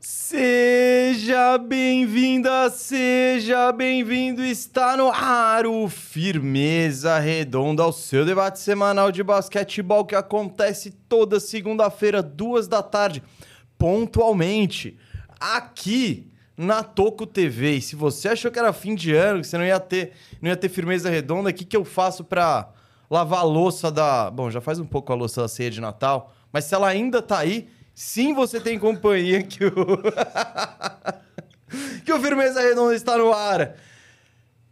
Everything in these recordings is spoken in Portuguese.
Seja bem-vinda, seja bem-vindo. Está no ar o Firmeza Redonda, o seu debate semanal de basquetebol que acontece toda segunda-feira, duas da tarde, pontualmente, aqui na Toco TV. E se você achou que era fim de ano, que você não ia ter, não ia ter Firmeza Redonda, o que, que eu faço para lavar a louça da... Bom, já faz um pouco a louça da ceia de Natal, mas se ela ainda tá aí Sim, você tem companhia que o. que o Firmeza Redonda está no ar.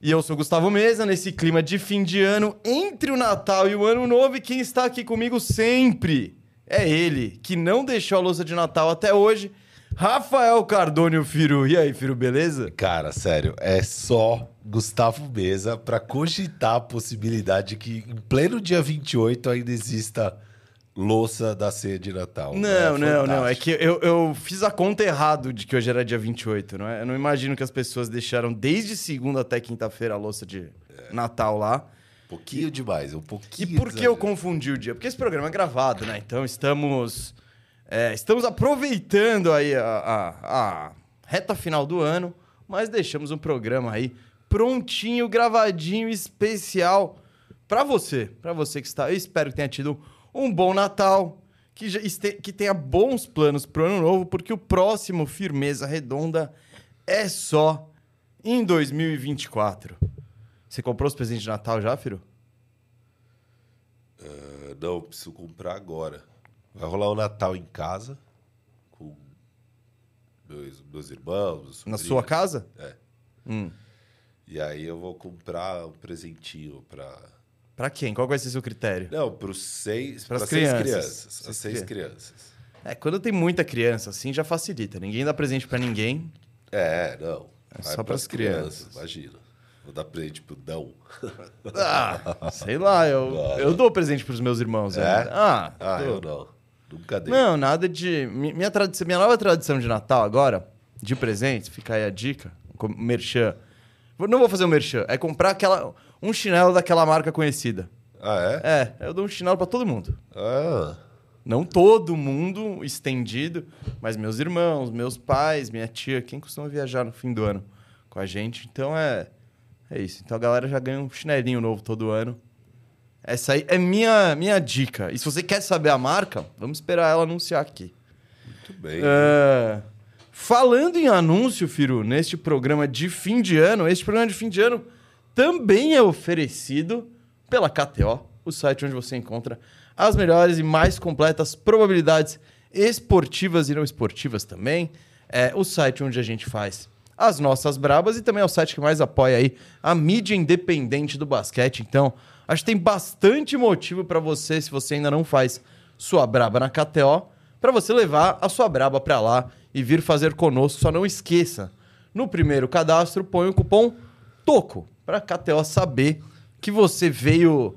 E eu sou Gustavo Mesa, nesse clima de fim de ano, entre o Natal e o Ano Novo, e quem está aqui comigo sempre é ele, que não deixou a louça de Natal até hoje, Rafael Cardone, o Firu. E aí, Firu, beleza? Cara, sério, é só Gustavo Mesa para cogitar a possibilidade de que em pleno dia 28 ainda exista louça da ceia de Natal. Não, é não, não. É que eu, eu fiz a conta errado de que hoje era dia 28, não é? Eu não imagino que as pessoas deixaram desde segunda até quinta-feira a louça de. Natal lá. Um pouquinho demais, um pouquinho. E por que eu confundi o dia? Porque esse programa é gravado, né? Então estamos. É, estamos aproveitando aí a, a, a reta final do ano, mas deixamos um programa aí prontinho, gravadinho, especial para você, para você que está. Eu espero que tenha tido um bom Natal, que, este, que tenha bons planos para o ano novo, porque o próximo Firmeza Redonda é só em 2024. Você comprou os presentes de Natal já, Firo? Uh, não, preciso comprar agora. Vai rolar o Natal em casa com meus, meus irmãos. Na sua casa? É. Hum. E aí eu vou comprar um presentinho para Pra quem? Qual vai ser o seu critério? Não, para seis, para seis crianças. crianças. As seis crianças. É, quando tem muita criança, assim, já facilita. Ninguém dá presente para ninguém. É, não. É só para as crianças. crianças. Imagina. Vou dar presente pro Dão. Ah, sei lá, eu, eu dou presente pros meus irmãos. É? Né? Ah, ah eu não. Nunca dei. Não, nada de. Minha, tradição, minha nova tradição de Natal agora, de presentes, fica aí a dica, merchan. Não vou fazer o um merchan, é comprar aquela um chinelo daquela marca conhecida. Ah, é? É, eu dou um chinelo para todo mundo. Ah. Não todo mundo estendido, mas meus irmãos, meus pais, minha tia, quem costuma viajar no fim do ano com a gente. Então é, é isso. Então a galera já ganha um chinelinho novo todo ano. Essa aí é minha, minha dica. E se você quer saber a marca, vamos esperar ela anunciar aqui. Muito bem. É... Falando em anúncio, Firu, neste programa de fim de ano, este programa de fim de ano também é oferecido pela KTO, o site onde você encontra as melhores e mais completas probabilidades esportivas e não esportivas também. É o site onde a gente faz as nossas brabas e também é o site que mais apoia aí a mídia independente do basquete. Então, acho que tem bastante motivo para você, se você ainda não faz sua braba na KTO, para você levar a sua braba para lá e vir fazer conosco. Só não esqueça, no primeiro cadastro põe o cupom TOCO para a KTO saber que você veio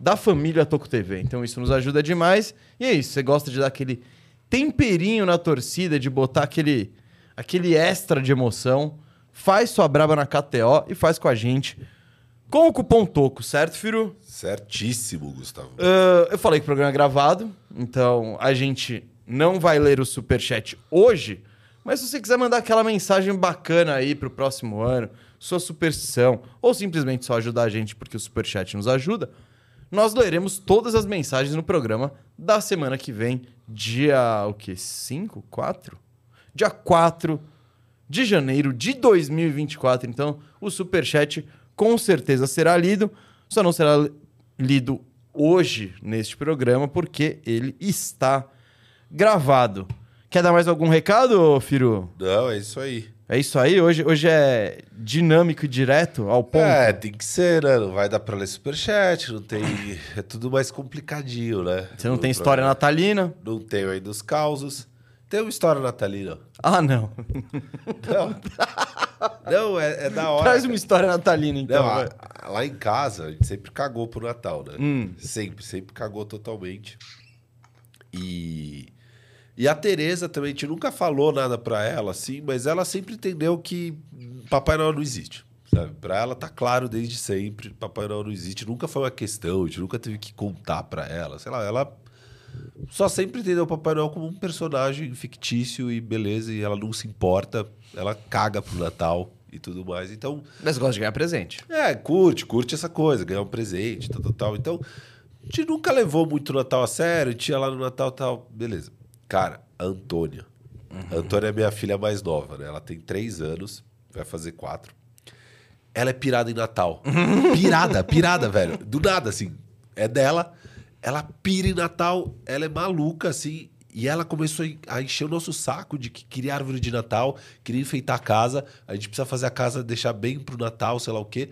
da família Toco TV. Então isso nos ajuda demais. E é isso, você gosta de dar aquele temperinho na torcida, de botar aquele, aquele extra de emoção, faz sua braba na KTO e faz com a gente com o cupom TOCO, certo, Firu? Certíssimo, Gustavo. Uh, eu falei que o programa é gravado, então a gente não vai ler o superchat hoje, mas se você quiser mandar aquela mensagem bacana aí pro próximo ano, sua superstição, ou simplesmente só ajudar a gente porque o superchat nos ajuda, nós leremos todas as mensagens no programa da semana que vem, dia o quê? 5? 4? Dia 4 de janeiro de 2024. Então, o superchat com certeza será lido, só não será lido hoje neste programa porque ele está gravado. Quer dar mais algum recado, Firu? Não, é isso aí. É isso aí? Hoje, hoje é dinâmico e direto ao ponto? É, tem que ser, né? Não vai dar pra ler superchat, não tem... É tudo mais complicadinho, né? Você não, tem história natalina? Não tenho aí dos causos. Tem uma história natalina. Ah, não. Não, não é, é, da hora. Traz uma história natalina, então. Não, a, lá em casa, a gente sempre cagou pro Natal, né? Hum. Sempre, sempre cagou totalmente. E... E a Tereza também, a gente nunca falou nada pra ela, assim, mas ela sempre entendeu que Papai Noel não existe. Sabe? Pra ela tá claro desde sempre, Papai Noel não existe. Nunca foi uma questão, a gente nunca teve que contar pra ela. Sei lá, ela só sempre entendeu o Papai Noel como um personagem fictício e beleza, e ela não se importa, ela caga pro Natal e tudo mais. Então, Mas gosta de ganhar presente. é, curte, curte essa coisa, ganhar um presente, tal, tal, tal. Então, a gente nunca levou muito o Natal a sério, a gente ia lá no Natal tal, beleza. Cara, a Antônia. A Antônia é minha filha mais nova, né? Ela tem três anos, vai fazer quatro. Ela é pirada em Natal. pirada, pirada, velho. Do nada, assim. É dela. Ela pira em Natal, ela é maluca, assim. E ela começou a encher o nosso saco de que queria árvore de Natal, queria enfeitar a casa. A gente precisa fazer a casa, deixar bem pro Natal, sei lá o quê.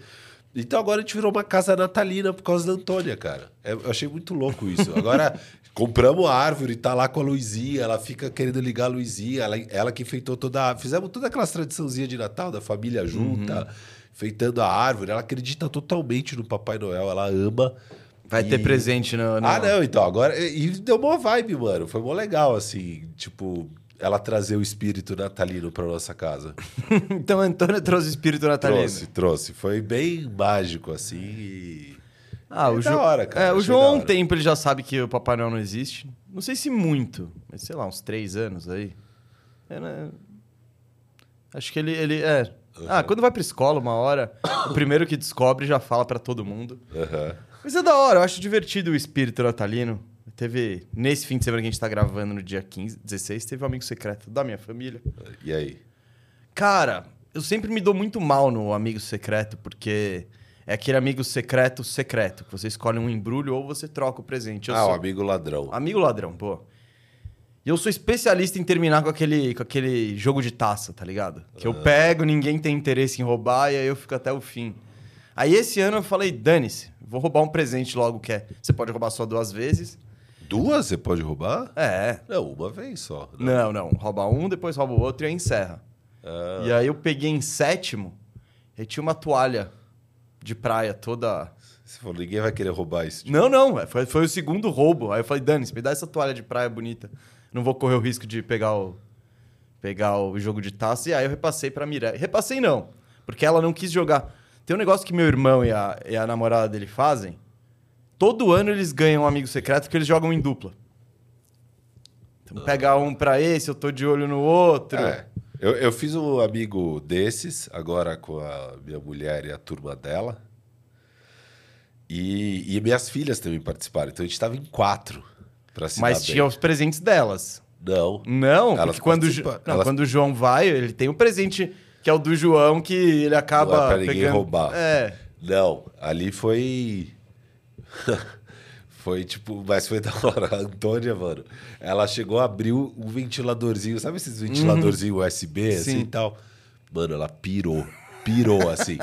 Então agora a gente virou uma casa natalina por causa da Antônia, cara. É, Eu achei muito louco isso. Agora compramos a árvore, tá lá com a luzinha, ela fica querendo ligar a luzinha, ela, ela que enfeitou toda a... Fizemos toda aquelas tradiçãozinha de Natal, da família junta, enfeitando a árvore. Ela acredita totalmente no Papai Noel, ela ama. Vai E- ter presente no. no- ah, não, então, agora. E deu uma vibe, mano. Foi mó legal, assim, tipo, ela trazer o espírito natalino pra nossa casa. então a Antônia trouxe o espírito natalino. Trouxe, trouxe. Foi bem mágico, assim. E... Ah, É o da João. hora, cara, É, o João há um tempo ele já sabe que o Papai Noel não existe. Não sei se muito, mas sei lá, uns três anos aí. É, né? Acho que ele. ele é. Ah, quando vai pra escola, uma hora, o primeiro que descobre já fala pra todo mundo. Aham. Mas é da hora, eu acho divertido o espírito natalino. Teve, nesse fim de semana que a gente tá gravando, no dia 15, 16, teve um amigo secreto da minha família. E aí? Cara, eu sempre me dou muito mal no amigo secreto, porque é aquele amigo secreto secreto, que você escolhe um embrulho ou você troca o presente. Eu ah, sou... o amigo ladrão. Amigo ladrão, pô. E eu sou especialista em terminar com aquele, com aquele jogo de taça, tá ligado? Que eu pego, ninguém tem interesse em roubar e aí eu fico até o fim. Aí esse ano eu falei, dane-se, vou roubar um presente logo que é. Você pode roubar só duas vezes. Duas você pode roubar? É. Não, uma vez só. Não, não. Rouba um, depois rouba o outro e aí encerra. Ah, E aí eu peguei em sétimo e tinha uma toalha de praia toda. você falou, ninguém vai querer roubar isso. Não, não, foi, foi o segundo roubo. Aí eu falei, Dani, me dá essa toalha de praia bonita. Não vou correr o risco de pegar o, pegar o jogo de taça. E aí eu repassei pra Mirella. Repassei não, porque ela não quis jogar. Tem um negócio que meu irmão e a, e a namorada dele fazem. Todo ano eles ganham um amigo secreto porque eles jogam em dupla. Então pega um pra esse, eu tô de olho no outro. É. Eu, eu fiz um amigo desses, agora com a minha mulher e a turma dela. E, e minhas filhas também participaram. Então a gente tava em quatro pra se Mas dar tinha bem. os presentes delas. Não. Não, Elas porque quando, o Jo- participam- não, elas- quando o João vai, ele tem um presente que é o do João, que ele acaba Não é pra ninguém pegando... roubar. É. Não, ali foi. foi tipo, mas foi da hora. A Antônia, mano, ela chegou a abrir um ventiladorzinho, sabe esses ventiladorzinhos USB assim Sim. e tal? Mano, ela pirou. Pirou assim.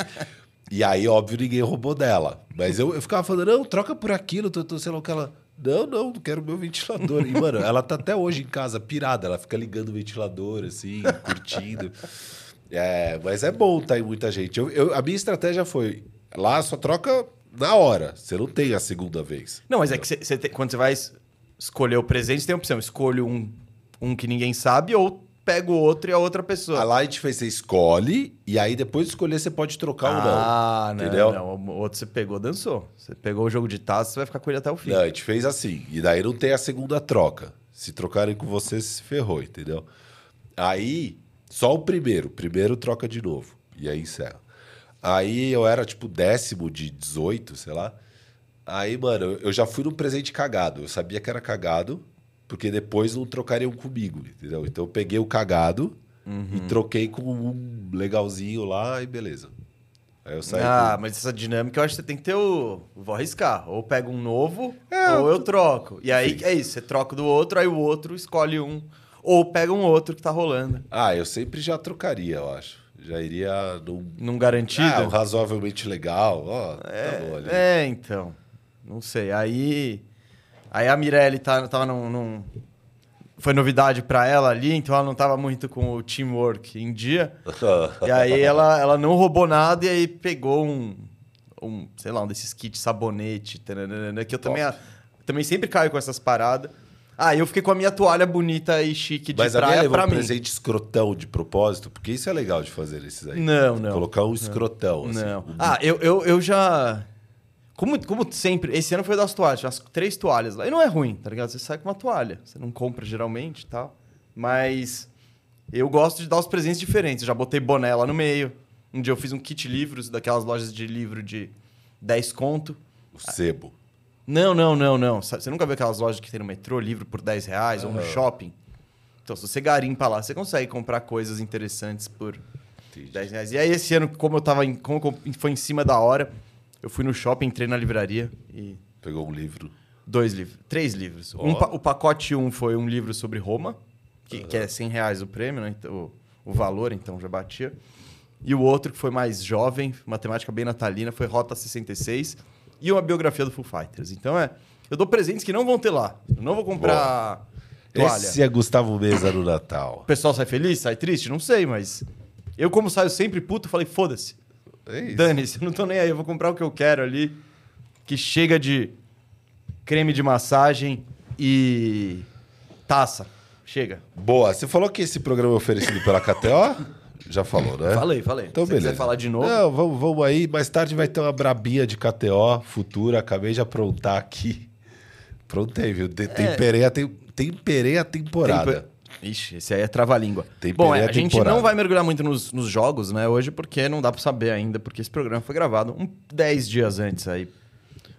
e aí, óbvio, ninguém roubou dela. Mas eu, eu ficava falando, não, troca por aquilo, tô, tô, sei lá o que ela. Não, não, não quero meu ventilador. E, mano, ela tá até hoje em casa pirada. Ela fica ligando o ventilador, assim, curtindo. É, mas é bom tá em muita gente. Eu, eu- a minha estratégia foi: lá só troca na hora. Você não tem a segunda vez. Não, mas é que cê- cê tem- quando você vai es- escolher o presente, você tem a opção. Escolho um, um que ninguém sabe ou pego o outro e a outra pessoa. A lá a gente fez, você escolhe, e aí depois de escolher você pode trocar ah, ou não. não, entendeu? não. O outro você pegou, dançou. Você pegou o jogo de taça, você vai ficar com ele até o fim. Não, a gente fez assim. E daí não tem a segunda troca. Se trocarem com você, se ferrou, entendeu? Aí, só o primeiro. O primeiro troca de novo. E aí encerra. Aí eu era tipo décimo de 18, sei lá. Aí, mano, eu já fui num presente cagado. Eu sabia que era cagado, porque depois não trocariam comigo, entendeu? Então eu peguei o cagado e troquei com um legalzinho lá e beleza. Aí eu saí Ah, com... mas essa dinâmica eu acho que você tem que ter o. Vou arriscar. Ou pego um novo, É, ou eu eu troco. E aí é isso, você troca do outro, aí o outro escolhe um. Ou pega um outro que tá rolando. Ah, eu sempre já trocaria, eu acho. Já iria num Num garantido. Ah, um razoavelmente legal. Ó, tá bom ali. É, então. Não sei. Aí. Aí a Mirelle tá, tava num, num- Foi novidade pra ela ali, então ela não tava muito com o teamwork em dia. E aí ela, ela não roubou nada e aí pegou um. um sei lá, um desses kits sabonete, que eu também, também sempre caio com essas paradas. Ah, eu fiquei com a minha toalha bonita e chique de Mas a minha praia levou pra um mim. presente escrotão de propósito, porque isso é legal de fazer esses aí. Não, não. Colocar um escrotão, assim. Não. Um- Ah, eu, eu, eu já. Como, como sempre, esse ano foi das toalhas, as três toalhas lá. E não é ruim, tá ligado? Você sai com uma toalha. Você não compra geralmente e tal. Mas eu gosto de dar os presentes diferentes. Eu já botei boné lá no meio. Um dia eu fiz um kit livros daquelas lojas de livro de 10 conto. O sebo. Não, não, não, não. Você nunca viu aquelas lojas que tem no metrô, livro por 10 reais, ou no shopping? Então, se você garimpa lá, você consegue comprar coisas interessantes por Entendi. 10 reais. E aí, esse ano, como eu tava em, como foi em cima da hora, eu fui no shopping, entrei na livraria e. Pegou um livro. Dois livros. Três livros. Ó. Um o pacote 1 um foi um livro sobre Roma, que, que é 100 reais o prêmio, né? Então, o, o valor, então, já batia. E o outro, que foi mais jovem, uma temática bem natalina, foi Rota 66 e uma biografia do Foo Fighters. Então, é. Eu dou presentes que não vão ter lá. Eu não vou comprar toalha. Esse é Gustavo Mesa no Natal. O pessoal sai feliz, sai triste? Não sei, mas. Eu, como saio sempre puto, falei, foda-se. É. Dane-se, eu não tô nem aí, eu vou comprar o que eu quero ali. Que chega de creme de massagem e taça. Chega. Boa, você falou que esse programa é oferecido pela KTO? Já falou, né? Falei, falei. Então, Se beleza. quiser falar de novo. Não, vamos, vamos aí. Mais tarde vai ter uma brabinha de KTO futura. Acabei de aprontar aqui. Prontei, viu? Te- Temperei, a, tem- temperei a temporada. Tempo- Ixi, esse aí é trava-língua. Bom, é, a a gente não vai mergulhar muito nos, nos jogos, né, hoje, porque não dá pra saber ainda, porque esse programa foi gravado um 10 dias antes aí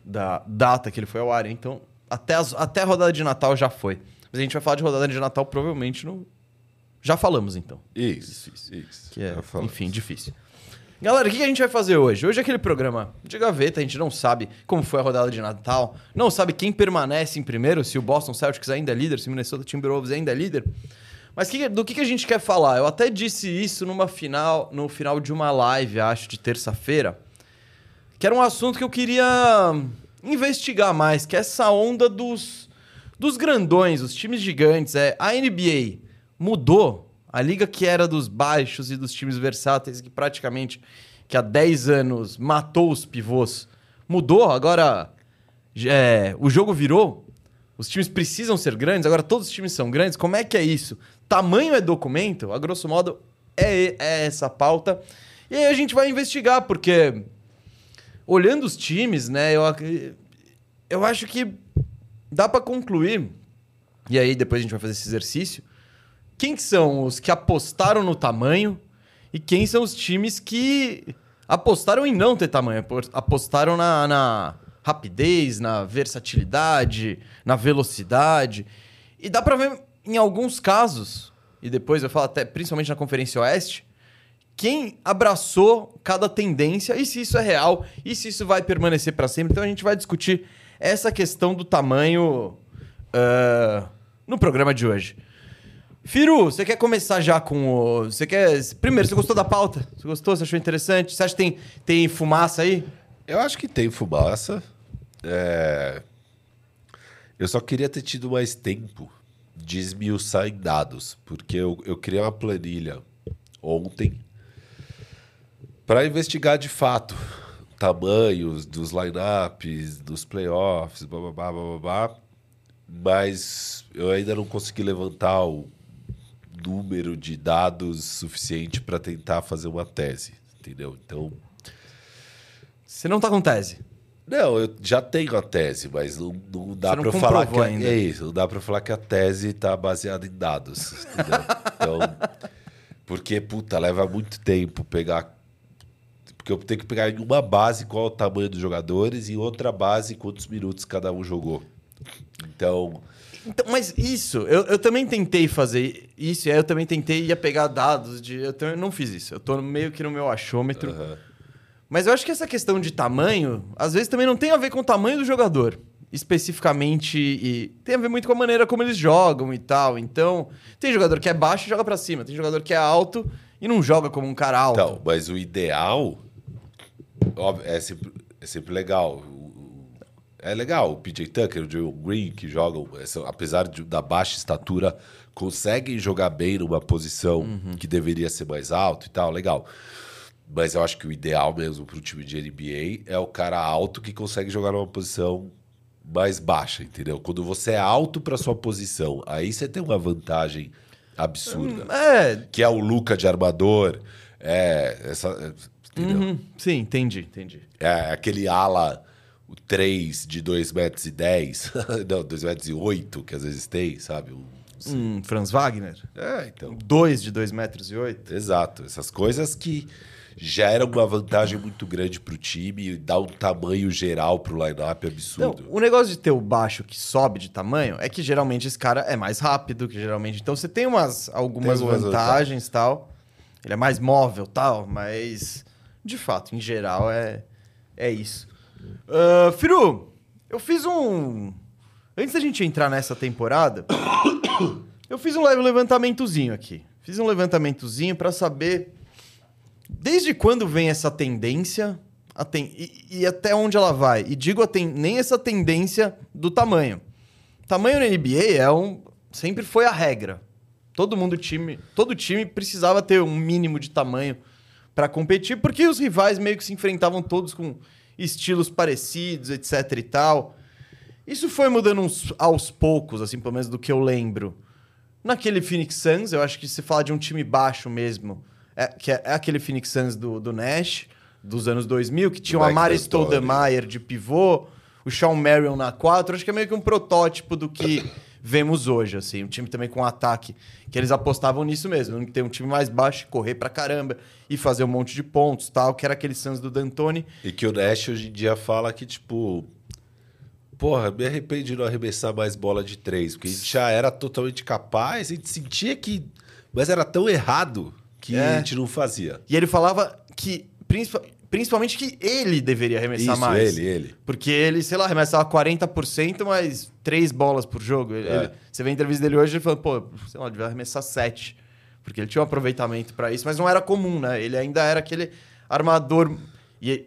da data que ele foi ao ar. Então, até, as- até a rodada de Natal já foi. Mas a gente vai falar de rodada de Natal provavelmente no. Já falamos, então. Isso, isso, isso. Que é, enfim, difícil. Galera, o que que a gente vai fazer hoje? Hoje é aquele programa de gaveta, a gente não sabe como foi a rodada de Natal, não sabe quem permanece em primeiro, se o Boston Celtics ainda é líder, se o Minnesota Timberwolves ainda é líder. Mas que- do que, que a gente quer falar? Eu até disse isso numa final, no final de uma live, acho, de terça-feira, que era um assunto que eu queria investigar mais, que é essa onda dos, dos grandões, os times gigantes. É, a NBA mudou. A liga que era dos baixos e dos times versáteis, que praticamente que há 10 anos matou os pivôs, mudou. Agora é, o jogo virou. Os times precisam ser grandes, agora todos os times são grandes. Como é que é isso? Tamanho é documento? A grosso modo, é, é essa pauta. E aí a gente vai investigar, porque olhando os times, né, eu, eu acho que dá pra concluir, e aí depois a gente vai fazer esse exercício, quem que são os que apostaram no tamanho e quem são os times que apostaram em não ter tamanho, apo- apostaram na, na rapidez, na versatilidade, na velocidade. E dá pra ver em alguns casos, e depois eu falo até principalmente na Conferência Oeste, quem abraçou cada tendência e se isso é real e se isso vai permanecer para sempre. Então a gente vai discutir essa questão do tamanho ah, no programa de hoje. Firu, você quer começar já com o. Você quer. Primeiro, você gostou da pauta? Você gostou? Você achou interessante? Você acha que tem, tem fumaça aí? Eu acho que tem fumaça. É, Eu só queria ter tido mais tempo de esmiuçar em dados, porque eu, eu criei uma planilha ontem para investigar de fato tamanhos dos lineups, dos playoffs, blá, blá, blá, blá, blá, blá. mas eu ainda não consegui levantar o número de dados suficiente para tentar fazer uma tese, entendeu? Então Você não tá com tese. não, eu já tenho a tese, mas não, não dá para falar que ainda. é isso, não dá para falar que a tese está baseada em dados, entendeu? então, porque puta, leva muito tempo pegar porque eu tenho que pegar em uma base qual é o tamanho dos jogadores e em outra base quantos minutos cada um jogou. Então, Então, mas isso, eu, eu também tentei fazer isso, e aí eu também tentei ia pegar dados de. Eu também não fiz isso. Eu tô meio que no meu achômetro. aham. Mas eu acho que essa questão de tamanho, às vezes também não tem a ver com o tamanho do jogador, especificamente, e tem a ver muito com a maneira como eles jogam e tal. Então, tem jogador que é baixo e joga pra cima, tem jogador que é alto e não joga como um cara alto. Então, mas o ideal óbvio, é, sempre, é sempre legal. É legal. O PJ Tucker, o Joe Green, que jogam, apesar de- da baixa estatura, conseguem jogar bem numa posição Uhum. que deveria ser mais alto e tal, legal. Mas eu acho que o ideal mesmo para o time de NBA é o cara alto que consegue jogar numa posição mais baixa, entendeu? Quando você é alto para sua posição, aí você tem uma vantagem absurda. É. Que é o Luca de armador, é essa, entendeu? uhum, sim, entendi, entendi. É aquele ala o 3 de 2 metros e 10, não, 2 metros e 8, que às vezes tem, sabe? Um- Hum, Franz Wagner? É, então. Dois de 2 metros e oito. Exato. Essas coisas que geram uma vantagem muito grande pro time e dá um tamanho geral pro line-up Não, absurdo. o negócio de ter o baixo que sobe de tamanho é que geralmente esse cara é mais rápido, que geralmente. Então você tem umas algumas Tem vantagens e tal. Ele é mais móvel tal, mas de fato, em geral, é, é isso. Ah, Firu, eu fiz um. Antes da gente entrar nessa temporada, eu fiz um levantamentozinho aqui. Fiz um levantamentozinho pra saber desde quando vem essa tendência ten- e, e até onde ela vai. E digo ten- nem essa tendência do tamanho. Tamanho na NBA é um sempre foi a regra. Todo mundo time, todo time precisava ter um mínimo de tamanho pra competir, porque os rivais meio que se enfrentavam todos com estilos parecidos, etc e tal. Isso foi mudando uns- aos poucos, assim, pelo menos do que eu lembro. Naquele Phoenix Suns, eu acho que se fala de um time baixo mesmo, é, que é, é aquele Phoenix Suns do, do Nash, dos anos 2000, que tinha o Amari. Stoudemire de pivô, o Sean Marion na 4, acho que é meio que um protótipo do que vemos hoje, assim. Um time também com ataque, que eles apostavam nisso mesmo, ter um time mais baixo, correr pra caramba e fazer um monte de pontos tal, que era aquele Suns do D'Antoni. E que o Nash hoje em dia fala que, tipo. Porra, me arrependo de não arremessar mais bola de três, porque a gente já era totalmente capaz, a gente sentia que. Mas era tão errado que É. a gente não fazia. E ele falava que, principal- principalmente, que ele deveria arremessar Isso, mais. ele, ele. Porque ele, sei lá, arremessava 40%, mas três bolas por jogo. Ele- É. ele- você vê a entrevista dele hoje, ele falando, pô, sei lá, devia arremessar sete. Porque ele tinha um aproveitamento pra isso, mas não era comum, né? Ele ainda era aquele armador. E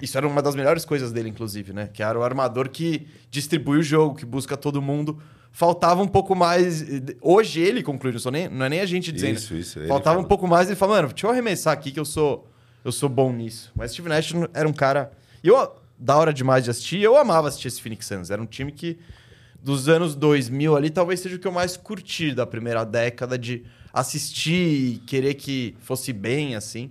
isso era uma das melhores coisas dele, inclusive, né? Que era o armador que distribui o jogo, que busca todo mundo. Faltava um pouco mais. Hoje ele conclui, não, nem, não é nem a gente dizendo. Isso, isso, ele Faltava fala. um pouco mais, ele fala, mano, deixa eu arremessar aqui que eu sou, eu sou bom nisso. Mas Steve Nash era um cara. E eu, da hora demais de assistir, eu amava assistir esse Phoenix Suns. Era um time que, dos anos 2000 ali, talvez seja o que eu mais curti da primeira década de assistir e querer que fosse bem, assim.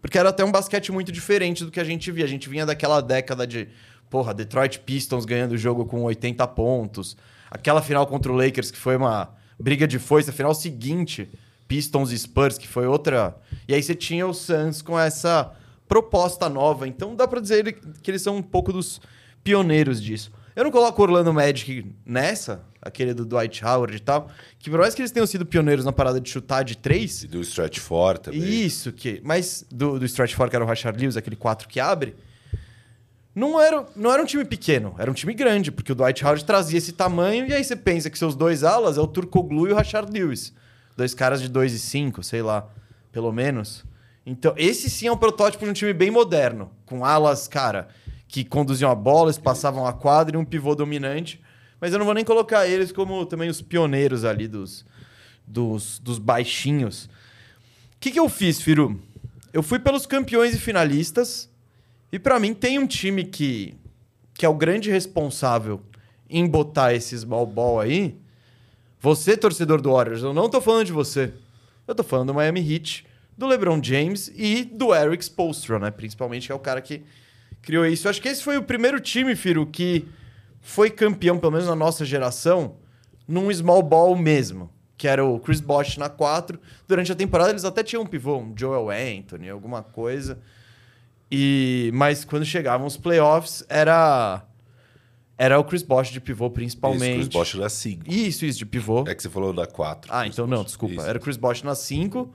Porque era até um basquete muito diferente do que a gente via. A gente vinha daquela década de, porra, Detroit Pistons ganhando o jogo com 80 pontos. Aquela final contra o Lakers que foi uma briga de foice. A final seguinte, Pistons e Spurs, que foi outra. E aí você tinha o Suns com essa proposta nova. Então dá pra dizer que eles são um pouco dos pioneiros disso. Eu não coloco o Orlando Magic nessa, aquele do Dwight Howard e tal, que por mais que eles tenham sido pioneiros na parada de chutar de três, E do Stretch For também. isso, que, mas do, do Stretch 4, que era o Rashard Lewis, aquele 4 que abre, não era, não era um time pequeno, era um time grande, porque o Dwight Howard trazia esse tamanho, e aí você pensa que seus dois alas é o Turkoglu e o Rashard Lewis. Dois caras de 2 e 5, sei lá, pelo menos. Então, esse sim é um protótipo de um time bem moderno, com alas, cara, que conduziam a bola, eles passavam a quadra e um pivô dominante. Mas eu não vou nem colocar eles como também os pioneiros ali dos, dos, dos baixinhos. O que, que eu fiz, Firu? Eu fui pelos campeões e finalistas. E pra mim tem um time que, que é o grande responsável em botar esse small ball aí. Você, torcedor do Warriors, eu não tô falando de você. Eu tô falando do Miami Heat, do LeBron James e do Eric Spoelstra, né? Principalmente, que é o cara que criou isso. Eu acho que esse foi o primeiro time, Firu, que foi campeão, pelo menos na nossa geração, num small ball mesmo. Que era o Chris Bosh na 4. Durante a temporada eles até tinham um pivô, um Joel Anthony, alguma coisa. E mas quando chegavam os playoffs, era era o Chris Bosh de pivô Isso, principalmente. Chris Bosh na 5. Isso, isso, de pivô. É que você falou na 4. Ah, então não, desculpa. Isso. Era o Chris Bosh na 5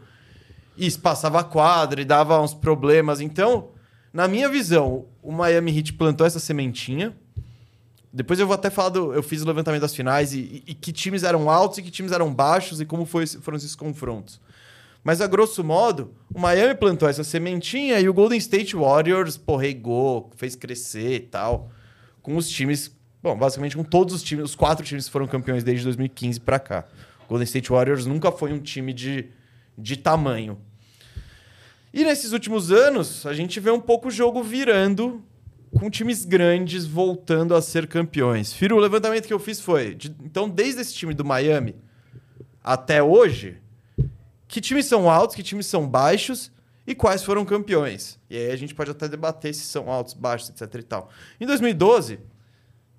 e passava a quadra e dava uns problemas. Então, na minha visão, o Miami Heat plantou essa sementinha. Depois eu vou até falar do. Eu fiz o levantamento das finais e, e- e que times eram altos e que times eram baixos e como foi foram esses confrontos. Mas a grosso modo, o Miami plantou essa sementinha e o Golden State Warriors, pô, regou, fez crescer e tal. Com os times. Bom, basicamente com todos os times, os quatro times que foram campeões desde 2015 pra cá. O Golden State Warriors nunca foi um time de, de tamanho. E nesses últimos anos, a gente vê um pouco o jogo virando com times grandes voltando a ser campeões. Firo, o levantamento que eu fiz foi: de- então, desde esse time do Miami até hoje, que times são altos, que times são baixos e quais foram campeões. E aí a gente pode até debater se são altos, baixos, etc e tal. Em 2012,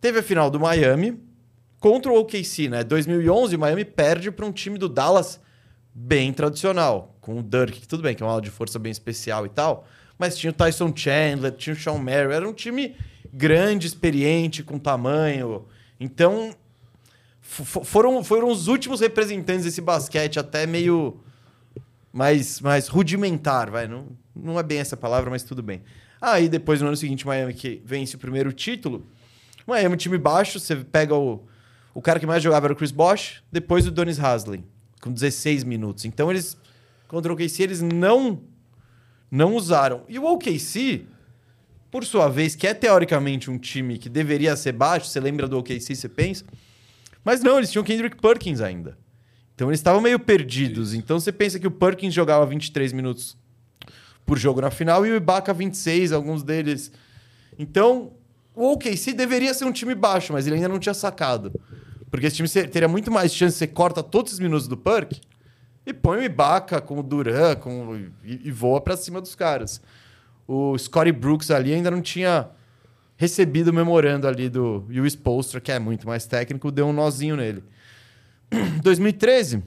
teve a final do Miami contra o OKC, né? 2011, o Miami perde para um time do Dallas bem tradicional, com o Dirk, que tudo bem, que é uma aula de força bem especial e tal, mas tinha o Tyson Chandler, tinha o Sean Merrill, era um time grande, experiente, com tamanho. Então, foram, foram os últimos representantes desse basquete, até meio mais, mais rudimentar, vai. Não, não é bem essa palavra, mas tudo bem. Aí depois, no ano seguinte, Miami que vence o primeiro título. Miami, time baixo, você pega o, o cara que mais jogava era o Chris Bosh, depois o Donis Haslem, com 16 minutos. Então eles, contra o OKC, eles não, não usaram. E o OKC, por sua vez, que é teoricamente um time que deveria ser baixo, você lembra do OKC, você pensa? Mas não, eles tinham Kendrick Perkins ainda. Então eles estavam meio perdidos. Então você pensa que o Perkins jogava 23 minutos por jogo na final e o Ibaka 26, alguns deles. Então, o OKC deveria ser um time baixo, mas ele ainda não tinha sacado. Porque esse time teria muito mais chance, você corta todos os minutos do Perk e põe o Ibaka com o Duran com, e, voa pra cima dos caras. O Scottie Brooks ali ainda não tinha recebido o memorando ali do e o Spolstra, que é muito mais técnico, deu um nozinho nele. 2013.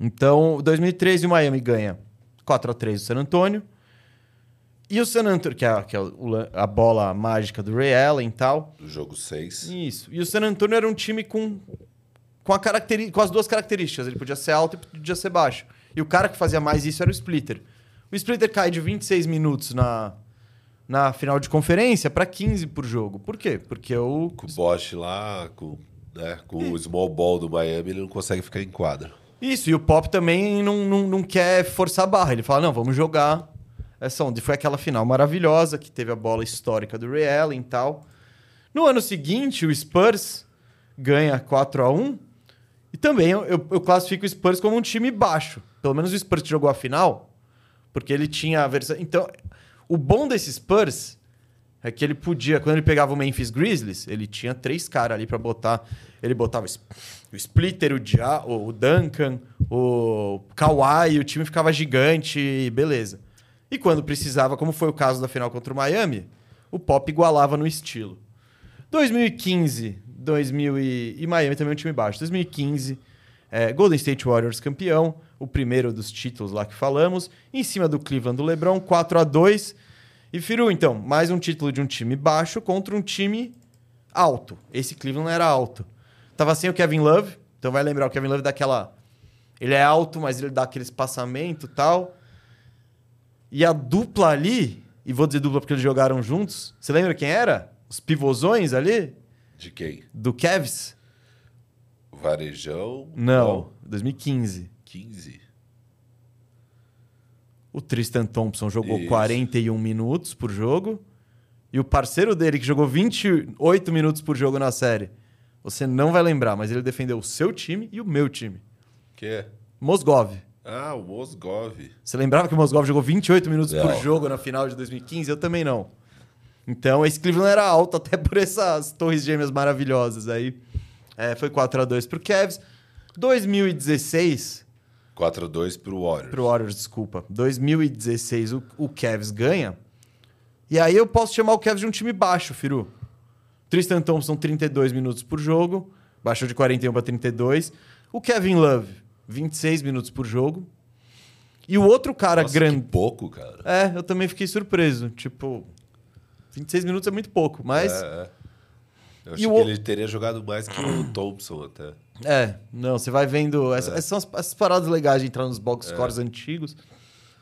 Então, 2013 o Miami ganha 4 a 3 do San Antonio. E o San Antonio, que é, que é o a bola mágica do Ray Allen e tal. Do jogo 6. Isso. E o San Antonio era um time com, com, a caracteri- com as duas características. Ele podia ser alto e podia ser baixo. E o cara que fazia mais isso era o Splitter. O Splitter cai de 26 minutos na, na final de conferência para 15 por jogo. Por quê? Porque o Com o Bosch lá, com, né, com o small ball do Miami, ele não consegue ficar em quadra. Isso, e o Pop também não, não, não quer forçar a barra. Ele fala, não, vamos jogar essa onda. E foi aquela final maravilhosa, que teve a bola histórica do Ray Allen e tal. No ano seguinte, o Spurs ganha 4 a 1 E também eu, eu, eu classifico o Spurs como um time baixo. Pelo menos o Spurs jogou a final, porque ele tinha a versão... Então, o bom desse Spurs é que ele podia, quando ele pegava o Memphis Grizzlies, ele tinha três caras ali pra botar. Ele botava o Sp- o Splitter, o, Dia, o Duncan, o Kawhi, o time ficava gigante, beleza. E quando precisava, como foi o caso da final contra o Miami, o Pop igualava no estilo. 2015, 2000 e, e Miami também é um time baixo. 2015, é, Golden State Warriors campeão, o primeiro dos títulos lá que falamos, em cima do Cleveland do LeBron, 4 a 2 E Firu, então, mais um título de um time baixo contra um time alto. Esse Cleveland era alto. Tava sem o Kevin Love, então vai lembrar o Kevin Love daquela ele é alto, mas ele dá aquele espaçamento e tal. E a dupla ali, e vou dizer dupla porque eles jogaram juntos. Você lembra quem era? Os pivôzões ali De quem? do Cavs? Varejão? Não, 2015. 15. O Tristan Thompson jogou Isso. 41 minutos por jogo. E o parceiro dele, que jogou 28 minutos por jogo na série, você não vai lembrar, mas ele defendeu o seu time e o meu time. Que é? Mosgov. Ah, o Mosgov. Você lembrava que o Mosgov jogou 28 minutos por Não. jogo na final de 2015? Eu também não. Então, esse Cleveland era alto até por essas torres gêmeas maravilhosas aí. É, foi 4 a 2 pro Cavs. 2016, 4x2 pro Warriors. pro Warriors, desculpa. 2016 o, o Cavs ganha. E aí eu posso chamar o Cavs de um time baixo, Firu. Tristan Thompson, 32 minutos por jogo. Baixou de 41 para 32. O Kevin Love, 26 minutos por jogo. E o outro cara Nossa, grande. pouco, cara. É, eu também fiquei surpreso. Tipo, 26 minutos é muito pouco, mas. É, é. Eu achei o que ele teria jogado mais que o Thompson até. É, não, você vai vendo. Essa- Essas são as, essas paradas legais de entrar nos box scores antigos.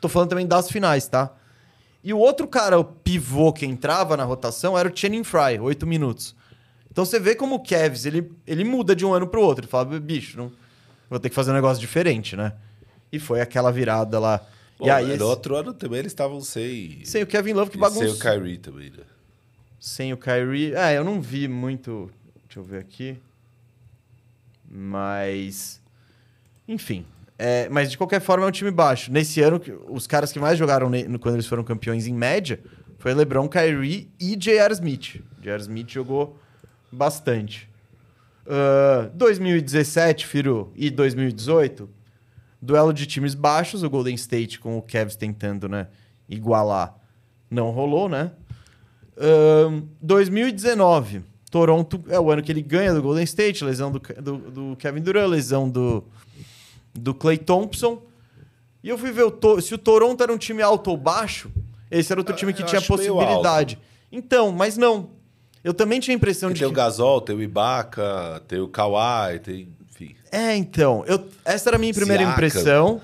Tô falando também das finais, tá? E o outro cara, o pivô que entrava na rotação, era o Channing Fry, 8 minutos. Então você vê como o Cavs, ele, ele muda de um ano pro outro. Ele fala, bicho, não, vou ter que fazer um negócio diferente, né? E foi aquela virada lá. Bom, e aí, no esse- outro ano também eles estavam sem. sem o Kevin Love que bagunçou. sem o Kyrie também, né? Sem o Kyrie. É, eu não vi muito. Deixa eu ver aqui. Mas. Enfim. É, mas de qualquer forma é um time baixo. Nesse ano, os caras que mais jogaram ne- quando eles foram campeões em média Foi LeBron, Kyrie e J.R. Smith. J.R. Smith jogou bastante. Uh, 2017, Firu, e 2018, duelo de times baixos, o Golden State com o Cavs tentando né, igualar. Não rolou, né? Uh, 2019, Toronto é o ano que ele ganha do Golden State, lesão do, do, do Kevin Durant, lesão do, do Clay Thompson. E eu fui ver o se o Toronto era um time alto ou baixo, esse era outro time que Eu tinha possibilidade. Então, mas não. Eu também tinha a impressão de Tem que... o Gasol, tem o Ibaka, tem o Kawhi, tem. Enfim. É, então. Eu, essa era a minha primeira Siakam. impressão.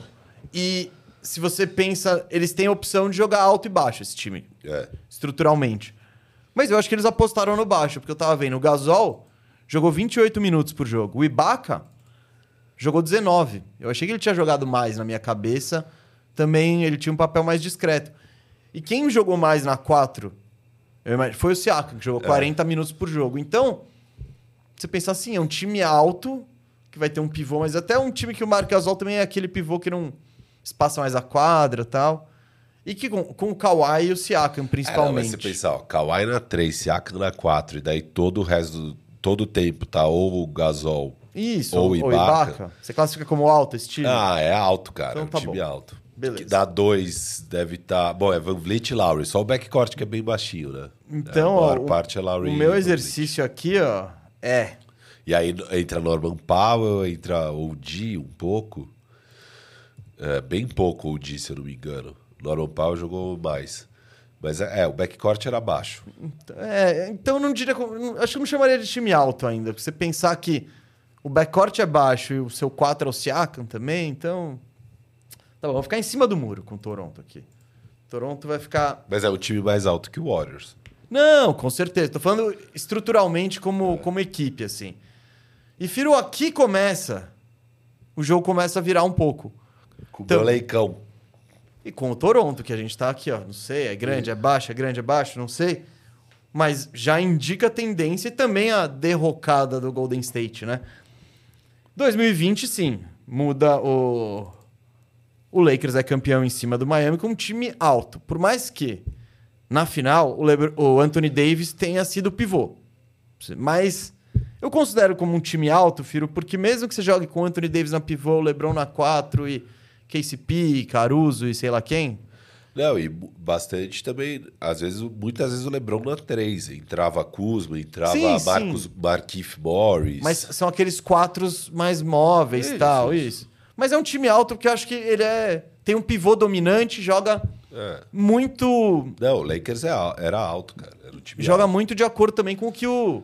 E se você pensa, eles têm a opção de jogar alto e baixo, esse time, É. estruturalmente. Mas eu acho que eles apostaram no baixo, porque eu tava vendo, o Gasol jogou 28 minutos por jogo. O Ibaka jogou 19. Eu achei que ele tinha jogado mais na minha cabeça. Também ele tinha um papel mais discreto. E quem jogou mais na 4 eu imagino, foi o Siakam, que jogou 40 minutos por jogo. Então, você pensa assim, é um time alto, que vai ter um pivô, mas até um time que o Marc Gasol também é aquele pivô que não espaça mais a quadra e tal. E que com, com o Kawhi e o Siakam, É, principalmente. você pensar, ó, Kawhi na 3, Siakam na 4, e daí todo o resto, do- todo o tempo tá ou o Gasol. Isso, Ou ou Ibaka. Ibaka. Você classifica como alto esse time? Ah, é alto, cara. Então é um tá time bom. alto. Beleza. Que dá dois, deve estar. Bom, é Van Vliet e Lowry. Só o backcourt que é bem baixinho, né? Então, É, a maior ó, o- parte é Lowry o meu exercício aqui, ó, é... E aí entra Norman Powell, entra OG um pouco. É, bem pouco OG, se eu não me engano. Norman Powell jogou mais. Mas é, é, o backcourt era baixo. É, então eu não diria. Acho que eu não chamaria de time alto ainda. Porque você pensar que o backcourt é baixo e o seu 4 é o Siakam também, então. Tá bom, vou ficar em cima do muro com o Toronto aqui. Toronto vai ficar. Mas é um time mais alto que o Warriors. Não, com certeza. Tô falando estruturalmente como, como equipe, assim. E Firo, aqui começa. O jogo começa a virar um pouco. Com o Então- meu leicão. E com o Toronto, que a gente tá aqui, ó. Não sei, é grande, é baixo, é grande, é baixo, não sei. Mas já indica a tendência e também a derrocada do Golden State, né? 2020, sim. Muda o. O Lakers é campeão em cima do Miami com um time alto. Por mais que, na final, o, Lebr- o Anthony Davis tenha sido pivô. Mas eu considero como um time alto, Firo, porque mesmo que você jogue com Anthony Davis na pivô, LeBron na 4 e KCP, Caruso e sei lá quem. Não, e bastante também, às vezes, muitas vezes o Lebron na 3. Entrava Kuzma, entrava Sim, sim. Marcos, Markif Morris. Mas são aqueles quatros mais móveis e tal, isso. Mas é um time alto porque eu acho que ele é tem um pivô dominante, joga É. muito Não, o Lakers é era alto, cara. Era um time joga alto. muito de acordo também com o que o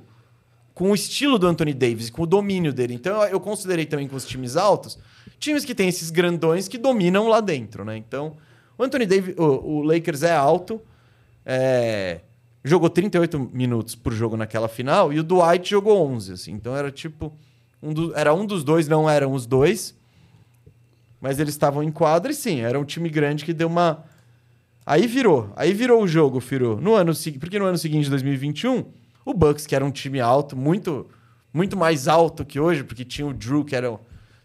com o estilo do Anthony Davis, com o domínio dele. Então eu- eu considerei também com os times altos, times que têm esses grandões que dominam lá dentro, né? Então, o Anthony Davis, o, o Lakers é alto, é, jogou 38 minutos por jogo naquela final e o Dwight jogou 11, assim. Então era tipo um do- era um dos dois, não eram os dois. Mas eles estavam em quadra e sim, era um time grande que deu uma Aí virou. Aí virou o jogo, Firu. No ano seguinte, porque no ano seguinte, 2021, o Bucks, que era um time alto, muito muito mais alto que hoje, porque tinha o Drew, que era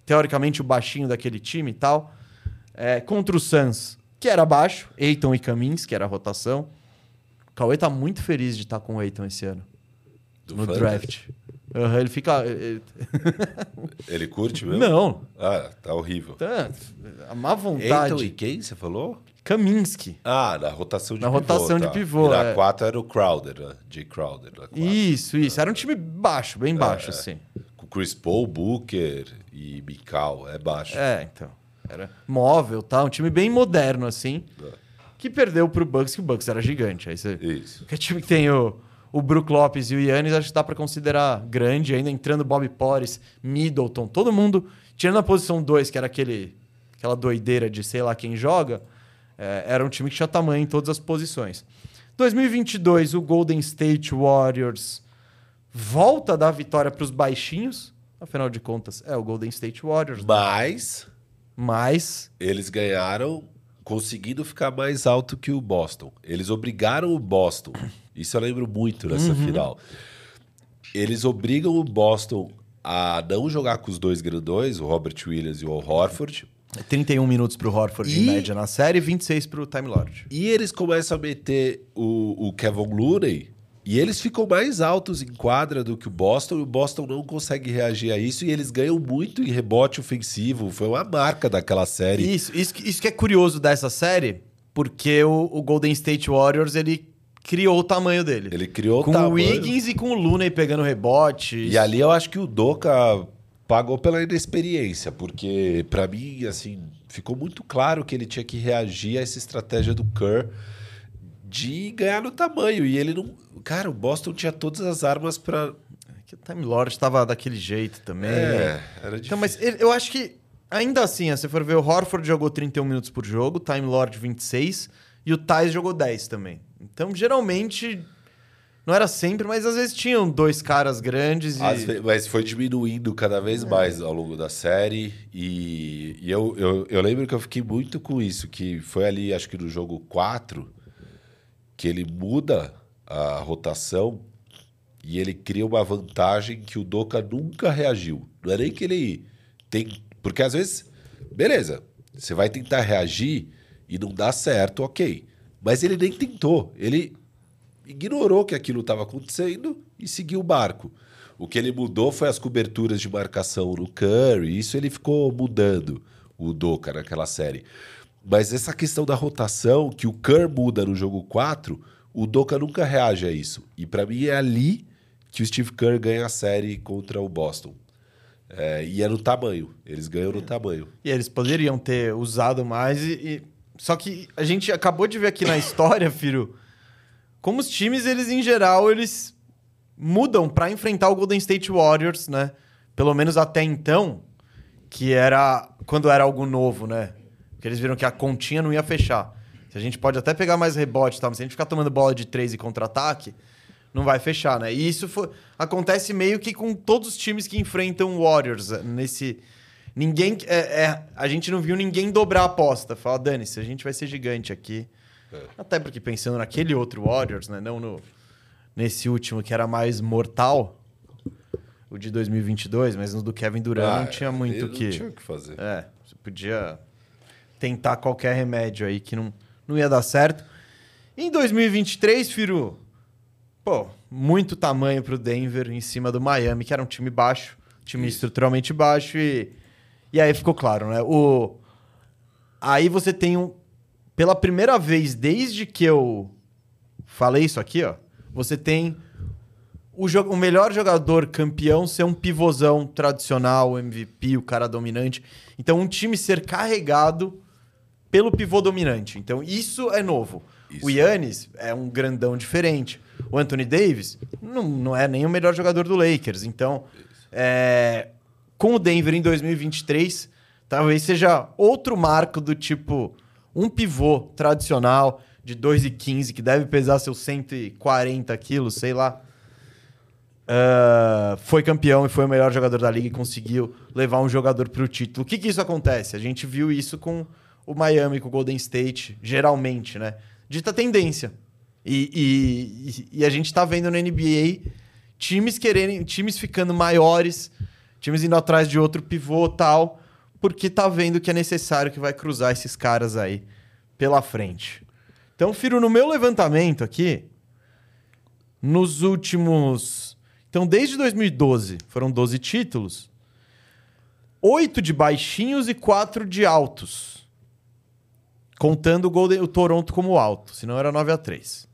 teoricamente o baixinho daquele time e tal, é, contra o Suns, que era baixo, Eiton e Camins, que era a rotação. O Cauê tá muito feliz de estar com o Eiton esse ano, Do no Fantasy. draft. Aham, ele fica... ele- Ele curte mesmo? Não, Ah, tá horrível. tá, a má Eiton vontade. e quem você falou? Kaminsky. Ah, na rotação de Na pivô. rotação de tá. pivô, E na é. 4 era o Crowder, né? Jay Crowder. Na. Isso, isso. Era um time baixo, bem baixo, assim. Com Chris Paul, Booker e Mikal. É baixo. É, então. Era móvel, tá? Um time bem moderno, assim. Que perdeu pro Bucks, que o Bucks era gigante. Aí você... Isso. Que time que tem o, o Brook Lopes e o Yannis, acho que dá pra considerar grande. Ainda entrando Bob Porres, Middleton, todo mundo. Tirando a posição 2, que era aquele, aquela doideira de sei lá quem joga, é, era um time que tinha tamanho em todas as posições. 2022, o Golden State Warriors volta a dar vitória pros baixinhos. Afinal de contas, é o Golden State Warriors. Mas Mas eles ganharam conseguindo ficar mais alto que o Boston. Eles obrigaram o Boston. Isso eu lembro muito nessa Uhum. final. Eles obrigam o Boston a não jogar com os dois grandões, o Robert Williams e o Al Horford. 31 minutos pro Horford E- em média na série e 26 pro Time Lord. E eles começam a meter o, o Kevin Looney e eles ficam mais altos em quadra do que o Boston e o Boston não consegue reagir a isso e eles ganham muito em rebote ofensivo. Foi uma marca daquela série. Isso, isso, que- isso que é curioso dessa série, porque o, o Golden State Warriors, ele criou o tamanho dele. Ele criou com tamanho. o Wiggins e com o Looney pegando rebote. E ali eu acho que o Doca pagou pela inexperiência, porque pra mim, assim, ficou muito claro que ele tinha que reagir a essa estratégia do Kerr de ganhar no tamanho. E ele não. Cara, o Boston tinha todas as armas pra. Que o Time Lord tava daquele jeito também. É, era difícil. Então, mas ele- eu acho que, ainda assim, se você for ver, o Horford jogou 31 minutos por jogo, o Time Lord 26 e o Thais jogou 10 também. Então, geralmente, não era sempre, mas às vezes tinham dois caras grandes e... Às ve- mas foi diminuindo cada vez mais ao longo da série. E, e eu, eu, eu lembro que eu fiquei muito com isso, que foi ali, acho que no jogo 4, que ele muda a rotação e ele cria uma vantagem que o Doca nunca reagiu. Não é nem que ele tem. Porque às vezes, beleza, você vai tentar reagir e não dá certo, ok. Mas ele nem tentou. Ele ignorou que aquilo estava acontecendo e seguiu o barco. O que ele mudou foi as coberturas de marcação no Curry. Isso ele ficou mudando, o Doca, naquela série. Mas essa questão da rotação, que o Curry muda no jogo 4, o Doca nunca reage a isso. E para mim é ali que o Steve Kerr ganha a série contra o Boston. É, e é no tamanho. Eles ganham no tamanho. E eles poderiam ter usado mais e, e- Só que a gente acabou de ver aqui na história, Firo, como os times, eles em geral, eles mudam pra enfrentar o Golden State Warriors, né? Pelo menos até então, que era quando era algo novo, né? Porque eles viram que a continha não ia fechar. Se a gente pode até pegar mais rebote, tá? mas se a gente ficar tomando bola de três e contra-ataque, não vai fechar, né? E isso foi- acontece meio que com todos os times que enfrentam o Warriors eh, nesse ninguém é, é, a gente não viu ninguém dobrar a aposta. Fala, dane-se, a gente vai ser gigante aqui. Até porque pensando naquele outro Warriors, né, não no nesse último que era mais mortal, o de 2022, mas no do Kevin Durant Ah, não tinha muito o que Não tinha o que fazer. é, você podia tentar qualquer remédio aí que não, não ia dar certo. Em 2023, Firu, pô, muito tamanho pro Denver em cima do Miami, que era um time baixo, time Isso. estruturalmente baixo e e aí ficou claro, né? O aí você tem um pela primeira vez desde que eu falei isso aqui, ó, você tem o, jo- o melhor jogador campeão ser um pivôzão tradicional, MVP, o cara dominante. Então, um time ser carregado pelo pivô dominante. Então, isso é novo. Isso. O Yannis é um grandão diferente. O Anthony Davis não, não é nem o melhor jogador do Lakers. Então, é, com o Denver em 2023, talvez seja outro marco do tipo um pivô tradicional de 2,15 que deve pesar seus 140 quilos, sei lá. Ah, foi campeão e foi o melhor jogador da liga e conseguiu levar um jogador para o título. O que, que isso acontece? A gente viu isso com o Miami, com o Golden State, geralmente, né? Dita tendência. E, e, e a gente tá vendo na NBA times quererem, times ficando maiores, times indo atrás de outro pivô tal, porque tá vendo que é necessário que vai cruzar esses caras aí pela frente. Então, Firo, no meu levantamento aqui, nos últimos. Então, desde 2012, foram 12 títulos. Oito de baixinhos e quatro de altos. Contando o, Golden, o Toronto como alto, senão era 9 a 3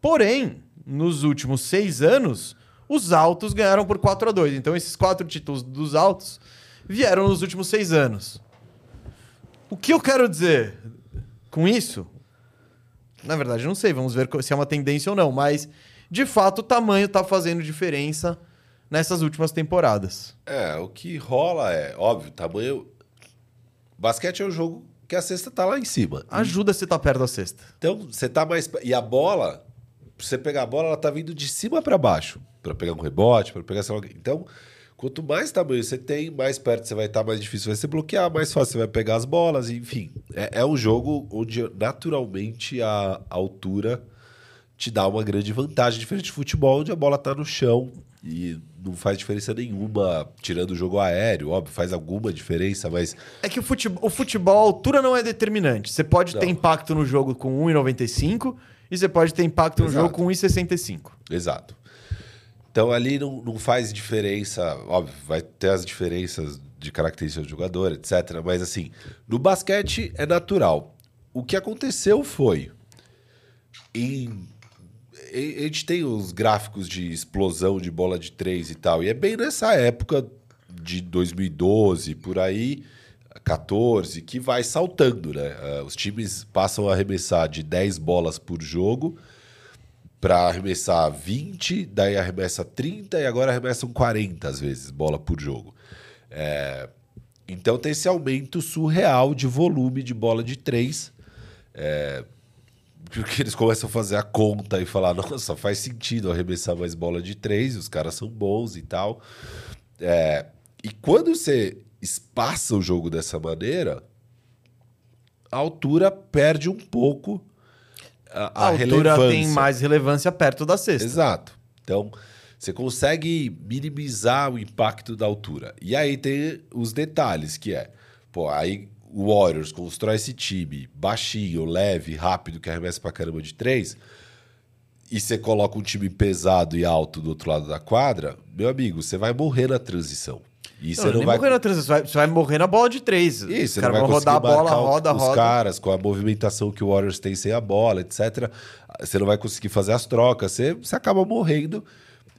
Porém, nos últimos seis anos, os altos ganharam por 4 a 2 Então, esses quatro títulos dos altos vieram nos últimos seis anos. O que eu quero dizer com isso? Na verdade, não sei, vamos ver se é uma tendência ou não, mas de fato o tamanho tá fazendo diferença nessas últimas temporadas. É, o que rola é, óbvio, tamanho. Basquete é um jogo que a cesta tá lá em cima. Ajuda se tá perto da cesta. Então, você tá mais. E a bola, pra você pegar a bola, ela tá vindo de cima para baixo. para pegar um rebote, para pegar. Então, quanto mais tamanho você tem, mais perto você vai estar, mais difícil vai ser bloquear, mais fácil você vai pegar as bolas, enfim. É, é um jogo onde naturalmente a altura te dá uma grande vantagem, diferente de futebol, onde a bola tá no chão e não faz diferença nenhuma, tirando o jogo aéreo, óbvio, faz alguma diferença, mas É que o futebol, o futebol, a altura não é determinante. Você pode ter Não. impacto no jogo com 1,95 e você pode ter impacto no Exato. jogo com 1,65. Exato. Então ali não, não faz diferença, óbvio, vai ter as diferenças de características do jogador, etc. Mas assim, no basquete é natural. O que aconteceu foi. Em- a gente tem os gráficos de explosão de bola de três e tal. E é bem nessa época de 2012, por aí, 14, que vai saltando, né? Ah, Os times passam a arremessar de 10 bolas por jogo para arremessar 20, daí arremessa 30 e agora arremessam 40 às vezes bola por jogo. É, então tem esse aumento surreal de volume de bola de 3. Porque eles começam a fazer a conta e falar, nossa, faz sentido arremessar mais bola de 3, os caras são bons e tal. É, e quando você espaça o jogo dessa maneira, a altura perde um pouco a, A, a altura tem mais relevância perto da cesta. Exato. Então, você consegue minimizar o impacto da altura. E aí tem os detalhes, que é, pô, aí Warriors constrói esse time baixinho, leve, rápido, que arremessa pra caramba de três, e você coloca um time pesado e alto do outro lado da quadra, meu amigo, você vai morrer na transição. E você Não, vai morrer na transição, você vai, você vai morrer na bola de três. isso, você não vai vão rodar a bola, o- roda, os roda. caras com a movimentação que o Warriors tem sem a bola, etc. Você não vai conseguir fazer as trocas, você, você acaba morrendo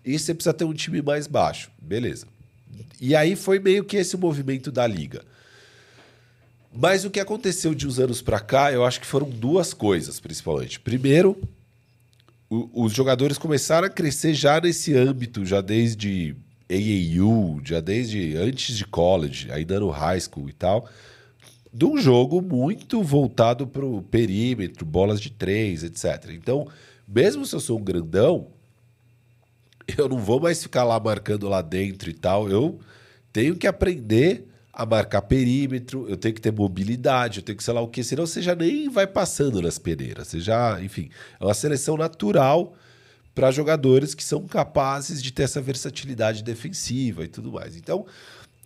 e você precisa ter um time mais baixo. Beleza. E aí foi meio que esse o movimento da liga. Mas o que aconteceu de uns anos pra cá, eu acho que foram duas coisas, principalmente. Primeiro, o- os jogadores começaram a crescer já nesse âmbito, já desde AAU, já desde antes de college, ainda no high school e tal, de um jogo muito voltado para o perímetro, bolas de três, etc. Então, mesmo se eu sou um grandão, eu não vou mais ficar lá marcando lá dentro e tal. Eu tenho que aprender a marcar perímetro, eu tenho que ter mobilidade, eu tenho que sei lá o que, senão você já nem vai passando nas peneiras. Você já, enfim, é uma seleção natural para jogadores que são capazes de ter essa versatilidade defensiva e tudo mais. Então,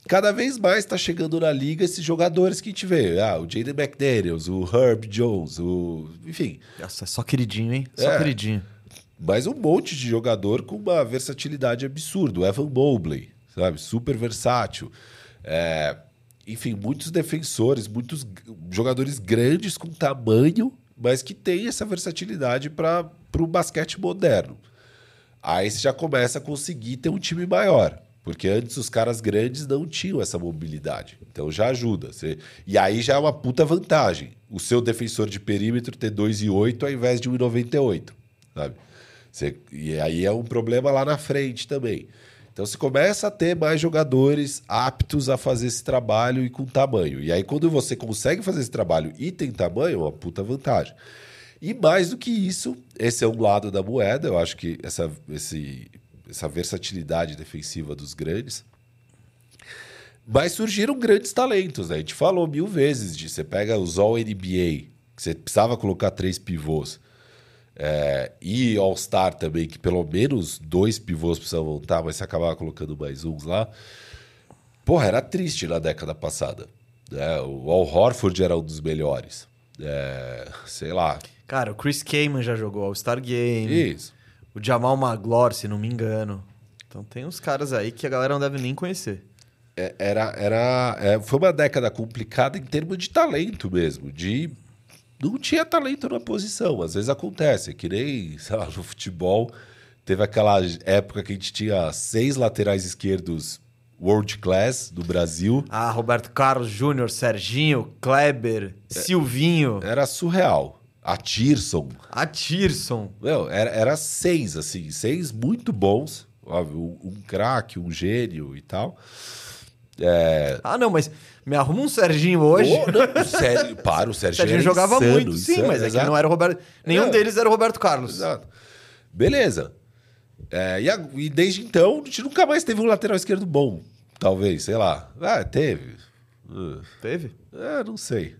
cada vez mais está chegando na liga esses jogadores que a gente vê. Ah, o Jaden McDaniels, o Herb Jones, o. Enfim, Nossa, é só queridinho, hein? Só É. queridinho. mas um monte de jogador com uma versatilidade absurda. O Evan Mobley, sabe? Super versátil. É, enfim, muitos defensores, muitos jogadores grandes com tamanho, mas que têm essa versatilidade para o basquete moderno. Aí você já começa a conseguir ter um time maior. Porque antes os caras grandes não tinham essa mobilidade. Então já ajuda. Você... E aí já é uma puta vantagem. O seu defensor de perímetro ter 2,8 ao invés de 1,98. Sabe? Você... E aí é um problema lá na frente também. Então você começa a ter mais jogadores aptos a fazer esse trabalho e com tamanho. E aí, quando você consegue fazer esse trabalho e tem tamanho, é uma puta vantagem. E mais do que isso, esse é um lado da moeda. Eu acho que essa, esse, essa versatilidade defensiva dos grandes. Mas surgiram grandes talentos, né? A gente falou mil vezes disso. Você pega os All-NBA, que você precisava colocar três pivôs. É, e All-Star também, que pelo menos dois pivôs precisavam estar, mas você acabava colocando mais uns lá. Porra, era triste na década passada. Né? O Al Horford era um dos melhores. É, sei lá. Cara, o Chris Kaman já jogou All-Star Game. Isso. O Jamal Maglor, se não me engano. Então tem uns caras aí que a galera não deve nem conhecer. É, era, era, é, foi uma década complicada em termos de talento mesmo. De não tinha talento na posição. Às vezes acontece, que nem sei lá, no futebol. Teve aquela época que a gente tinha seis laterais esquerdos world class do Brasil. Ah, Roberto Carlos Júnior, Serginho, Kleber, Silvinho, Era surreal. A Tirson. a Tirson. Meu, era, era seis, assim, seis muito bons. Óbvio, um, um craque, um gênio e tal. É, Ah, não, mas me arruma um Serginho hoje. Ô, não, o Sérgio, para, o O Sérgio, Serginho era jogava insano, muito, sim, insano, mas é que não era o Roberto. Nenhum É. deles era o Roberto Carlos. Exato. Beleza. É, e, a- e desde então, a gente nunca mais teve um lateral esquerdo bom. Talvez, sei lá. Ah, teve. Uh, Teve? É, não sei.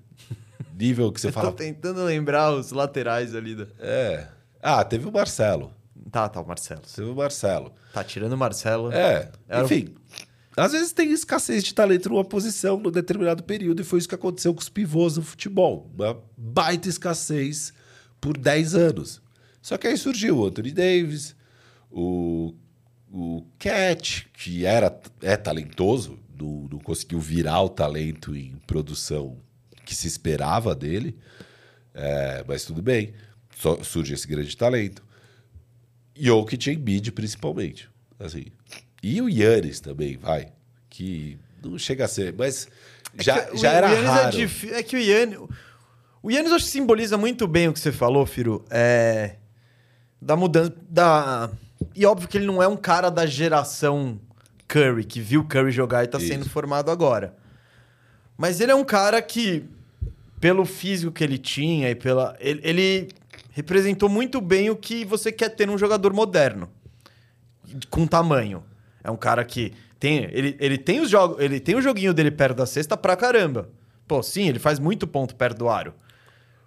Nível que você Tô fala. tentando lembrar os laterais ali. Da... É. Ah, teve o Marcelo. Tá, tá, o Marcelo. Teve o Marcelo. Tá tirando o Marcelo. É, Era- enfim. Às vezes tem escassez de talento numa posição num determinado período, e foi isso que aconteceu com os pivôs no futebol. Uma baita escassez por 10 anos. Só que aí surgiu o Anthony Davis, o, o Cat, que era, é talentoso, não, não conseguiu virar o talento em produção que se esperava dele, é, mas tudo bem, surge esse grande talento. E Embiid, principalmente. Assim. E o Yannis também, vai. Que não chega a ser, mas já, que o- já o era Yannis raro. É, é que o Yannis... O Yannis acho que simboliza muito bem o que você falou, Firo. É... Da mudança... Da... E óbvio que ele não é um cara da geração Curry, que viu Curry jogar e tá Isso. sendo formado agora. Mas ele é um cara que, pelo físico que ele tinha e pela... Ele, ele representou muito bem o que você quer ter num jogador moderno. Com tamanho. É um cara que tem... Ele, ele tem os jogos... Ele tem o joguinho dele perto da cesta pra caramba. Pô, sim, ele faz muito ponto perto do aro.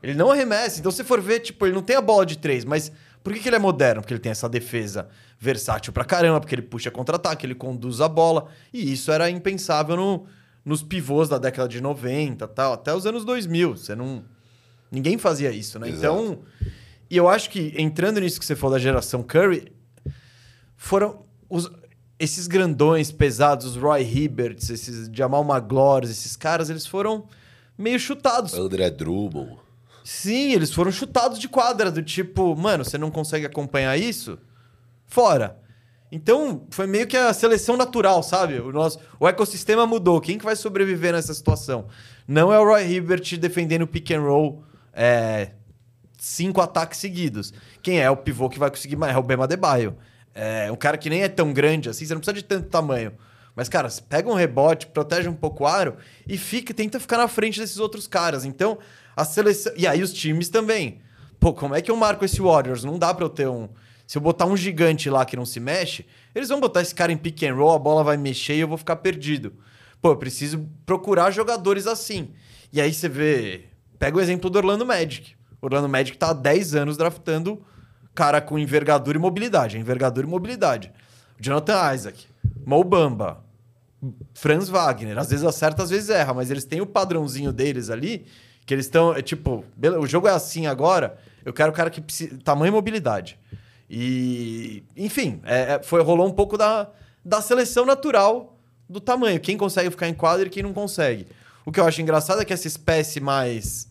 Ele não arremessa. Então, se for ver, tipo, ele não tem a bola de três, mas por que, que ele é moderno? Porque ele tem essa defesa versátil pra caramba, porque ele puxa contra-ataque, ele conduz a bola. E isso era impensável no, nos pivôs da década de 90 tal, até os anos 2000. Você não. Ninguém fazia isso, né? Exato. Então. E eu acho que, entrando nisso que você falou da geração Curry, foram os, esses grandões pesados, os Roy Hibberts, esses Jamal Maglores, esses caras, eles foram meio chutados. André Drummond. Sim, eles foram chutados de quadra, do tipo, mano, você não consegue acompanhar isso? Fora. Então, foi meio que a seleção natural, sabe? O, nosso, o ecossistema mudou. Quem que vai sobreviver nessa situação? Não é o Roy Hibbert defendendo o pick and roll é, cinco ataques seguidos. Quem é o pivô que vai conseguir mais? É o Bema Debaio. É um cara que nem é tão grande assim, você não precisa de tanto tamanho. Mas, cara, pega um rebote, protege um pouco o aro e fica, tenta ficar na frente desses outros caras. Então, a seleção. E aí os times também. Pô, como é que eu marco esse Warriors? Não dá pra eu ter um. Se eu botar um gigante lá que não se mexe, eles vão botar esse cara em pick and roll, a bola vai mexer e eu vou ficar perdido. Pô, eu preciso procurar jogadores assim. E aí você vê. Pega o exemplo do Orlando Magic. O Orlando Magic tá há 10 anos draftando cara com envergadura e mobilidade. Envergadura e mobilidade. Jonathan Isaac, Mo Bamba, Franz Wagner. Às vezes acerta, às vezes erra, mas eles têm o padrãozinho deles ali, que eles estão. É tipo, o jogo é assim agora, eu quero o cara que precisa. Tamanho e mobilidade. E. Enfim, é- é- foi, rolou um pouco da, da seleção natural do tamanho. Quem consegue ficar em quadra e quem não consegue. O que eu acho engraçado é que essa espécie mais,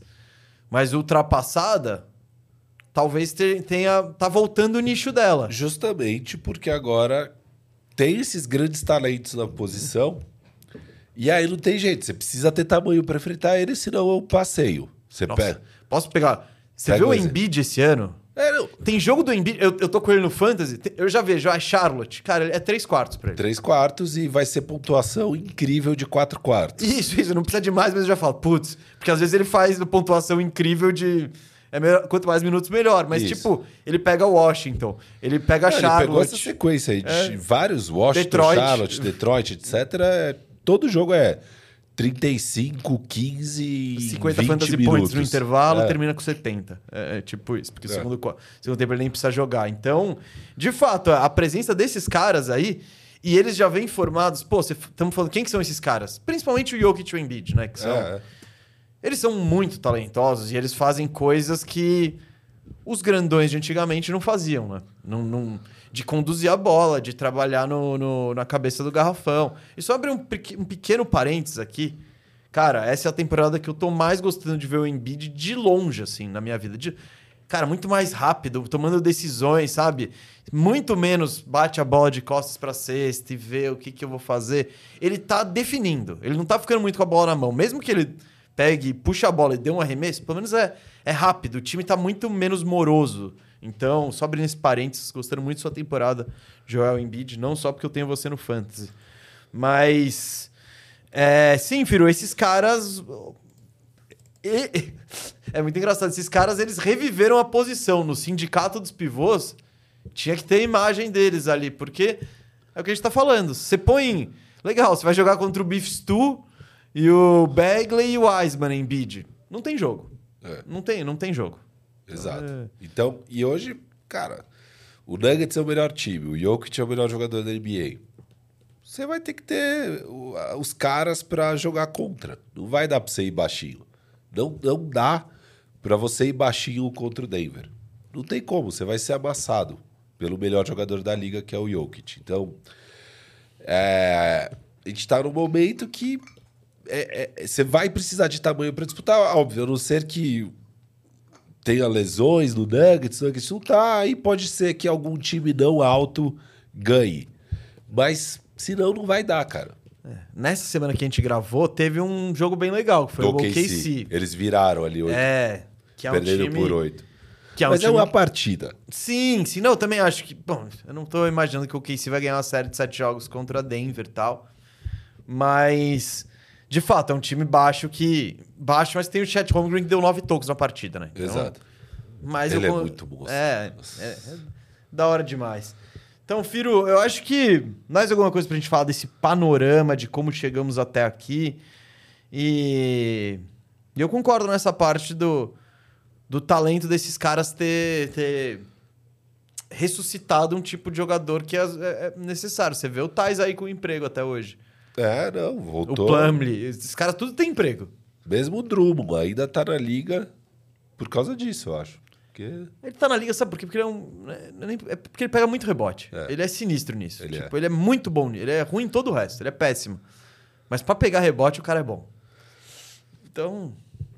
mais ultrapassada talvez te- tenha. tá voltando o nicho dela. Justamente porque agora tem esses grandes talentos na posição. E aí não tem jeito, você precisa ter tamanho para enfrentar ele, senão é um passeio. Você Nossa, pega. Posso pegar. Você Pega viu o. Embiid esse ano? É. Tem jogo do Embiid, eu, eu tô com ele no Fantasy, eu já vejo, a Charlotte, cara, é três quartos pra ele. Três quartos e vai ser pontuação incrível de quatro quartos. Isso, isso, não precisa de mais, mas eu já falo, putz, porque às vezes ele faz pontuação incrível de. É melhor- quanto mais minutos, melhor. Mas, Isso. tipo, ele pega Washington, ele pega Não, ele pegou essa Charlotte. sequência aí de É. vários Washington, Detroit. Charlotte, Detroit, etc. é- todo jogo é 35, 15, 50 20 fantasy minutos. points no intervalo, É. termina com 70. É, é tipo isso, porque o É. segundo, segundo tempo ele nem precisa jogar. Então, de fato, a presença desses caras aí, e eles já vêm formados. Pô, estamos falando, quem que são esses caras? Principalmente o Jokic e o Embiid, né? Que são, É. Eles são muito talentosos e eles fazem coisas que os grandões de antigamente não faziam, né? Não, não- de conduzir a bola, de trabalhar no, no- na cabeça do garrafão. E só abrir um, um pequeno parênteses aqui. Cara, essa é a temporada que eu tô mais gostando de ver o Embiid de longe, assim, na minha vida. De- cara, muito mais rápido, tomando decisões, sabe? Muito menos bate a bola de costas pra cesta e vê o que, que eu vou fazer. Ele tá definindo. Ele não tá ficando muito com a bola na mão. Mesmo que ele pegue, puxa a bola e dê um arremesso, pelo menos é, é rápido. O time tá muito menos moroso. Então, só abrindo esse parênteses, gostando muito da sua temporada, Joel Embiid, não só porque eu tenho você no Fantasy. Mas. É, sim, Firo, esses caras. e- é muito engraçado. Esses caras eles reviveram a posição no sindicato dos pivôs. Tinha que ter a imagem deles ali, porque é o que a gente tá falando. Você põe. Legal, você vai jogar contra o Beef Stew e o Bagley e o Wiseman em bid. Não tem jogo. É. Não tem, não tem jogo. Exato. É. Então, e hoje, cara, O Nuggets é o melhor time, o Jokic é o melhor jogador da NBA. Você vai ter que ter os caras pra jogar contra. Não vai dar pra você ir baixinho. Não, não dá pra você ir baixinho contra o Denver. Não tem como, você vai ser amassado pelo melhor jogador da liga, que é o Jokic. Então, é, a gente tá num momento que é- é- você vai precisar de tamanho pra disputar, óbvio, a não ser que tenha lesões no Nuggets, o Nuggets não tá, aí pode ser que algum time não alto ganhe. Mas senão não vai dar, cara. Nessa semana que a gente gravou, teve um jogo bem legal, que foi Do o OKC. Eles viraram ali oito, É, que é um perdendo time... por oito. É um Mas é time uma partida. Sim, sim. Não, eu também acho que. Bom, eu não tô imaginando que o KC vai ganhar uma série de sete jogos contra Denver e tal. Mas. De fato, é um time baixo que. Baixo, mas tem o Chet Holmgren que deu nove tocos na partida, né? Então, Exato. Mas Ele eu é muito monstro. É, é, é da hora demais. Então, Firo, eu acho que mais alguma coisa pra gente falar desse panorama de como chegamos até aqui. E, e eu concordo nessa parte do, do talento desses caras ter, ter ressuscitado um tipo de jogador que é, é- é necessário. Você vê o Tais aí com emprego até hoje. É, não, O voltou. Plumlee. Esses caras tudo tem emprego. Mesmo o Drummond ainda tá na liga por causa disso, eu acho. Porque Ele tá na liga, sabe por quê? Porque ele é um. não é É porque ele pega muito rebote. É. Ele é sinistro nisso. Ele tipo, ele é muito bom. Ele é ruim em todo o resto. Ele é péssimo. Mas pra pegar rebote, o cara é bom. Então,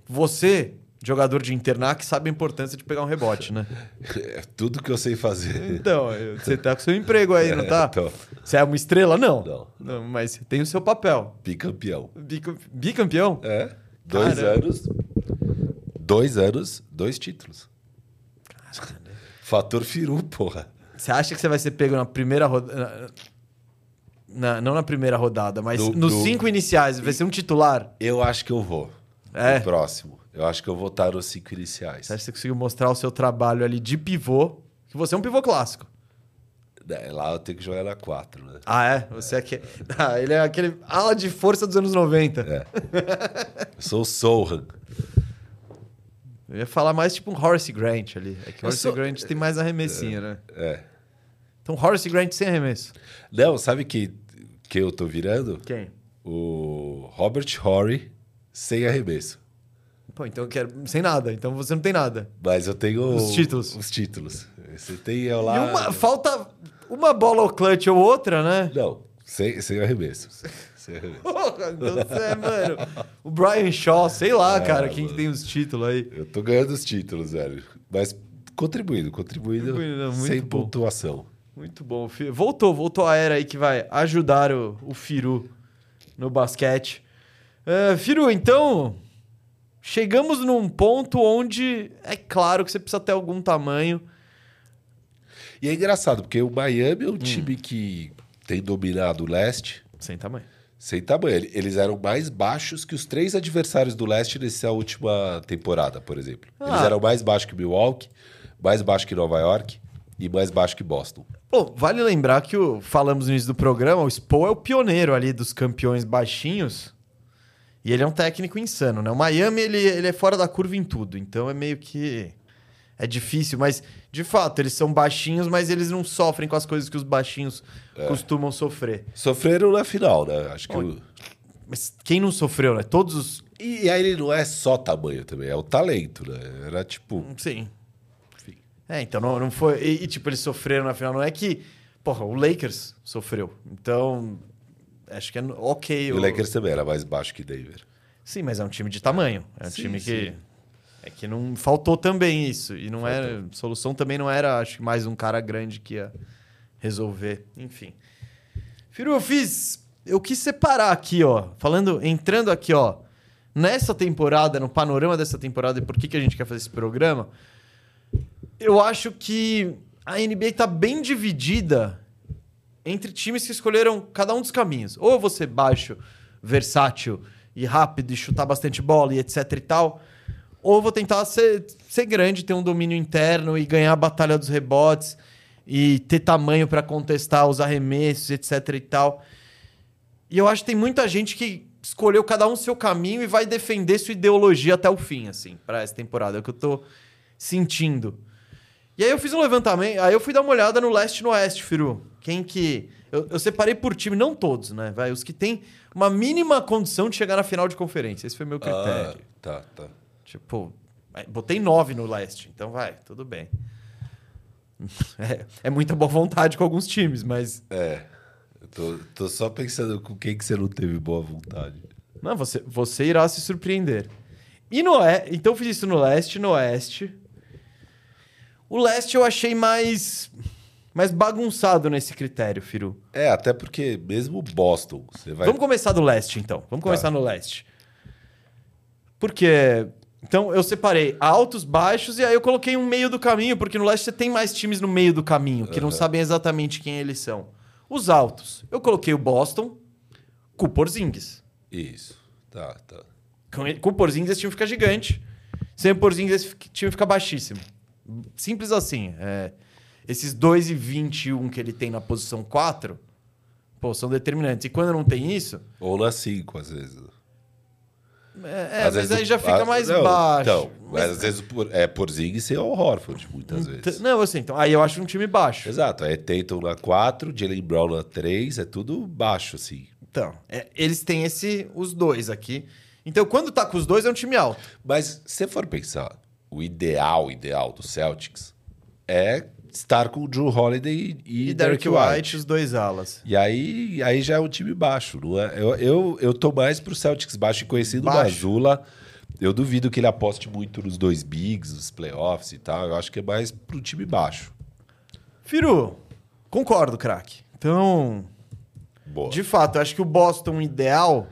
você, jogador de internar, que sabe a importância de pegar um rebote, né? é tudo que eu sei fazer. Então, você tá com seu emprego aí, não tá? Então, Você é uma estrela? Não. Não. Não, mas você tem o seu papel. bicampeão. Bicampeão? É. Dois Caramba. anos. Dois anos, dois títulos. Fator Firu, porra. Você acha que você vai ser pego na primeira rodada. Na, não na primeira rodada, mas Do- nos do- cinco iniciais, vai ser um titular? Eu acho que eu vou. É? No próximo. Eu acho que eu vou estar nos cinco iniciais. Você acha que você conseguiu mostrar o seu trabalho ali de pivô? Que você é um pivô clássico. É, Lá eu tenho que jogar na quatro, né? Ah, é? Você é aquele. Ah, ele é aquele ala de força dos anos 90. É. Eu sou o Sohan. Eu ia falar mais tipo um Horace Grant ali. É que Horace sou- Grant tem mais arremessinho, né? É. Então Horace Grant sem arremesso. Não, sabe que, que eu tô virando? Quem? O Robert Horry sem arremesso. Pô, então eu quero. Sem nada. Então você não tem nada. Mas eu tenho... Os títulos. Os títulos. Você tem eu lá... E uma, falta uma bola ou clutch ou outra, né? Não, sem, sem arremesso. Sem arremesso. Porra, então você é, mano. O Brian Shaw, sei lá, É, cara, quem que mano. tem os títulos aí. Eu tô ganhando os títulos, velho. Mas contribuindo, contribuindo, Contribuindo, muito sem bom. pontuação. Muito bom. Voltou, voltou a era aí que vai ajudar o, o Firu no basquete. Ah, Firu, então, chegamos num ponto onde é claro que você precisa ter algum tamanho. E é engraçado, porque o Miami Hum. é um time que tem dominado o leste Sem tamanho. sem tamanho. Ele- Eles eram mais baixos que os três adversários do leste nessa última temporada, por exemplo. Eles Ah. eram mais baixos que Milwaukee, mais baixo que Nova York e mais baixo que Boston. Pô, vale lembrar que o, falamos no início do programa, o Spo é o pioneiro ali dos campeões baixinhos. E ele é um técnico insano, né? O Miami, ele, ele é fora da curva em tudo. Então é meio que... É difícil, mas de fato, eles são baixinhos, mas eles não sofrem com as coisas que os baixinhos costumam sofrer. Sofreram na final, né? Acho que o... Mas quem não sofreu, né? Todos os. E aí ele não é só tamanho também, é o talento, né? Era tipo... Sim. Enfim. É, então não, não foi. E, e, tipo, eles sofreram na final. Não é que. Porra, o Lakers sofreu. Então. Acho que é ok. E o Lakers também era mais baixo que Denver. Sim, mas é um time de tamanho. É um Sim, time que. sim. É que não faltou também isso. E não era. A solução também não era, acho que mais um cara grande que ia resolver. Enfim. Firu, eu fiz. Eu quis separar aqui, ó. Falando, entrando aqui, ó. Nessa temporada, no panorama dessa temporada e por que, que a gente quer fazer esse programa, eu acho que a NBA tá bem dividida entre times que escolheram cada um dos caminhos. Ou você baixo, versátil e rápido e chutar bastante bola e etc e tal. Ou vou tentar ser, ser grande, ter um domínio interno e ganhar a batalha dos rebotes e ter tamanho para contestar os arremessos, etc e tal. E eu acho que tem muita gente que escolheu cada um seu caminho e vai defender sua ideologia até o fim, assim, para essa temporada. É o que eu tô sentindo. E aí eu fiz um levantamento, aí eu fui dar uma olhada no leste e no oeste, Firu. Quem que. Eu, eu separei por time, não todos, né? Vai, os que têm uma mínima condição de chegar na final de conferência. Esse foi meu critério. Ah, tá, tá. Tipo, é, botei nove no leste, então vai, tudo bem. É, é muita boa vontade com alguns times, mas. É. Eu tô, tô só pensando com quem que você não teve boa vontade. Não, você, você irá se surpreender. E no então eu fiz isso no leste e no oeste. O leste eu achei mais mais bagunçado nesse critério, Firu. É, até porque mesmo Boston, você vai. Vamos começar do leste, então. Vamos começar no leste. Porque. Então, eu separei altos, baixos, e aí eu coloquei um meio do caminho, porque no leste você tem mais times no meio do caminho, que não sabem exatamente quem eles são. Os altos. Eu coloquei o Boston com o Porzingis. Isso. Tá, tá. Com, com o Porzingis esse time fica gigante. Sem o Porzingis esse time fica baixíssimo. Simples assim. É, esses 2,21 que ele tem na posição 4, pô, são determinantes. E quando não tem isso, Ou na 5, às vezes. é, é, Às mas vezes aí já fica mais não, baixo. Então, mas, Mas- às vezes por, é por Zing sem o Horford, muitas T- vezes. Não, assim, então, aí eu acho um time baixo. Exato, é Tatum na 4, Jalen Brown na 3, é tudo baixo, assim. Então, é, eles têm esse, os dois aqui. Então, quando tá com os dois, é um time alto. Mas se você for pensar, o ideal, ideal do Celtics é estar com o Drew Holiday e, E, Derek White. White, os dois alas. E aí, aí já é um time baixo, não é? Eu, eu, eu tô mais pro Celtics baixo e conhecido o Baixo. Mazula. Eu duvido que ele aposte muito nos dois bigs, nos playoffs e tal. Eu acho que é mais pro time baixo. Firu, concordo, craque. Então, Boa. de fato, eu acho que o Boston ideal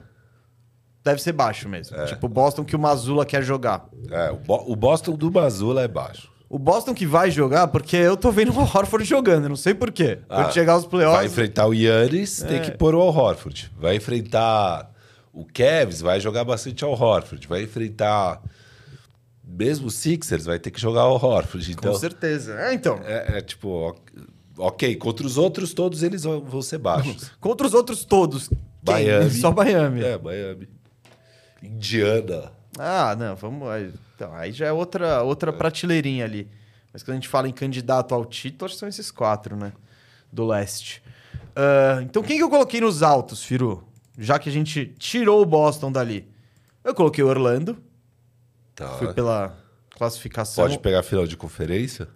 deve ser baixo mesmo. Tipo, o Boston que o Mazula quer jogar. É, o, Bo- o Boston do Mazula é baixo. O Boston que vai jogar, porque eu tô vendo o Horford jogando, não sei porquê. Quando Ah, chegar aos Vai playoffs. enfrentar o Yannis, tem É. que pôr o Al Horford. Vai enfrentar o Cavs, vai jogar bastante ao Horford. Vai enfrentar mesmo o Sixers, vai ter que jogar ao Horford. Com Então, certeza. É, então. é, é tipo, ok, contra os outros, todos eles vão, ser baixos. Contra os outros todos. quem? Miami. Só Miami. é, Miami. Indiana. Ah, não, vamos. Aí, então, aí já é outra, outra prateleirinha ali. Mas quando a gente fala em candidato ao título, acho que são esses quatro, né? Do leste. Ah, então, quem que eu coloquei nos altos, Firu? Já que a gente tirou o Boston dali. Eu coloquei o Orlando. Tá. Fui pela classificação. Pode pegar a final de conferência?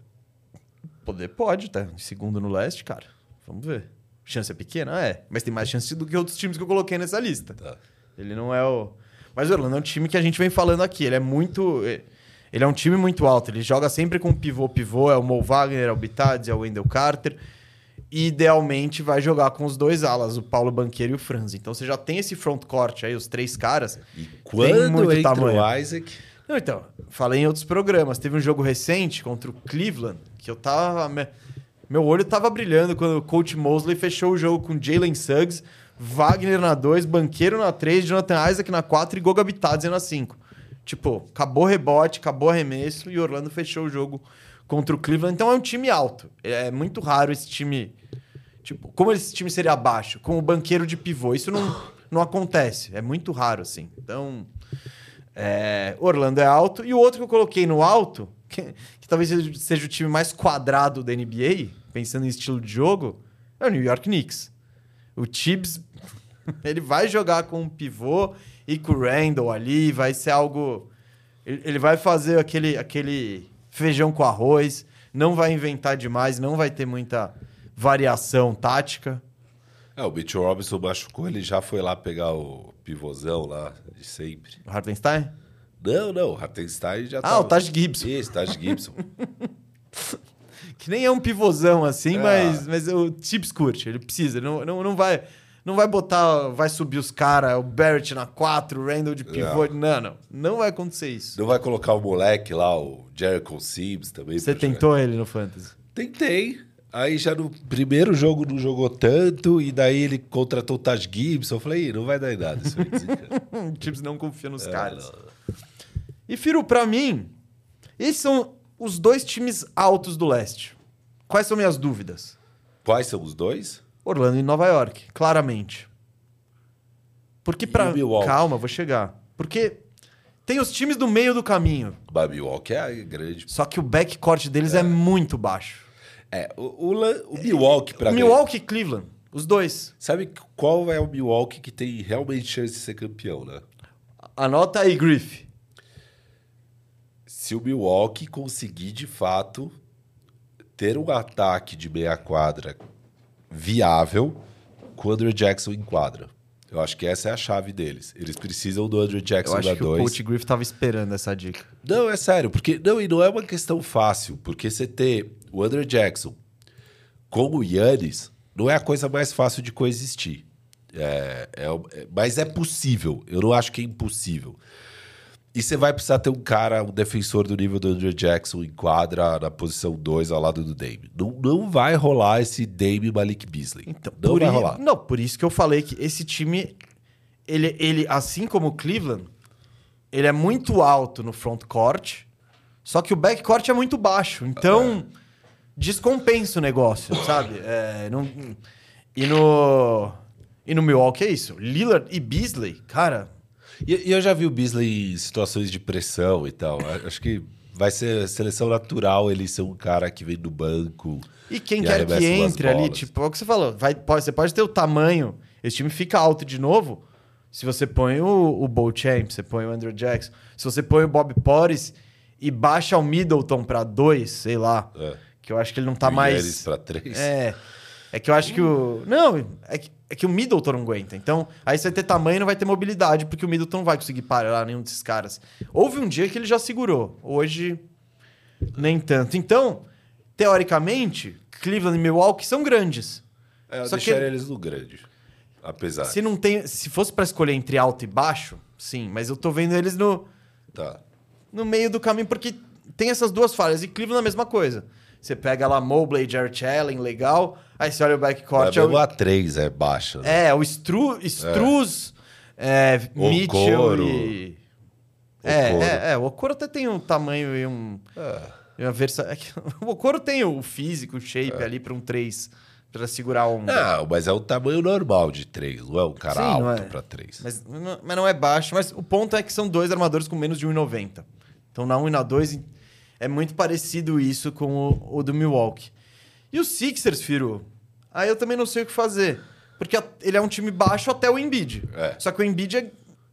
Poder pode, tá? Segundo no leste, cara. Vamos ver. Chance é pequena? É. Mas tem mais chance do que outros times que eu coloquei nessa lista. Tá. Ele não é o. Mas o Orlando é um time que a gente vem falando aqui. Ele é muito. Ele é um time muito alto. Ele joga sempre com pivô-pivô. É o Mo Wagner, é o Bitadze, é o Wendell Carter. E idealmente vai jogar com os dois alas, o Paulo Banqueiro e o Franz. Então você já tem esse frontcourt aí, os três caras. E quando muito entra tamanho. o Isaac... Não, então, falei em outros programas. Teve um jogo recente contra o Cleveland que eu tava. me- Meu olho tava brilhando quando o coach Mosley fechou o jogo com Jalen Suggs, Wagner na 2, Banqueiro na 3, Jonathan Isaac na 4 e Goga Bitadze na 5. Tipo, acabou rebote, acabou arremesso e Orlando fechou o jogo contra o Cleveland. Então é um time alto. É muito raro esse time. Tipo, como esse time seria abaixo? Com o banqueiro de pivô. Isso não, não acontece. É muito raro, assim. Então. É, Orlando é alto. E o outro que eu coloquei no alto, que, que talvez seja o time mais quadrado da NBA, pensando em estilo de jogo, é o New York Knicks. O Tibbs, ele vai jogar com um pivô e com o Randall ali, vai ser algo... Ele, vai fazer aquele, aquele feijão com arroz, não vai inventar demais, não vai ter muita variação tática. É, o Mitchell Robinson machucou, ele já foi lá pegar o pivôzão lá de sempre. O Hartenstein? Não, não, o Hartenstein já Ah, o Taj Gibson. Isso, Taj Gibson. Que nem é um pivôzão assim, É. mas, mas o Tibbs curte, ele precisa, ele não, não, não vai não vai botar, vai subir os caras, o Barrett na 4, o Randall de pivô. Não, não, não vai acontecer isso. não vai colocar o moleque lá, o Jericho Sims também. Você tentou ele no Fantasy? Tentei. Aí já no primeiro jogo não jogou tanto, e daí ele contratou o Taj Gibson. Eu falei, "Ih, não vai dar em nada isso aí. desencana." o Tibbs não confia nos É, caras. não. E Firo, pra mim, esses são os dois times altos do leste. Quais são minhas dúvidas? Quais são os dois? Orlando e Nova York, claramente. Porque pra. o Milwaukee? Calma, vou chegar. Porque Tem os times do meio do caminho. Mas Milwaukee é grande. Só que o backcourt deles é, muito baixo. É, o, o, o Milwaukee pra O mim. Milwaukee e Cleveland, os dois. Sabe qual é o Milwaukee que tem realmente chance de ser campeão, né? Anota aí, Griff. Se o Milwaukee conseguir de fato ter um ataque de meia quadra viável com o Andrew Jackson em quadra. Eu acho que essa é a chave deles. Eles precisam do Andrew Eu Jackson acho na que o 2. coach Griff tava esperando essa dica. Não, é sério, porque não, e não é uma questão fácil, porque você ter o Andrew Jackson com o Yannis não é a coisa mais fácil de coexistir. É, é, é- mas é possível. Eu não acho que é impossível. E você vai precisar ter um cara, um defensor do nível do Andrew Jackson em quadra na posição 2 ao lado do Dame. Não, não vai rolar esse Dame Malik Beasley. Então, não por vai i- rolar. Não, por isso que eu falei que esse time, ele, ele, assim como o Cleveland, ele é muito alto no front court, só que o back court é muito baixo. Então, descompensa o negócio, sabe? É, não- e no e no Milwaukee é isso. Lillard e Beasley, cara, E, e eu já vi o Beasley em situações de pressão e tal. Acho que vai ser seleção natural ele ser um cara que vem do banco. E quem E quer que entre ali, tipo, é o que você falou, vai, pode, você pode ter o tamanho, esse time fica alto de novo, se você põe o, o Bo Champ, você põe o Andrew Jackson, se você põe o Bob Porres e baixa o Middleton pra dois, sei lá, É. que eu acho que ele não tá o mais... Pra três. É, é que eu acho que o... Não, é que, é que o Middleton não aguenta, então aí você vai ter tamanho e não vai ter mobilidade, porque o Middleton não vai conseguir parar nenhum desses caras. Houve um dia que ele já segurou, hoje nem tanto. Então, teoricamente, Cleveland e Milwaukee são grandes. É, eu Só que- deixaria eles no grande. Apesar. Se não tem, se fosse pra escolher entre alto e baixo, sim, mas eu tô vendo eles no, Tá. no meio do caminho porque tem essas duas falhas e Cleveland é a mesma coisa. Você pega lá Mobley, Jared Allen, legal. Aí você olha o backcourt, é mesmo o, a 3 é baixa. né? é, o Stru, Struz, é, Mitchell Okoro. e é, Okoro. é, é, o Okoro até tem um tamanho e um e uma versa... é o Okoro tem o físico, o shape ali pra um 3 pra segurar um Não, mas é o tamanho normal de 3, não é um cara Sim, alto é. pra 3. Mas mas não é baixo. Mas o ponto é que são dois armadores com menos de 1,90. Então na 1 e na 2 é muito parecido isso com o, o do Milwaukee. E os Sixers, Firo, aí eu também não sei o que fazer. Porque ele é um time baixo até o Embiid. É. Só que o Embiid é,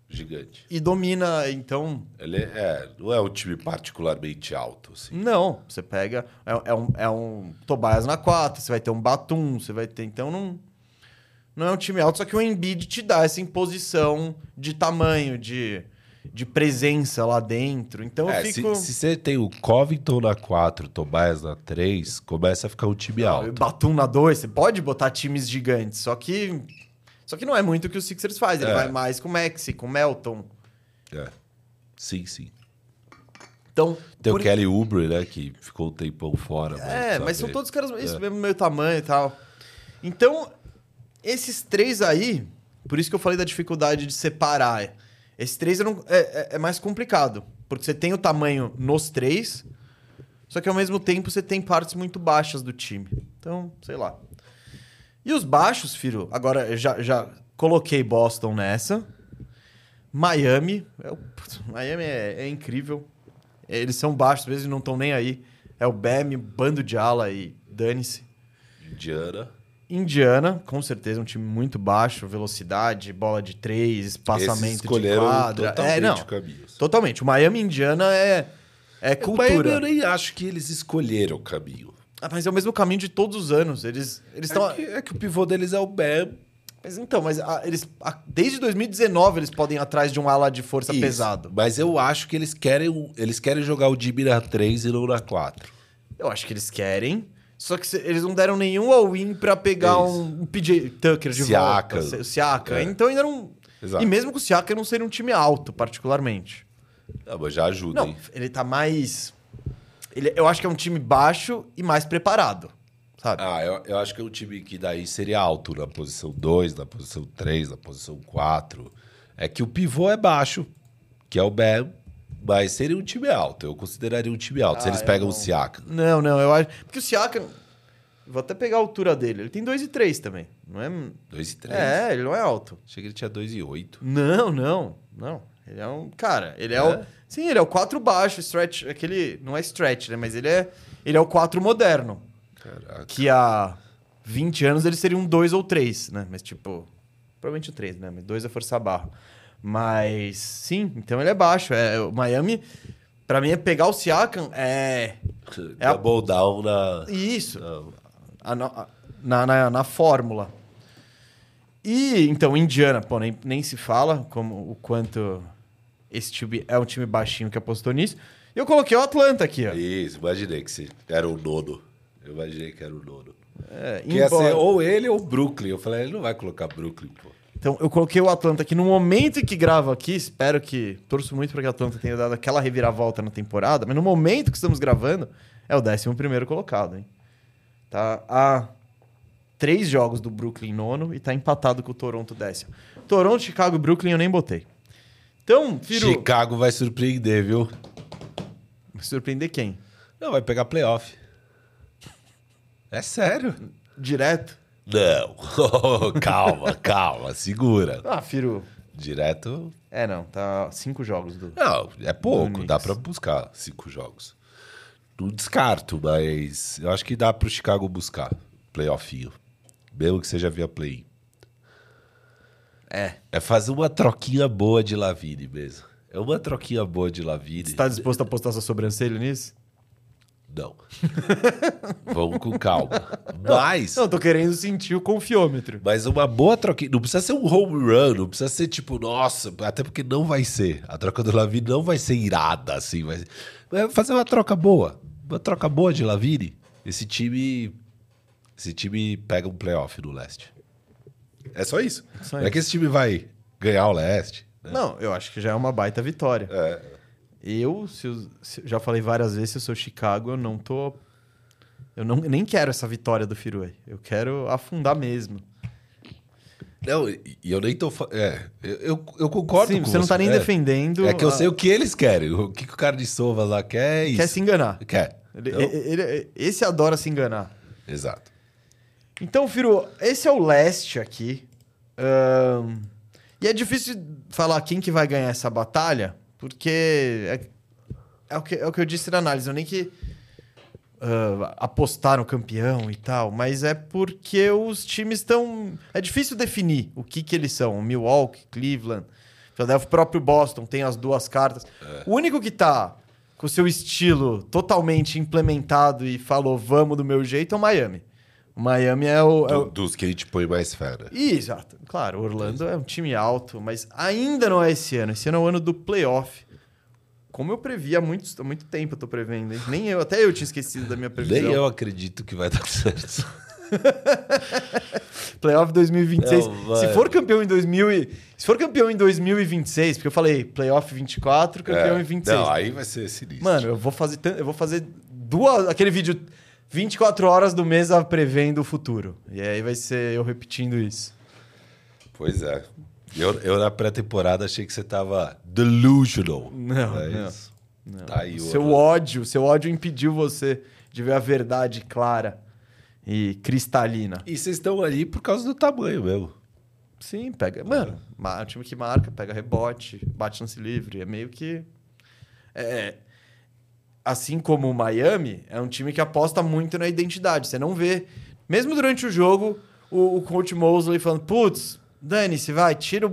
Gigante. e domina, então... Ele é, não é um time particularmente alto, assim. Não, você pega... É, é um, é um Tobias na 4, você vai ter um Batum, você vai ter... Então não... Não é um time alto, só que o Embiid te dá essa imposição de tamanho, de, de presença lá dentro. Então É, se, fico. se você tem o Covington na 4, Tobias na 3, começa a ficar um time alto. Batum na 2, você pode botar times gigantes, só que. Só que não é muito o que o Sixers faz. Ele É. vai mais com o Maxi, com o Melton. É. Sim, sim. Então. Tem por- o Kelly Oubre, né, que ficou um tempão fora. É, mas são todos caras. Isso É. mesmo, meu tamanho e tal. Então, esses três aí, por isso que eu falei da dificuldade de separar. Esses três eram, é, é- é mais complicado. Porque você tem o tamanho nos três, só que ao mesmo tempo você tem partes muito baixas do time. Então, sei lá. E os baixos, Firo, agora eu já, já coloquei Boston nessa. Miami. é o- Miami é, é incrível. Eles são baixos mesmo e não estão nem aí. É o Bam, bando de ala e dane-se. Indiana. Indiana, com certeza, um time muito baixo, velocidade, bola de três, Esses espaçamento de quadra. totalmente É, não, totalmente. O Miami Indiana é, é Miami cultura. eu nem acho que eles escolheram o caminho. Ah, mas é o mesmo caminho de todos os anos. Eles eles estão. É que, é que o pivô deles é o Bam. Mas então, mas ah, eles ah, desde 2019 eles podem ir atrás de um ala de força Isso. pesado. Mas eu acho que eles querem, eles querem jogar o Jimmy na 3 e não na 4. Eu acho que eles querem. Só que eles não deram nenhum all-in pra pegar Isso. um, um PJ Tucker de Siakam. volta. Siaka. É. Então ainda não. Exato. E mesmo com o Siaka não seria um time alto, particularmente. Ah, mas já ajuda, Não, hein? ele tá mais. Ele, eu acho que é um time baixo e mais preparado. Sabe? Ah, eu, eu acho que é um time que daí seria alto na posição 2, na posição 3, na posição 4. É que o pivô é baixo, que é o Bam, mas seria um time alto. Eu consideraria um time alto, se Ah, eles eu pegam não. o Siaka. Não, não, eu acho. Porque o Siaka. Vou até pegar a altura dele. Ele tem 2 e 3 também. Não é. 2 e 3. É, ele não é alto. Achei que ele tinha 2 e 8. Não, não, não. Ele é um. Cara, ele é, o. É? Sim, ele é o 4 baixo, stretch. Aquele. Não é stretch, né? Mas ele é. Ele é o 4 moderno. Caraca. Que há 20 anos ele seria um 2 ou 3, né? Mas tipo. Provavelmente o 3, né? Mas 2 é força barra. Mas. Sim, então ele é baixo. É, o Miami. Pra mim é pegar o Siakam. É. É a- Double down na. Isso. Não. A no- a- na, na, na fórmula. E então, Indiana, pô, nem, nem se fala como o quanto esse time é um time baixinho que apostou nisso. E eu coloquei o Atlanta aqui, ó. Isso, imaginei que era o nono. Eu imaginei que era o nono. É, Que ia ser ou ele ou Brooklyn. Eu falei, ele não vai colocar Brooklyn, pô. Então, eu coloquei o Atlanta aqui no momento em que gravo aqui. Espero que. Torço muito para que o Atlanta tenha dado aquela reviravolta na temporada. Mas no momento que estamos gravando, é o 11 colocado, hein? Tá a três jogos do Brooklyn nono e tá empatado com o Toronto décimo. Toronto, Chicago e Brooklyn eu nem botei. Então, Firu. Chicago vai surpreender, viu? Me surpreender quem? Não, vai pegar playoff. É sério? Direto? Não. calma, calma. Segura. Ah, Firu. Direto. É, não. Tá cinco jogos do. Não, é pouco. Dá pra buscar cinco jogos. Não descarto, mas eu acho que dá pro Chicago buscar playoffinho. Mesmo que seja via play. É. É fazer uma troquinha boa de Lavine mesmo. É uma troquinha boa de Lavine. Você tá disposto a postar sua sobrancelha nisso? Não. Vamos com calma. Mas, Não, tô querendo sentir o confiômetro. mas uma boa troquinha. Não precisa ser um home run, não precisa ser tipo, nossa, até porque não vai ser. A troca do Lavine não vai ser irada, assim. Vai fazer uma troca boa. Uma troca boa de Lavine. Esse time. Esse time pega um playoff no leste. É só isso. Só não é isso. que esse time vai ganhar o leste. né? Não, eu acho que já é uma baita vitória. É. Eu, se eu- se- já falei várias vezes, se eu sou Chicago, eu não tô. Eu não, nem quero essa vitória do Firue. Eu quero afundar mesmo. Não, e eu nem tô. É, eu, eu, concordo Sim, com você não tá nem é. defendendo. É que eu a- sei o que eles querem. O que, que o cara de Sova lá quer é isso. Quer se enganar. Quer. Ele- Então, ele- ele- esse adora se enganar. Exato. Então, Firu, esse é o leste aqui. Ahn, e é difícil falar quem que vai ganhar essa batalha, porque é, é o, que, é o que eu disse na análise. É nem que ah, apostar no campeão e tal, mas é porque os times estão... É difícil definir o que, que eles são. Milwaukee, Cleveland, Philadelphia, o próprio Boston tem as duas cartas. O único que tá com o seu estilo totalmente implementado e falou vamos do meu jeito é o Miami. Miami é o. é Do- o- dos que a gente põe mais? Ih, Exato. Claro, Orlando é um time alto, mas ainda não é esse ano. Esse ano é o ano do playoff. Como eu previ há muito, há muito tempo, eu tô prevendo, hein? Nem eu, até eu tinha esquecido da minha previsão. Nem eu acredito que vai dar certo. Playoff 2026. Não, se for campeão em 2000 e, se for campeão em 2026, porque eu falei playoff 24, campeão É. em 26. Não, aí vai ser sinistro. Mano, eu vou fazer eu vou fazer duas aquele vídeo 24 horas do mês a prevendo o futuro. E aí vai ser eu repetindo isso. Pois é. Eu, eu na pré-temporada achei que você tava delusional. Não, é não. Isso. Não. Tá aí o o seu Orlando. ódio, seu ódio impediu você de ver a verdade clara e cristalina. E vocês estão ali por causa do tamanho mesmo. Sim, pega. Mano, ma- time que marca, pega rebote, bate lance livre. É meio que. É. Assim como o Miami, é um time que aposta muito na identidade. Você não vê. Mesmo durante o jogo, o, o coach Mosley falando: putz, dane-se, vai, tira o.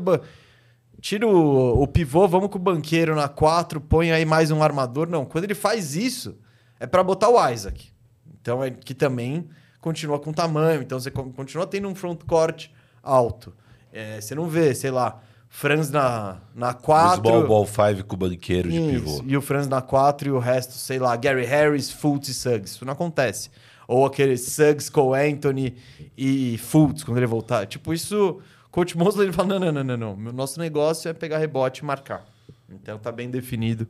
Tira o, o pivô, vamos com o banqueiro na 4, põe aí mais um armador. Não, quando ele faz isso, é pra botar o Isaac. Então, é que também continua com tamanho. Então, você con- continua tendo um frontcourt alto. É, você não vê, sei lá, Franz na, na O 4. small ball five com o banqueiro de pivô. E o Franz na 4 e o resto, sei lá, Gary Harris, Fultz e Suggs. Isso não acontece. Ou aquele Suggs, Cole Anthony e Fultz quando ele voltar. Tipo, isso... Coach Mosley ele fala, não, não, não, não, não. Nosso negócio é pegar rebote e marcar. Então tá bem definido.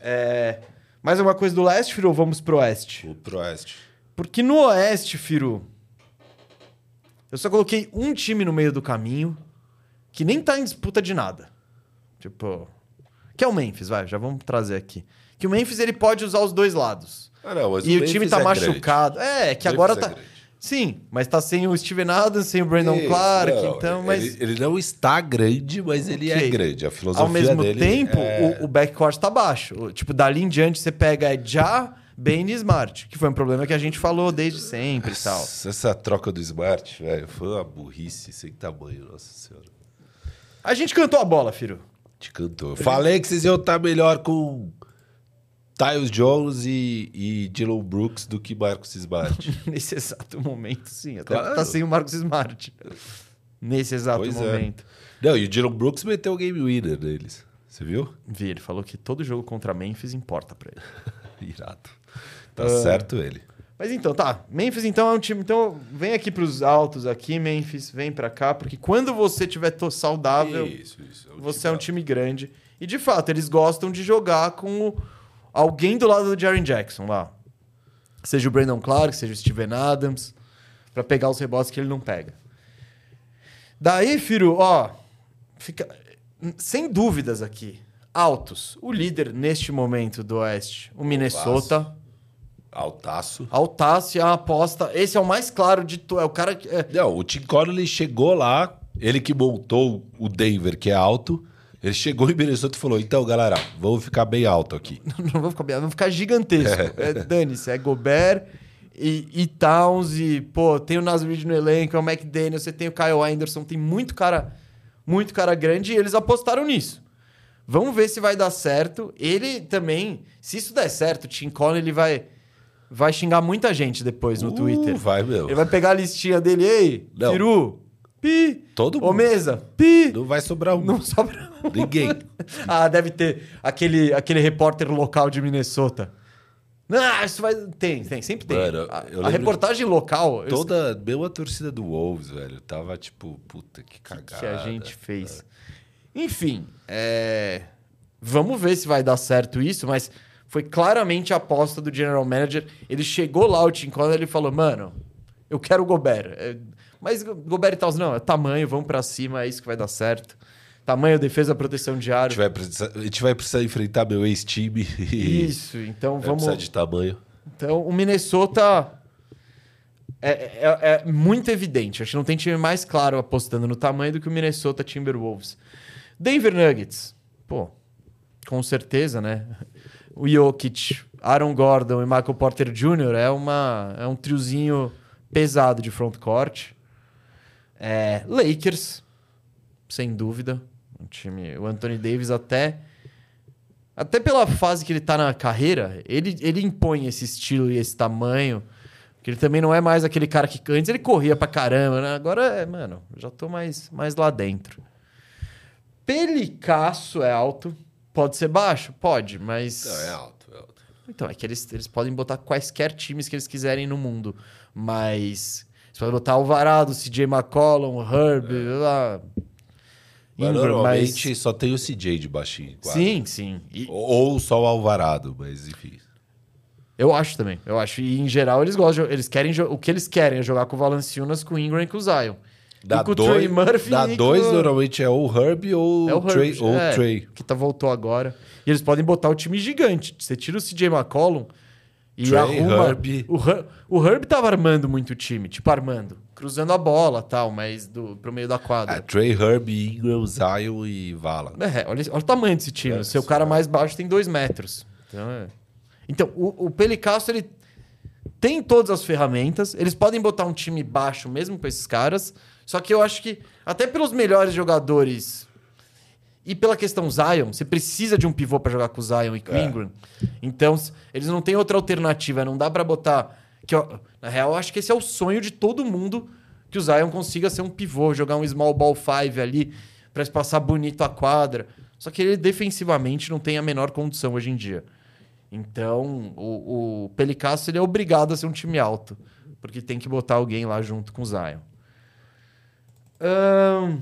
É... Mais alguma coisa do leste, Firu? ou Vamos pro oeste. O Proeste. Porque no Oeste, Firu, eu só coloquei um time no meio do caminho que nem tá em disputa de nada. Tipo. Que é o Memphis, vai, já vamos trazer aqui. Que o Memphis ele pode usar os dois lados. Ah, não, mas e o, Memphis time tá é machucado. É, que Memphis agora é tá. grande. Sim, mas tá sem o Steven Adams, sem o Brandon Isso, Clark, não, então, mas... Ele, ele não está grande, mas ele Ok. é grande. A filosofia Ao mesmo tempo, é... o, o backcourt tá baixo. O- Tipo, dali em diante você pega Já, Bane e Smart, que foi um problema que a gente falou desde sempre e tal. Essa troca do Smart, velho, foi uma burrice sem tamanho, nossa senhora. A gente cantou a bola, Firo. Te cantou. Falei que vocês iam estar melhor com Tyus Jones e, e Dylan Brooks do que Marcos Smart. Nesse exato momento, sim. Até Claro. tá sem o Marcos Smart. Nesse exato Pois é. momento. não, e o Dylan Brooks meteu o game winner neles. Você viu? Vi, ele falou que todo jogo contra Memphis importa pra ele. Irado. Tá certo ele. Mas então, tá. Memphis, então, é um time. Então, vem aqui pros altos aqui, Memphis, vem pra cá, porque quando você tiver saudável, Isso, isso. você é um time grande. E de fato, eles gostam de jogar com alguém do lado do Jaren Jackson lá. Seja o Brandon Clark, seja o Steven Adams, pra pegar os rebotes que ele não pega. Daí, Firo, ó, fica sem dúvidas aqui. Altos. O líder neste momento do Oeste, o Minnesota. Altaço. Altaço e a aposta. Esse é o mais claro de tu. É o cara que. é- Não, o Tim Connolly chegou lá, ele que montou o Denver, que é alto. Ele chegou em Minnesota e falou: então, galera, vamos ficar bem alto aqui. Não vou ficar, bem- vou ficar gigantesco. É, Dane-se, é Gobert e, e Towns e, pô, tem o Nas Reed no elenco, é o McDaniel, você tem o Kyle Anderson, tem muito cara, muito cara grande e eles apostaram nisso. Vamos ver se vai dar certo. Ele também, se isso der certo, o Tim Conley, ele vai, vai xingar muita gente depois no Uh, Twitter. Vai, meu. Ele vai pegar a listinha dele, ei, Não. Firu, pi, Todo ô mundo. mesa, pi, Não vai sobrar um. não sobra um. Ninguém. Ah, deve ter aquele, aquele repórter local de Minnesota. Ah, isso vai. Tem, tem, sempre tem. Mano, a a reportagem local. eu Toda, mesmo a torcida do Wolves, velho, tava tipo, puta que cagada. que a gente fez. Enfim, é, vamos ver se vai dar certo isso, mas foi claramente a aposta do general manager. Ele chegou lá, o Tim Conley, ele falou: Mano, eu quero o Gobert. É, Mas Gobert e tal, não, é tamanho, vamos pra cima, é isso que vai dar certo. Tamanho, defesa, proteção de A ar. gente vai precisar, a gente vai precisar enfrentar meu ex-time Isso, então vai vamos. precisar de tamanho. Então, o Minnesota é, é- é muito evidente. Acho que não tem time mais claro apostando no tamanho do que o Minnesota Timberwolves. Denver Nuggets. Pô, com certeza, né? O Jokic, Aaron Gordon e Michael Porter Jr. é, uma, é um triozinho pesado de frontcourt. É, Lakers, sem dúvida. Um time, o Anthony Davis até até pela fase que ele tá na carreira, ele, ele impõe esse estilo e esse tamanho. Que ele também não é mais aquele cara que antes ele corria pra caramba, né? Agora é, mano, já tô mais, mais lá dentro. Pelicaço é alto. Pode ser baixo? Pode, mas. Não, é alto, é alto. Então, é que eles, eles podem botar quaisquer times que eles quiserem no mundo. Mas. Você pode botar Alvarado, CJ McCollum, Herb, lá. Mas Ingram, normalmente só tem o CJ de baixinho. quase. Sim, sim. E- Ou só o Alvarado, mas enfim. Eu acho também. Eu acho. E em geral eles gostam. de- Eles querem o que eles querem é jogar com o Valanciunas, com o Ingram e com o Zion. E com o dois, Trey Murphy. e dois com... normalmente é ou o Herb ou é o o Trey. Ou é, o Trey. que tá, voltou agora. E eles podem botar o time gigante. Você tira o CJ McCollum e Trey, arruma. Herb. O, Her- o Herb tava armando muito o time, tipo armando, cruzando a bola, tal, mas do pro meio da quadra. Trey, Herb, Ingram, Zion e Vala. É, olha, olha o tamanho desse time. É, o seu cara é. mais baixo tem dois metros. Então, é. então o, o ele tem todas as ferramentas. Eles podem botar um time baixo mesmo com esses caras. Só que eu acho que, até pelos melhores jogadores e pela questão Zion, você precisa de um pivô pra jogar com o Zion e com É. Ingram. Então, eles não têm outra alternativa. Não dá pra botar. Que, ó, na real, eu acho que esse é o sonho de todo mundo que o Zion consiga ser um pivô, jogar um small ball five ali pra espaçar bonito a quadra. Só que ele defensivamente não tem a menor condição hoje em dia. Então, o, o Pelicasso ele é obrigado a ser um time alto, porque tem que botar alguém lá junto com o Zion. Ahn,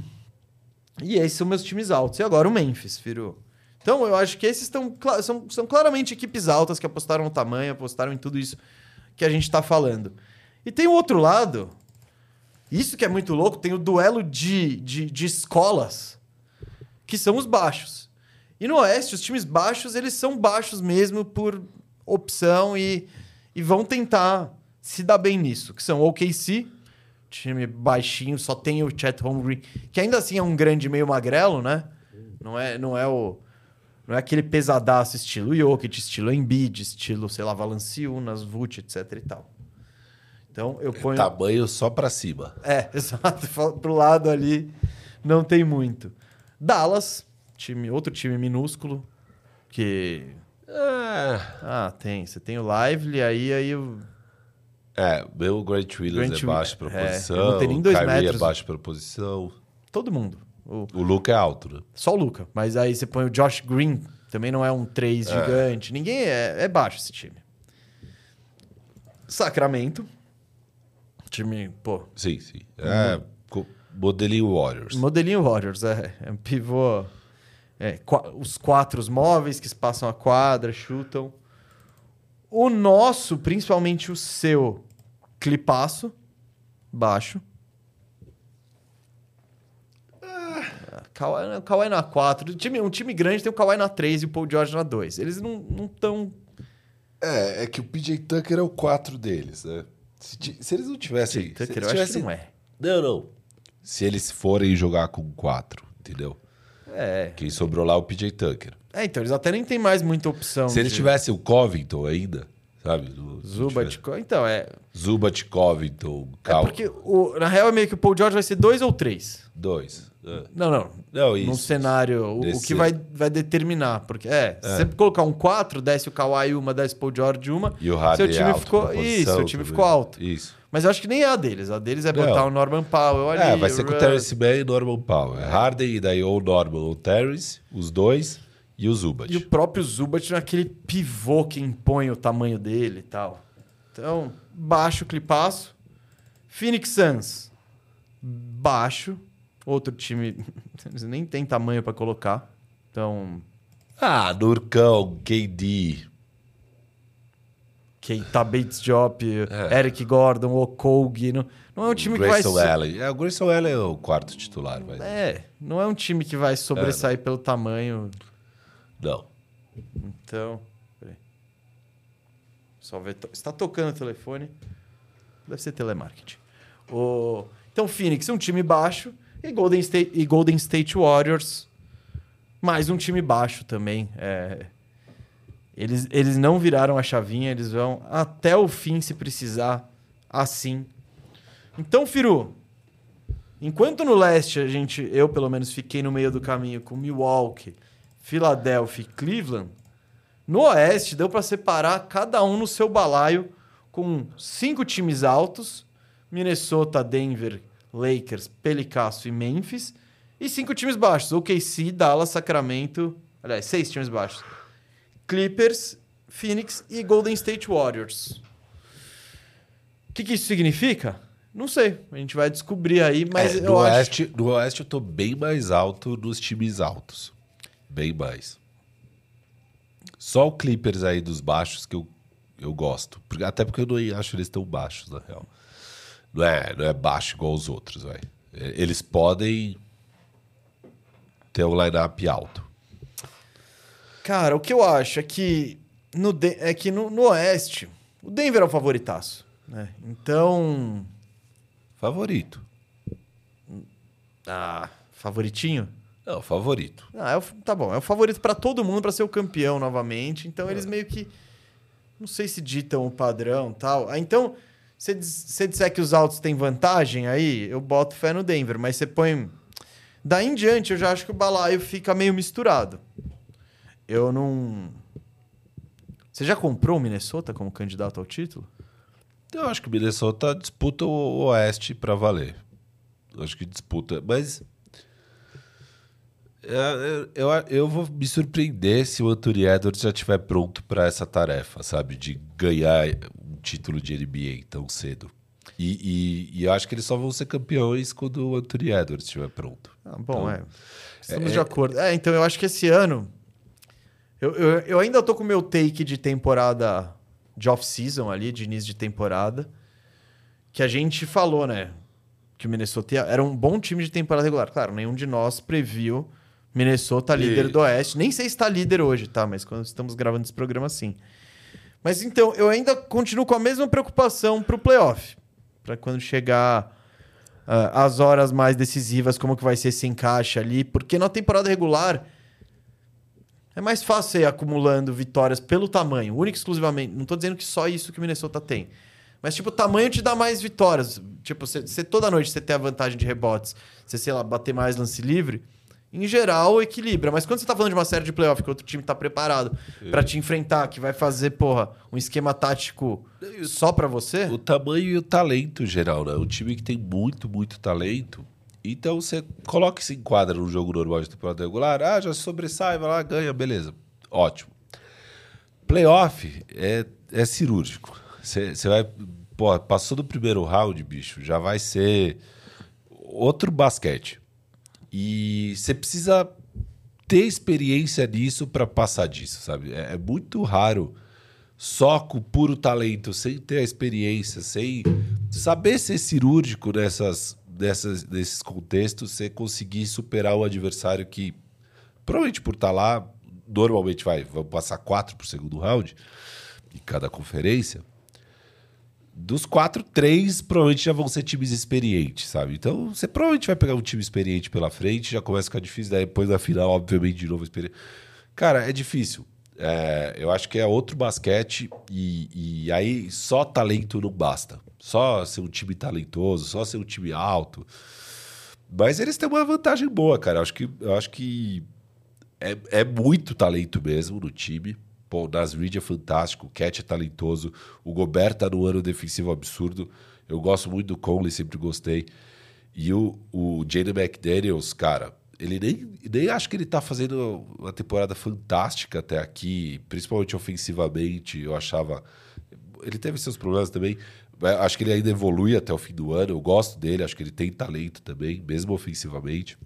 e esses são meus times altos. E agora o Memphis, Firu. Então, eu acho que esses são, são claramente equipes altas que apostaram no tamanho, apostaram em tudo isso que a gente está falando. E tem o outro lado, isso que é muito louco, tem o duelo de, de, de escolas, que são os baixos. E no Oeste, os times baixos, eles são baixos mesmo por opção e, e vão tentar se dá bem nisso, que são o OKC, time baixinho, só tem o Chet Holmgren, que ainda assim é um grande meio magrelo, né? Não é, não é o não é aquele pesadaço estilo Jokic, estilo Embiid, estilo, sei lá, Valanciunas, Vult, etc e tal. Então eu ponho Tamanho só pra cima. é, exato. Pro lado ali não tem muito. Dallas, time, outro time minúsculo, que. É, Ah, tem. Você tem o Lively, aí, aí o. é meu Grant Williams Grant é baixo Wi- pra é, posição. não tenho nem dois Kyrie metros. é baixo pra posição. Todo mundo. O- O Luca é alto, né? só o Luca. Mas aí você põe o Josh Green, também não é um 3 gigante. Ninguém é, é baixo esse time. Sacramento. Time, pô, Sim, sim. É modelinho Warriors. Modelinho Warriors, é. É um pivô. É, os quatro os móveis que passam a quadra, chutam. O nosso, principalmente o seu, clipaço, baixo. Ah, Kawhi, Kawhi na 4. Um time, um time grande tem o Kawhi na 3 e o Paul George na 2. Eles não estão. É, é que o PJ Tucker é o 4 deles, né? Se, ti- se eles não tivessem. Tucker, se eu eles acho que tivessem... não é. Não, não. Se eles forem jogar com 4, entendeu? É. Quem sobrou lá é o PJ Tucker. É, então eles até nem tem mais muita opção. Se eles de- tivessem o Covington ainda, sabe? No- se Zubat. tivesse- Então, é. Zubat, Covington, É Cal. porque, o, na real, é meio que o Paul George vai ser 2 ou 3. Dois. É. Não, não. Não, isso. Num cenário, o, que vai, vai determinar. Porque, é, se você colocar um 4, desce o Kawhi uma, desce o Paul George uma. E o Harden seu time é alto ficou. posição Isso, o time ficou alto. Isso. Mas eu acho que nem é a deles. A deles é Não. botar o Norman Powell ali. É, vai ser com o. Terrence Mann e Norman Powell. É Harden e daí ou Norman ou Terrence, os dois, e o Zubat. E o próprio Zubat naquele pivô que impõe o tamanho dele e tal. Então, baixo clipaço. Phoenix Suns, baixo. Outro time, eles nem tem tamanho pra colocar. Então, Ah, Nurcão, KD. tá Bates Diop, Eric Gordon, Okogie. Não, não é um time que vai... Grayson so- Allen. É, o Grayson Allen é o quarto titular, mas... É, não é um time que vai sobressair pelo tamanho. Não. Então. Só ver. Está tocando o telefone. Deve ser telemarketing. O... Então, Phoenix é um time baixo e Golden State, e Golden State Warriors mais um time baixo também. É, Eles, eles não viraram a chavinha, eles vão até o fim se precisar assim. Então, Firu, enquanto no leste a gente, eu pelo menos fiquei no meio do caminho com Milwaukee, Philadelphia e Cleveland, no oeste deu para separar cada um no seu balaio com cinco times altos, Minnesota, Denver, Lakers, Pelicasso e Memphis, e cinco times baixos, OKC, Dallas, Sacramento, aliás, seis times baixos. Clippers, Phoenix e Golden State Warriors. O que, que isso significa? Não sei. A gente vai descobrir aí, mas É, eu no, acho. oeste, no Oeste eu tô bem mais alto nos times altos. Bem mais. Só o Clippers aí dos baixos que eu, eu gosto. Até porque eu não acho eles tão baixos, na real. Não é, não é baixo igual os outros, vai. Eles podem ter um line-up alto. Cara, o que eu acho é que no, De- é que no, no Oeste, o Denver é o favoritaço. Né? Então. Favorito. Ah, favoritinho? Não, favorito. Ah, é o- tá bom. É o favorito pra todo mundo pra ser o campeão novamente. Então eles meio que. Não sei se ditam o padrão tal. Ah, então, se você disser que os altos têm vantagem aí, eu boto fé no Denver. Mas você põe. Daí em diante, eu já acho que o balaio fica meio misturado. Eu não. Você já comprou o Minnesota como candidato ao título? Eu acho que o Minnesota disputa o Oeste pra valer. Eu acho que disputa, mas. É, Eu, eu, eu vou me surpreender se o Anthony Edwards já estiver pronto pra essa tarefa, sabe? De ganhar um título de NBA tão cedo. E, e, e eu acho que eles só vão ser campeões quando o Anthony Edwards estiver pronto. Ah, bom, Então, é. Estamos é- de acordo. É, então eu acho que esse ano. Eu, eu, eu ainda tô com o meu take de temporada de off-season ali, de início de temporada. Que a gente falou, né? Que o Minnesota era um bom time de temporada regular. Claro, nenhum de nós previu Minnesota líder Isso. do Oeste. Nem sei se está líder hoje, tá? Mas quando estamos gravando esse programa, sim. Mas então, eu ainda continuo com a mesma preocupação pro playoff. Pra quando chegar ah, as horas mais decisivas, como que vai ser esse encaixe ali. Porque na temporada regular é mais fácil você ir acumulando vitórias pelo tamanho, único e exclusivamente. Não tô dizendo que só isso que o Minnesota tem. Mas, tipo, o tamanho te dá mais vitórias. Tipo, você, você toda noite você tem a vantagem de rebotes, você, sei lá, bater mais lance livre. Em geral, equilibra. Mas quando você tá falando de uma série de playoff que outro time tá preparado pra te enfrentar, que vai fazer, porra, um esquema tático só pra você. O tamanho e o talento geral, né? Um time que tem muito, muito talento. Então você coloca e se enquadra no jogo normal de temporada regular. Ah, já sobressai, vai lá, ganha, beleza. Ótimo. Playoff é, é cirúrgico. Você você vai. Pô, passou do primeiro round, bicho, já vai ser outro basquete. E você precisa ter experiência nisso para passar disso, sabe? É, é muito raro só com puro talento, sem ter a experiência, sem saber ser cirúrgico nessas, nessas, nesses contextos, você conseguir superar o adversário que, provavelmente por estar lá, normalmente vai, passar quatro por segundo round em cada conferência. Dos quatro, três provavelmente já vão ser times experientes, sabe? Então você provavelmente vai pegar um time experiente pela frente, já começa a ficar difícil, daí depois na final, obviamente, de novo experiente. Cara, é difícil. É, eu acho que é outro basquete e, e aí só talento não basta. Só ser um time talentoso, só ser um time alto. Mas eles têm uma vantagem boa, cara. Eu acho que, eu acho que é, é muito talento mesmo no time. Pô, o Nas Reed é fantástico, o Cat é talentoso, o Gobert tá no ano defensivo absurdo. Eu gosto muito do Conley, sempre gostei. E o, o Jaden McDaniels, cara, ele nem, nem acho que ele tá fazendo uma temporada fantástica até aqui, principalmente ofensivamente. Eu achava. Ele teve seus problemas também. Acho que ele ainda evolui até o fim do ano. Eu gosto dele, acho que ele tem talento também, mesmo ofensivamente.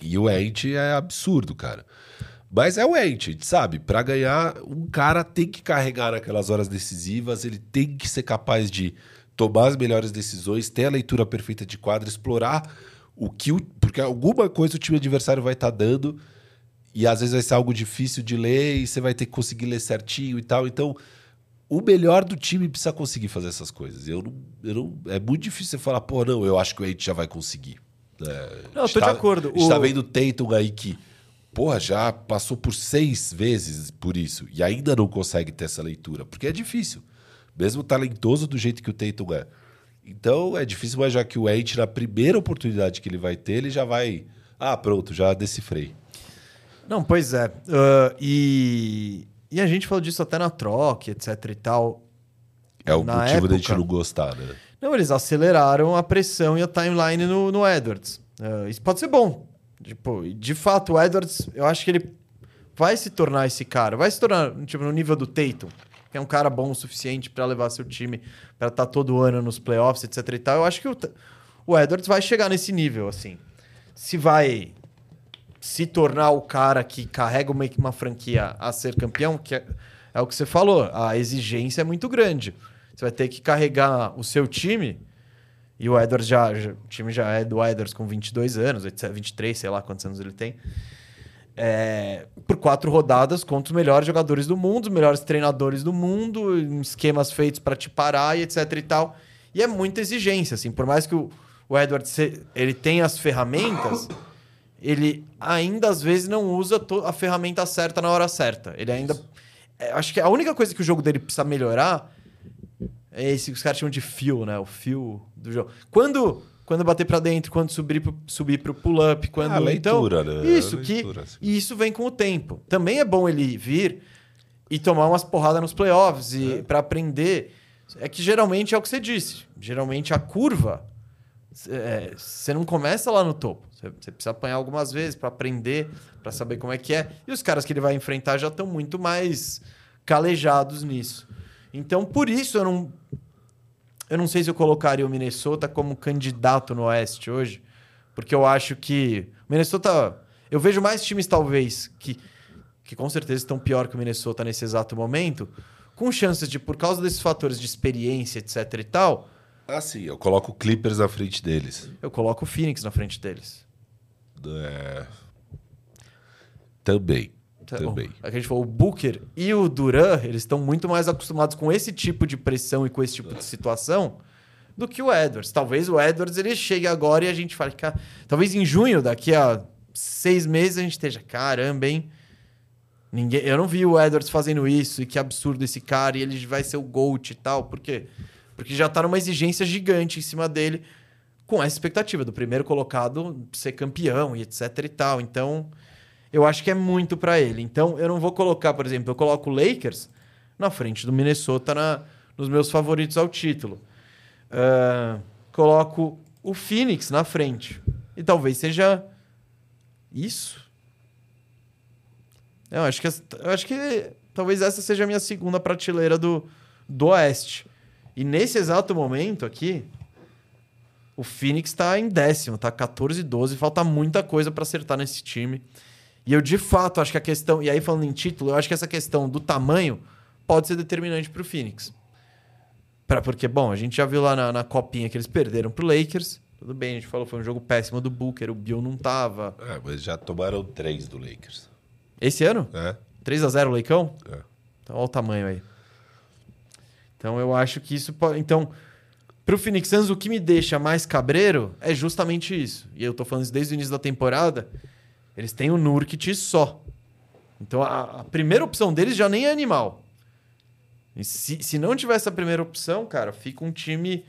E o Ent é absurdo, cara. Mas é o Ent, a gente sabe. Pra ganhar, um cara tem que carregar naquelas horas decisivas, ele tem que ser capaz de tomar as melhores decisões, ter a leitura perfeita de quadra, explorar o que. O, porque alguma coisa o time adversário vai estar dando, e às vezes vai ser algo difícil de ler, e você vai ter que conseguir ler certinho e tal. Então, o melhor do time precisa conseguir fazer essas coisas. Eu não, eu não, é muito difícil você falar, pô, não, eu acho que o Ent já vai conseguir. É, Não, tô de tá- acordo. A gente tá O- vendo o Tatum aí que, porra, já passou por seis vezes por isso e ainda não consegue ter essa leitura, porque é difícil. Mesmo talentoso do jeito que o Tatum é. Então é difícil, mas já que o Ent, na primeira oportunidade que ele vai ter, ele já vai. Ah, pronto, já decifrei. Não, pois é. Ah, e, e a gente falou disso até na troca, etc e tal. É o Na motivo da gente não gostar, né? Não, eles aceleraram a pressão e a timeline no, no Edwards. Ah, isso pode ser bom. Tipo, de fato, o Edwards, eu acho que ele vai se tornar esse cara. Vai se tornar, tipo, no nível do Tatum, que é um cara bom o suficiente pra levar seu time pra estar todo ano nos playoffs, etc e tal. Eu acho que o, o Edwards vai chegar nesse nível, assim. Se vai se tornar o cara que carrega uma, uma franquia a ser campeão, que é, é o que você falou, a exigência é muito grande. Você vai ter que carregar o seu time, e o Edwards já, já- o time já é do Edwards com 22 anos, etc, 23, sei lá quantos anos ele tem, é, por quatro rodadas contra os melhores jogadores do mundo, os melhores treinadores do mundo, em esquemas feitos para te parar e etc e tal. E é muita exigência, assim, por mais que o, o Edwards se- ele tenha as ferramentas, ele ainda às vezes não usa a ferramenta certa na hora certa. Ele ainda. é, acho que a única coisa que o jogo dele precisa melhorar é esse que os caras chamam de feel, né? O feel do jogo. Quando, quando bater pra dentro, quando subir pro, subir pro pull-up, quando. Ah, a leitura, então, né? Isso, que. leitura, assim. E isso vem com o tempo. Também é bom ele vir e tomar umas porradas nos playoffs e pra aprender. É que geralmente é o que você disse. Geralmente a curva é, você não começa lá no topo. Você, você precisa apanhar algumas vezes para aprender, para saber como é que é. E os caras que ele vai enfrentar já estão muito mais calejados nisso. Então, por isso eu não eu não sei se eu colocaria o Minnesota como candidato no Oeste hoje, porque eu acho que o Minnesota, eu vejo mais times talvez que que com certeza estão pior que o Minnesota nesse exato momento, com chances de por causa desses fatores de experiência, etc e tal, Assim, eu coloco o Clippers na frente deles. eu coloco o Phoenix na frente deles. É... Também. Também. A gente falou, o Booker e o Duran, eles estão muito mais acostumados com esse tipo de pressão e com esse tipo de situação do que o Edwards. Talvez o Edwards ele chegue agora e a gente fale, cara, talvez em junho, daqui a seis meses, a gente esteja, caramba, hein? Ninguém, eu não vi o Edwards fazendo isso e que absurdo esse cara e ele vai ser o GOAT e tal. Por quê? Porque já tá numa exigência gigante em cima dele com essa expectativa do primeiro colocado ser campeão e etc e tal. Então, eu acho que é muito para ele. Então, eu não vou colocar, por exemplo, eu coloco o Lakers na frente do Minnesota na, nos meus favoritos ao título. Uh, coloco o Phoenix na frente. E talvez seja isso. Eu acho que, eu acho que talvez essa seja a minha segunda prateleira do, do Oeste. E nesse exato momento aqui, o Phoenix está em décimo, tá 14 12, falta muita coisa para acertar nesse time. E eu de fato acho que a questão, e aí falando em título, eu acho que essa questão do tamanho pode ser determinante para o Phoenix. Pra, porque, bom, a gente já viu lá na, na copinha que eles perderam pro Lakers. Tudo bem, a gente falou, foi um jogo péssimo do Booker, o Bill não tava. É, mas já tomaram três do Lakers. Esse ano? É. 3 a 0 o Leicão? É. Então, olha o tamanho aí. Então, eu acho que isso pode. Então, pro Phoenix Suns, o que me deixa mais cabreiro é justamente isso. E eu tô falando isso desde o início da temporada. Eles têm o Nurkit só. Então, a, a, primeira opção deles já nem é animal. E se, se não tiver essa primeira opção, cara, fica um time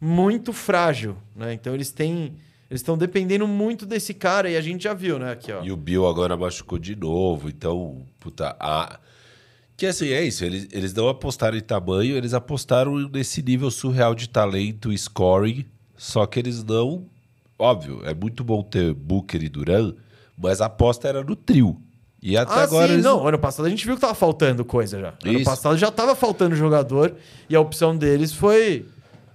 muito frágil. Né? Então, eles têm eles estão dependendo muito desse cara e a gente já viu, né? Aqui, ó. E o Bill agora machucou de novo, então, puta, a... Que assim, é isso, eles, eles não apostaram em tamanho, eles apostaram nesse nível surreal de talento scoring, só que eles não... Óbvio, é muito bom ter Booker e Duran, mas a aposta era no trio. E até ah, agora. Sim, eles... não. Ano passado a gente viu que tava faltando coisa já. Ano Isso. passado já tava faltando jogador e a opção deles foi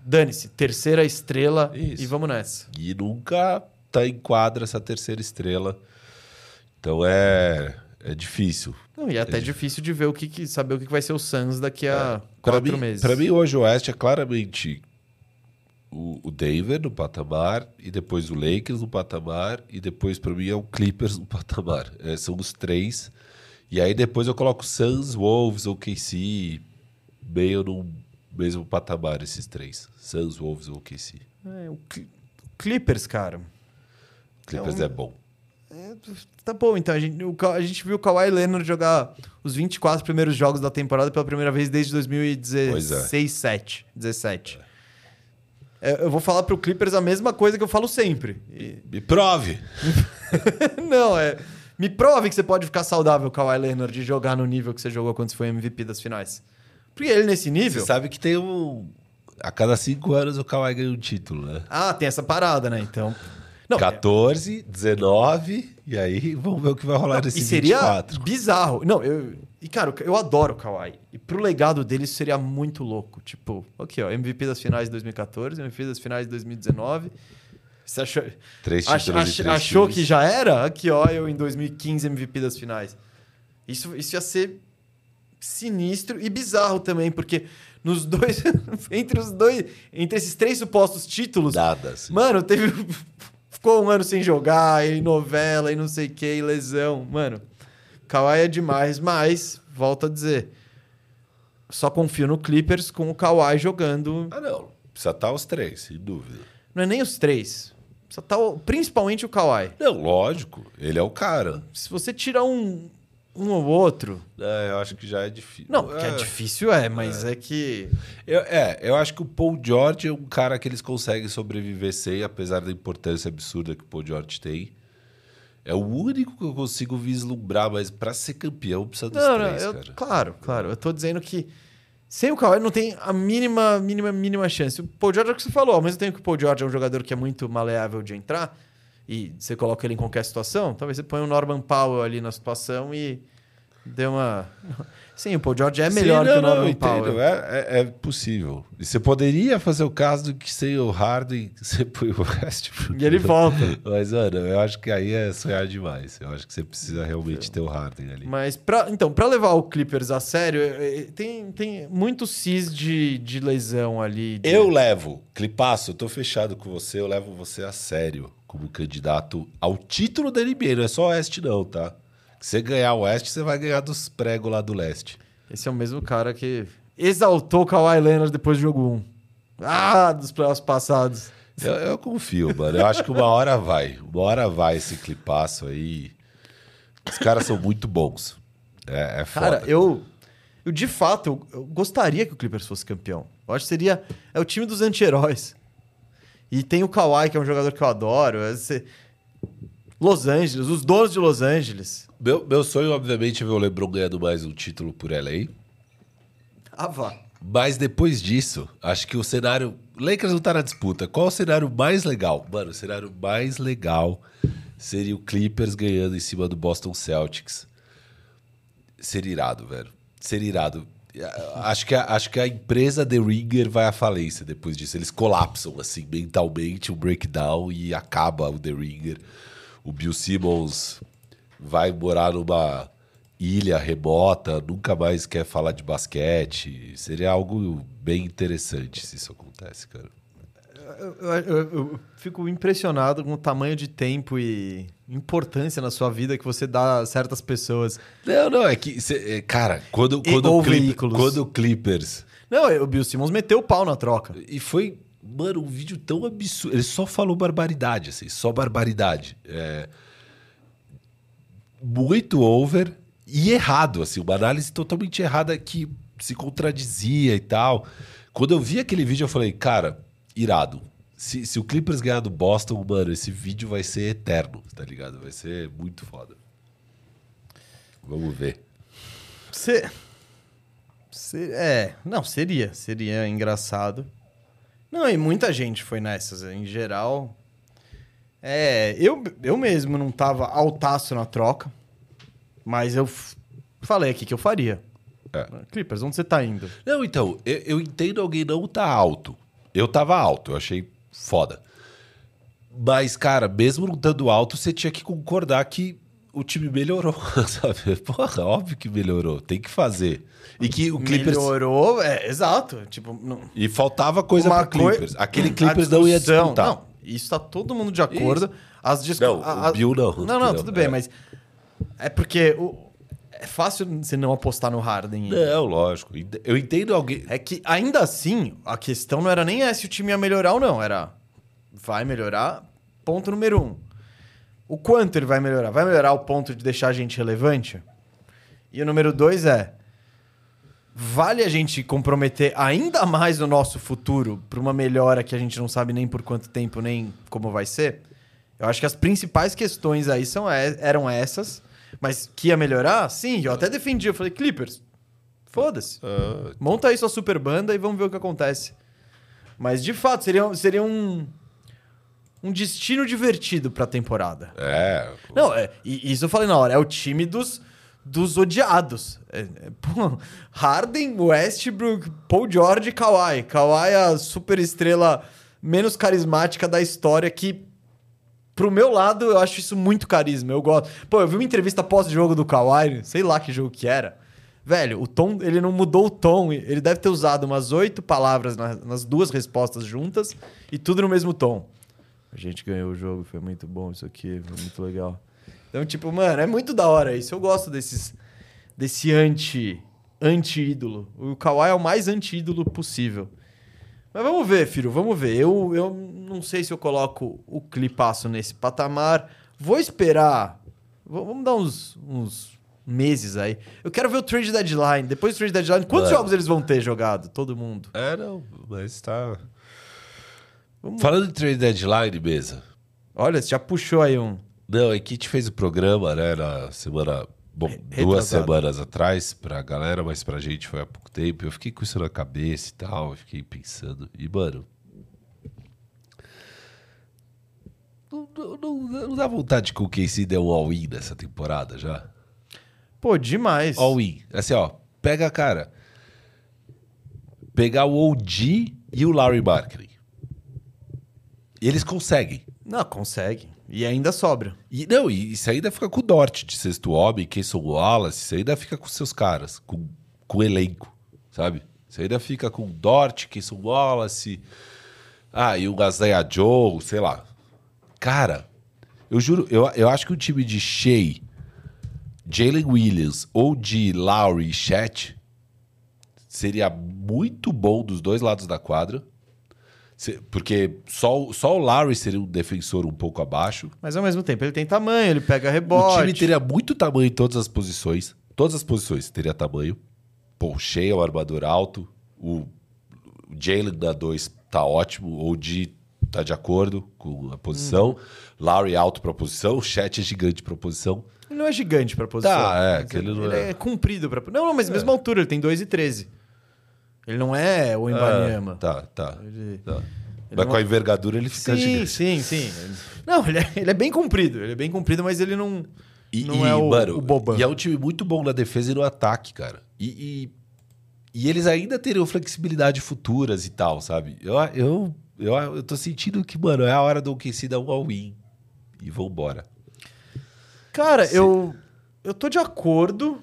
dane-se, terceira estrela Isso. e vamos nessa. E nunca tá em quadra essa terceira estrela. Então é, é difícil. Não, e é até é difícil de ver o que, que saber o que vai ser o Suns daqui a É. Quatro mim, meses. Pra mim, hoje o Oeste é claramente o, o Denver no patamar, e depois o Lakers no patamar, e depois pra mim é o Clippers no patamar. É, são os três. E aí depois eu coloco Suns, Wolves, OKC, meio no mesmo patamar esses três. Suns, Wolves ou OKC. É, o Cl- Clippers, cara. Clippers É um- é bom. É, tá bom, então. A gente, o a gente viu o Kawhi Leonard jogar os 24 primeiros jogos da temporada pela primeira vez desde 2016, Pois é. 17. 17. É, eu vou falar pro Clippers a mesma coisa que eu falo sempre. E- Me prove! Não, é. Me prove que você pode ficar saudável, Kawhi Leonard, de jogar no nível que você jogou quando você foi MVP das finais. Porque ele nesse nível. Você sabe que tem um. A cada cinco anos o Kawhi ganha um título, né? Ah, tem essa parada, né? Então. Não, 14, 19, e aí vamos ver o que vai rolar nesse e seria 24. bizarro. Não, eu. E, cara, eu adoro o Kawhi. E pro legado dele isso seria muito louco. Tipo, aqui, ó, MVP das finais de 2014, MVP das finais de 2019. Você achou, Três ach- ach- achou times. que já era? Aqui, ó, eu em 2015 MVP das finais. Isso, isso ia ser sinistro e bizarro também, porque nos dois. entre os dois. Entre esses três supostos títulos. Nada, assim. Mano, teve. Ficou um ano sem jogar, e novela, e não sei o que, e lesão. Mano, Kawhi é demais, mas, volto a dizer. Só confio no Clippers com o Kawhi jogando. Ah, não. Precisa estar os três, sem dúvida. Não é nem os três. Só tá o- principalmente o Kawhi. Não, lógico. Ele é o cara. Se você tirar um, um ou outro. É, eu acho que já é difícil. Não, que é difícil é, mas é, que. Eu, é, eu acho que o Paul George é um cara que eles conseguem sobreviver sem, apesar da importância absurda que o Paul George tem. É o único que eu consigo vislumbrar, mas pra ser campeão precisa dos Não, não, três, eu- cara. claro, claro. Eu tô dizendo que sem o Kawhi não tem a mínima, mínima, mínima chance. O Paul George é o que você falou, ao mesmo tempo que o Paul George é um jogador que é muito maleável de entrar e você coloca ele em qualquer situação, talvez você ponha o Norman Powell ali na situação e dê uma... Sim, o Paul George é Sim, melhor não, que o Norman. Powell. É, é, é possível. E você poderia fazer o caso do que sem o Harden você põe o Westbrook. E ele volta. Mas, mano, eu acho que aí é sonhar demais. Eu acho que você precisa realmente ter o Harden ali. Mas, pra, então, pra levar o Clippers a sério, eh, eh, tem, tem muito cis de, de lesão ali. de- Eu levo, Clipaço, eu tô fechado com você, eu levo você a sério como candidato ao título da NBA. Não é só Oeste, não, tá? Você ganhar o Oeste, você vai ganhar dos pregos lá do leste. Esse é o mesmo cara que exaltou o Kawhi Leonard depois do jogo 1. Ah, dos playoffs passados. Eu, eu confio, mano. Eu acho que uma hora vai. Uma hora vai esse clipaço aí. Os caras são muito bons. É, é foda. Cara, eu, eu de fato, eu, eu gostaria que o Clippers fosse campeão. Eu acho que seria. É o time dos anti-heróis. E tem o Kawhi, que é um jogador que eu adoro. É Los Angeles, os donos de Los Angeles. Meu, meu sonho, obviamente, é ver o LeBron ganhando mais um título por LA. Ah, vá. Mas depois disso, acho que o cenário. Lakers não tá na disputa. Qual o cenário mais legal? Mano, o cenário mais legal seria o Clippers ganhando em cima do Boston Celtics. Seria irado, velho. Seria irado. Acho que, a, acho que a empresa The Ringer vai à falência depois disso. Eles colapsam, assim, mentalmente, um breakdown e acaba o The Ringer. O Bill Simmons vai morar numa ilha remota, nunca mais quer falar de basquete. Seria algo bem interessante se isso acontece, cara. Eu, eu- eu- fico impressionado com o tamanho de tempo e importância na sua vida que você dá a certas pessoas. Não, não, é que, cê- é, cara, quando, E- quando, o Clip- quando o Clippers. Não, o Bill Simmons meteu o pau na troca. E foi, mano, um vídeo tão absurdo. Ele só falou barbaridade, assim, só barbaridade. É, muito over e errado, assim, uma análise totalmente errada que se contradizia e tal. Quando eu vi aquele vídeo, eu falei, cara, irado. Se, se o Clippers ganhar do Boston, mano, esse vídeo vai ser eterno, tá ligado? Vai ser muito foda. Vamos ver. Você. É, não, seria. Seria engraçado. Não, e muita gente foi nessas. Em geral. É, eu, eu mesmo não tava altaço na troca. Mas eu falei aqui que eu faria. É. Clippers, onde você tá indo? Não, então, eu, eu entendo alguém não tá alto. Eu tava alto, eu achei foda. Mas, cara, mesmo não estando alto, você tinha que concordar que o time melhorou, sabe? Porra, óbvio que melhorou. Tem que fazer. E que o Clippers. Melhorou, é, exato. Tipo, não, E faltava coisa uma pro coi- Clippers. Aquele a Clippers não ia discussão- disputar. Não, isso tá todo mundo de acordo. As discu- Não, a- o Bill não. Não, não, Não, tudo bem, é. mas é porque o- é fácil você não apostar no Harden. Não, lógico. Eu entendo alguém. É que ainda assim, a questão não era nem é se o time ia melhorar ou não, era vai melhorar, ponto número um. O quanto ele vai melhorar? Vai melhorar ao ponto de deixar a gente relevante? E o número dois é vale a gente comprometer ainda mais o nosso futuro para uma melhora que a gente não sabe nem por quanto tempo, nem como vai ser? Eu acho que as principais questões aí são, e- eram essas, mas que ia melhorar? Sim, eu até defendi, eu falei, Clippers, foda-se. Ah, Monta aí sua super banda e vamos ver o que acontece. Mas, de fato, seria, seria um, um destino divertido pra temporada. é. Não, é, e isso eu falei na hora, é o time dos, dos odiados. É, é, pô, Harden, Westbrook, Paul George e Kawhi. Kawhi é a super estrela menos carismática da história que... Pro meu lado, eu acho isso muito carisma. Eu gosto. Pô, eu vi uma entrevista pós-jogo do Kawhi, sei lá que jogo que era. Velho, o tom, ele não mudou o tom. Ele deve ter usado umas oito palavras na- nas duas respostas juntas e tudo no mesmo tom. A gente ganhou o jogo, foi muito bom isso aqui, foi muito legal. Então, tipo, mano, é muito da hora isso. Eu gosto desses desse anti anti-ídolo. O Kawhi é o mais anti-ídolo possível. Mas vamos ver, filho, vamos ver. Eu, eu não sei se eu coloco o clipaço nesse patamar. Vou esperar. V- vamos dar uns, uns meses aí. Eu quero ver o trade deadline. Depois do trade deadline, quantos Mano. jogos eles vão ter jogado? Todo mundo. É, não, mas tá. Vamos- Falando de trade deadline, mesa. Olha, você já puxou aí um. Não, é que a gente fez o programa, né, na semana. Bom, Re- duas retrasado. semanas atrás pra galera, mas pra gente foi há pouco tempo. Eu fiquei com isso na cabeça e tal, eu fiquei pensando. E, mano. Não, não, não- dá vontade que o KC deu um all-in nessa temporada já? Pô, demais. All-in. Assim, ó, pega, cara. Pegar o OG e o Larry Marketing. E eles conseguem. Não, consegue. E ainda sobra. E, não, e isso ainda fica com o Dort de sexto homem, Keyson Wallace, isso ainda fica com seus caras, com, com o elenco, sabe? Isso ainda fica com Dort, Keyson Wallace, ah, e o Gazaya Joe, sei lá. Cara, eu juro, eu, eu acho que o time de Shea, Jalen Williams ou de Lowry e Chet seria muito bom dos dois lados da quadra. Porque só, o- só o Lowry seria um defensor um pouco abaixo. Mas ao mesmo tempo ele tem tamanho, ele pega O rebote. time teria muito tamanho em todas as posições. Todas as posições teria tamanho. Pô, o é armador alto. O o Jalen da 2 tá ótimo. Ou de tá de acordo com a posição. Lowry alto pra posição. O Chet é gigante pra posição. Ele não é gigante pra posição. Tá, é, ele não ele é. é comprido pra. Não, não, mas mesma altura, ele tem 2,13. Ele não é o Embanyama. Ah, tá, tá. Ele- tá. ele Mas não- com a envergadura ele fica Sim, gigante. sim, sim. Não, ele é, ele é bem comprido. Ele é bem comprido, mas ele não, E, não e, é o, mano, o Boban. E é um time muito bom na defesa e no ataque, cara. E, e, e eles ainda teriam flexibilidade futuras e tal, sabe? Eu, eu, eu, eu tô sentindo que, mano, é a hora do OKC dar um all-in. E vambora. Cara, eu, eu tô de acordo.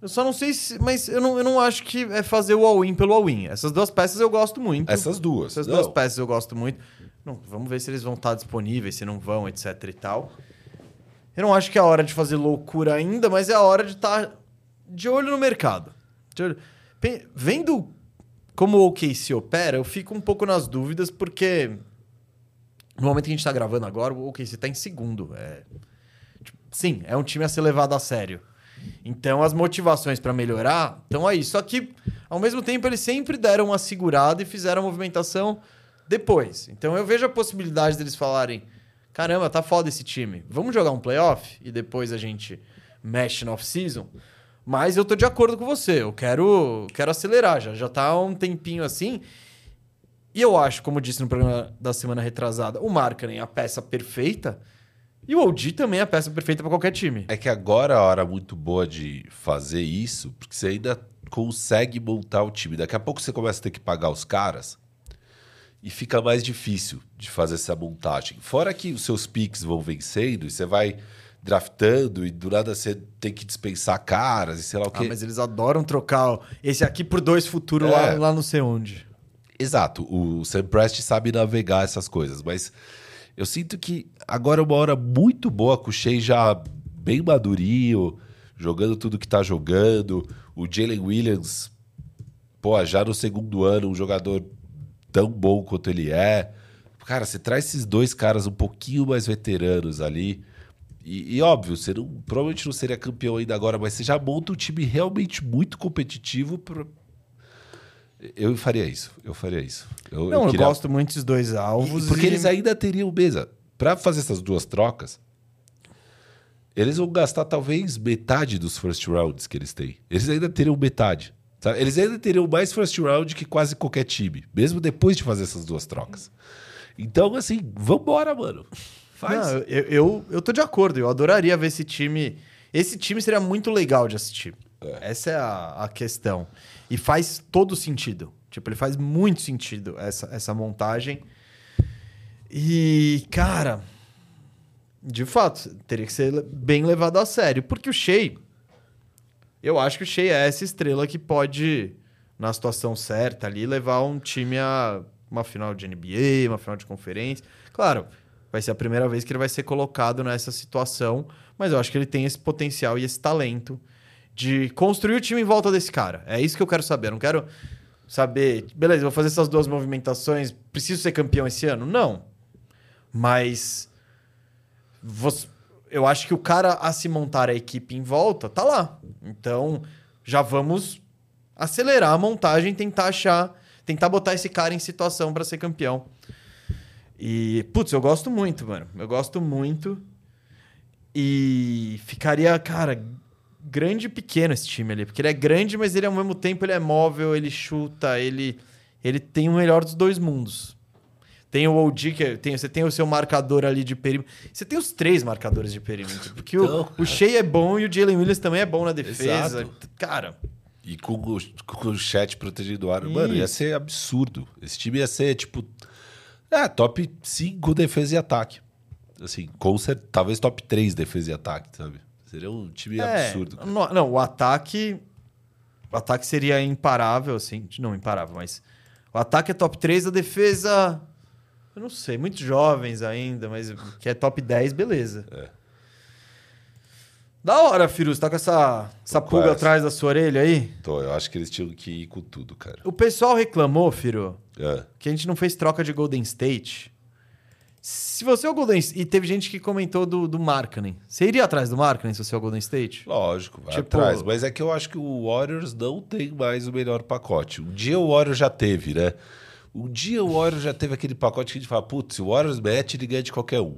Eu só não sei se. Mas eu não, eu não acho que é fazer o all-in pelo all-in. Essas duas peças eu gosto muito. Essas duas. Essas não. duas peças eu gosto muito. Não, vamos ver se eles vão estar disponíveis, se não vão, etc e tal. Eu não acho que é a hora de fazer loucura ainda, mas é a hora de estar de olho no mercado. De olho- Vendo como o OKC opera, eu fico um pouco nas dúvidas, porque no momento que a gente está gravando agora, o OKC está em segundo. É... tipo, Sim, é um time a ser levado a sério. Então as motivações para melhorar estão aí. Só que, ao mesmo tempo, eles sempre deram uma segurada e fizeram a movimentação depois. Então eu vejo a possibilidade deles falarem: caramba, tá foda esse time. Vamos jogar um playoff e depois a gente mexe no off-season. Mas eu tô de acordo com você. Eu quero, quero acelerar. Já, já tá um tempinho assim. E eu acho, como disse no programa da semana retrasada, o Markkanen é a peça perfeita. E o OG também é a peça perfeita para qualquer time. É que agora é a hora muito boa de fazer isso, porque você ainda consegue montar o time. Daqui a pouco você começa a ter que pagar os caras e fica mais difícil de fazer essa montagem. Fora que os seus picks vão vencendo e você vai draftando e do nada você tem que dispensar caras e sei lá o Ah, quê. mas eles adoram trocar esse aqui por dois futuros É. lá, lá não sei onde. Exato, o Sam Prest sabe navegar essas coisas, mas eu sinto que agora é uma hora muito boa com o Shea já bem madurinho, jogando tudo que tá jogando, o Jalen Williams, pô, já no segundo ano, um jogador tão bom quanto ele é. Cara, você traz esses dois caras um pouquinho mais veteranos ali. E, e óbvio, você não, provavelmente não seria campeão ainda agora, mas você já monta um time realmente muito competitivo pra, eu faria isso, eu faria isso. Eu, Não, eu, queria- gosto muito desses dois alvos. E- Porque e- eles ainda teriam mesa. Pra fazer essas duas trocas, eles vão gastar talvez metade dos first rounds que eles têm. Eles ainda teriam metade. sabe? Eles ainda teriam mais first round que quase qualquer time, mesmo depois de fazer essas duas trocas. Então, assim, vambora, mano. Faz. Não, eu, eu, eu tô de acordo. Eu adoraria ver esse time. Esse time seria muito legal de assistir. Essa é a, a questão. E faz todo sentido. Tipo, ele faz muito sentido essa, essa montagem. E, cara, de fato, teria que ser bem levado a sério. Porque o Shea, eu acho que o Shea é essa estrela que pode, na situação certa ali, levar um time a uma final de NBA, uma final de conferência. Claro, vai ser a primeira vez que ele vai ser colocado nessa situação, mas eu acho que ele tem esse potencial e esse talento de construir o time em volta desse cara. É isso que eu quero saber. Eu não quero saber, beleza, vou fazer essas duas movimentações, preciso ser campeão esse ano? Não. Mas você- eu acho que o cara a se montar a equipe em volta tá lá. Então, já vamos acelerar a montagem, tentar achar, tentar botar esse cara em situação para ser campeão. E, putz, eu gosto muito, mano. Eu gosto muito. E ficaria, cara, grande e pequeno esse time ali. Porque ele é grande, mas ele ao mesmo tempo ele é móvel, ele chuta, ele, ele tem o melhor dos dois mundos. Tem o OG, que é- tem, você tem o seu marcador ali de perímetro. Você tem os três marcadores de perímetro. Porque Então, o, o Shea é bom e o Jalen Williams também é bom na defesa. Exato. Cara, E com o, com o chat protegido do ar, mano, ia ser absurdo. Esse time ia ser, tipo, é, top 5 defesa e ataque. Assim, com cer- talvez top 3 defesa e ataque, sabe? Seria um time É, absurdo. Não, não, o ataque. O ataque seria imparável, assim. Não imparável, mas. O ataque é top 3, a defesa. Eu não sei, muitos jovens ainda, mas que é top 10, beleza. É. Da hora, Firu. Você tá com essa, essa Tô pulga quase. atrás da sua orelha aí? Então, eu acho que eles tinham que ir com tudo, cara. O pessoal reclamou, Firu, É. que a gente não fez troca de Golden State. Se você é o Golden State... E teve gente que comentou do, do Markkanen. Você iria atrás do Markkanen se você é o Golden State? Lógico, vai Tipo- atrás. Mas é que eu acho que o Warriors não tem mais o melhor pacote. Um dia o Warriors já teve, né? Um dia o Warriors já teve aquele pacote que a gente fala, putz, o Warriors mete, ele ganha de qualquer um.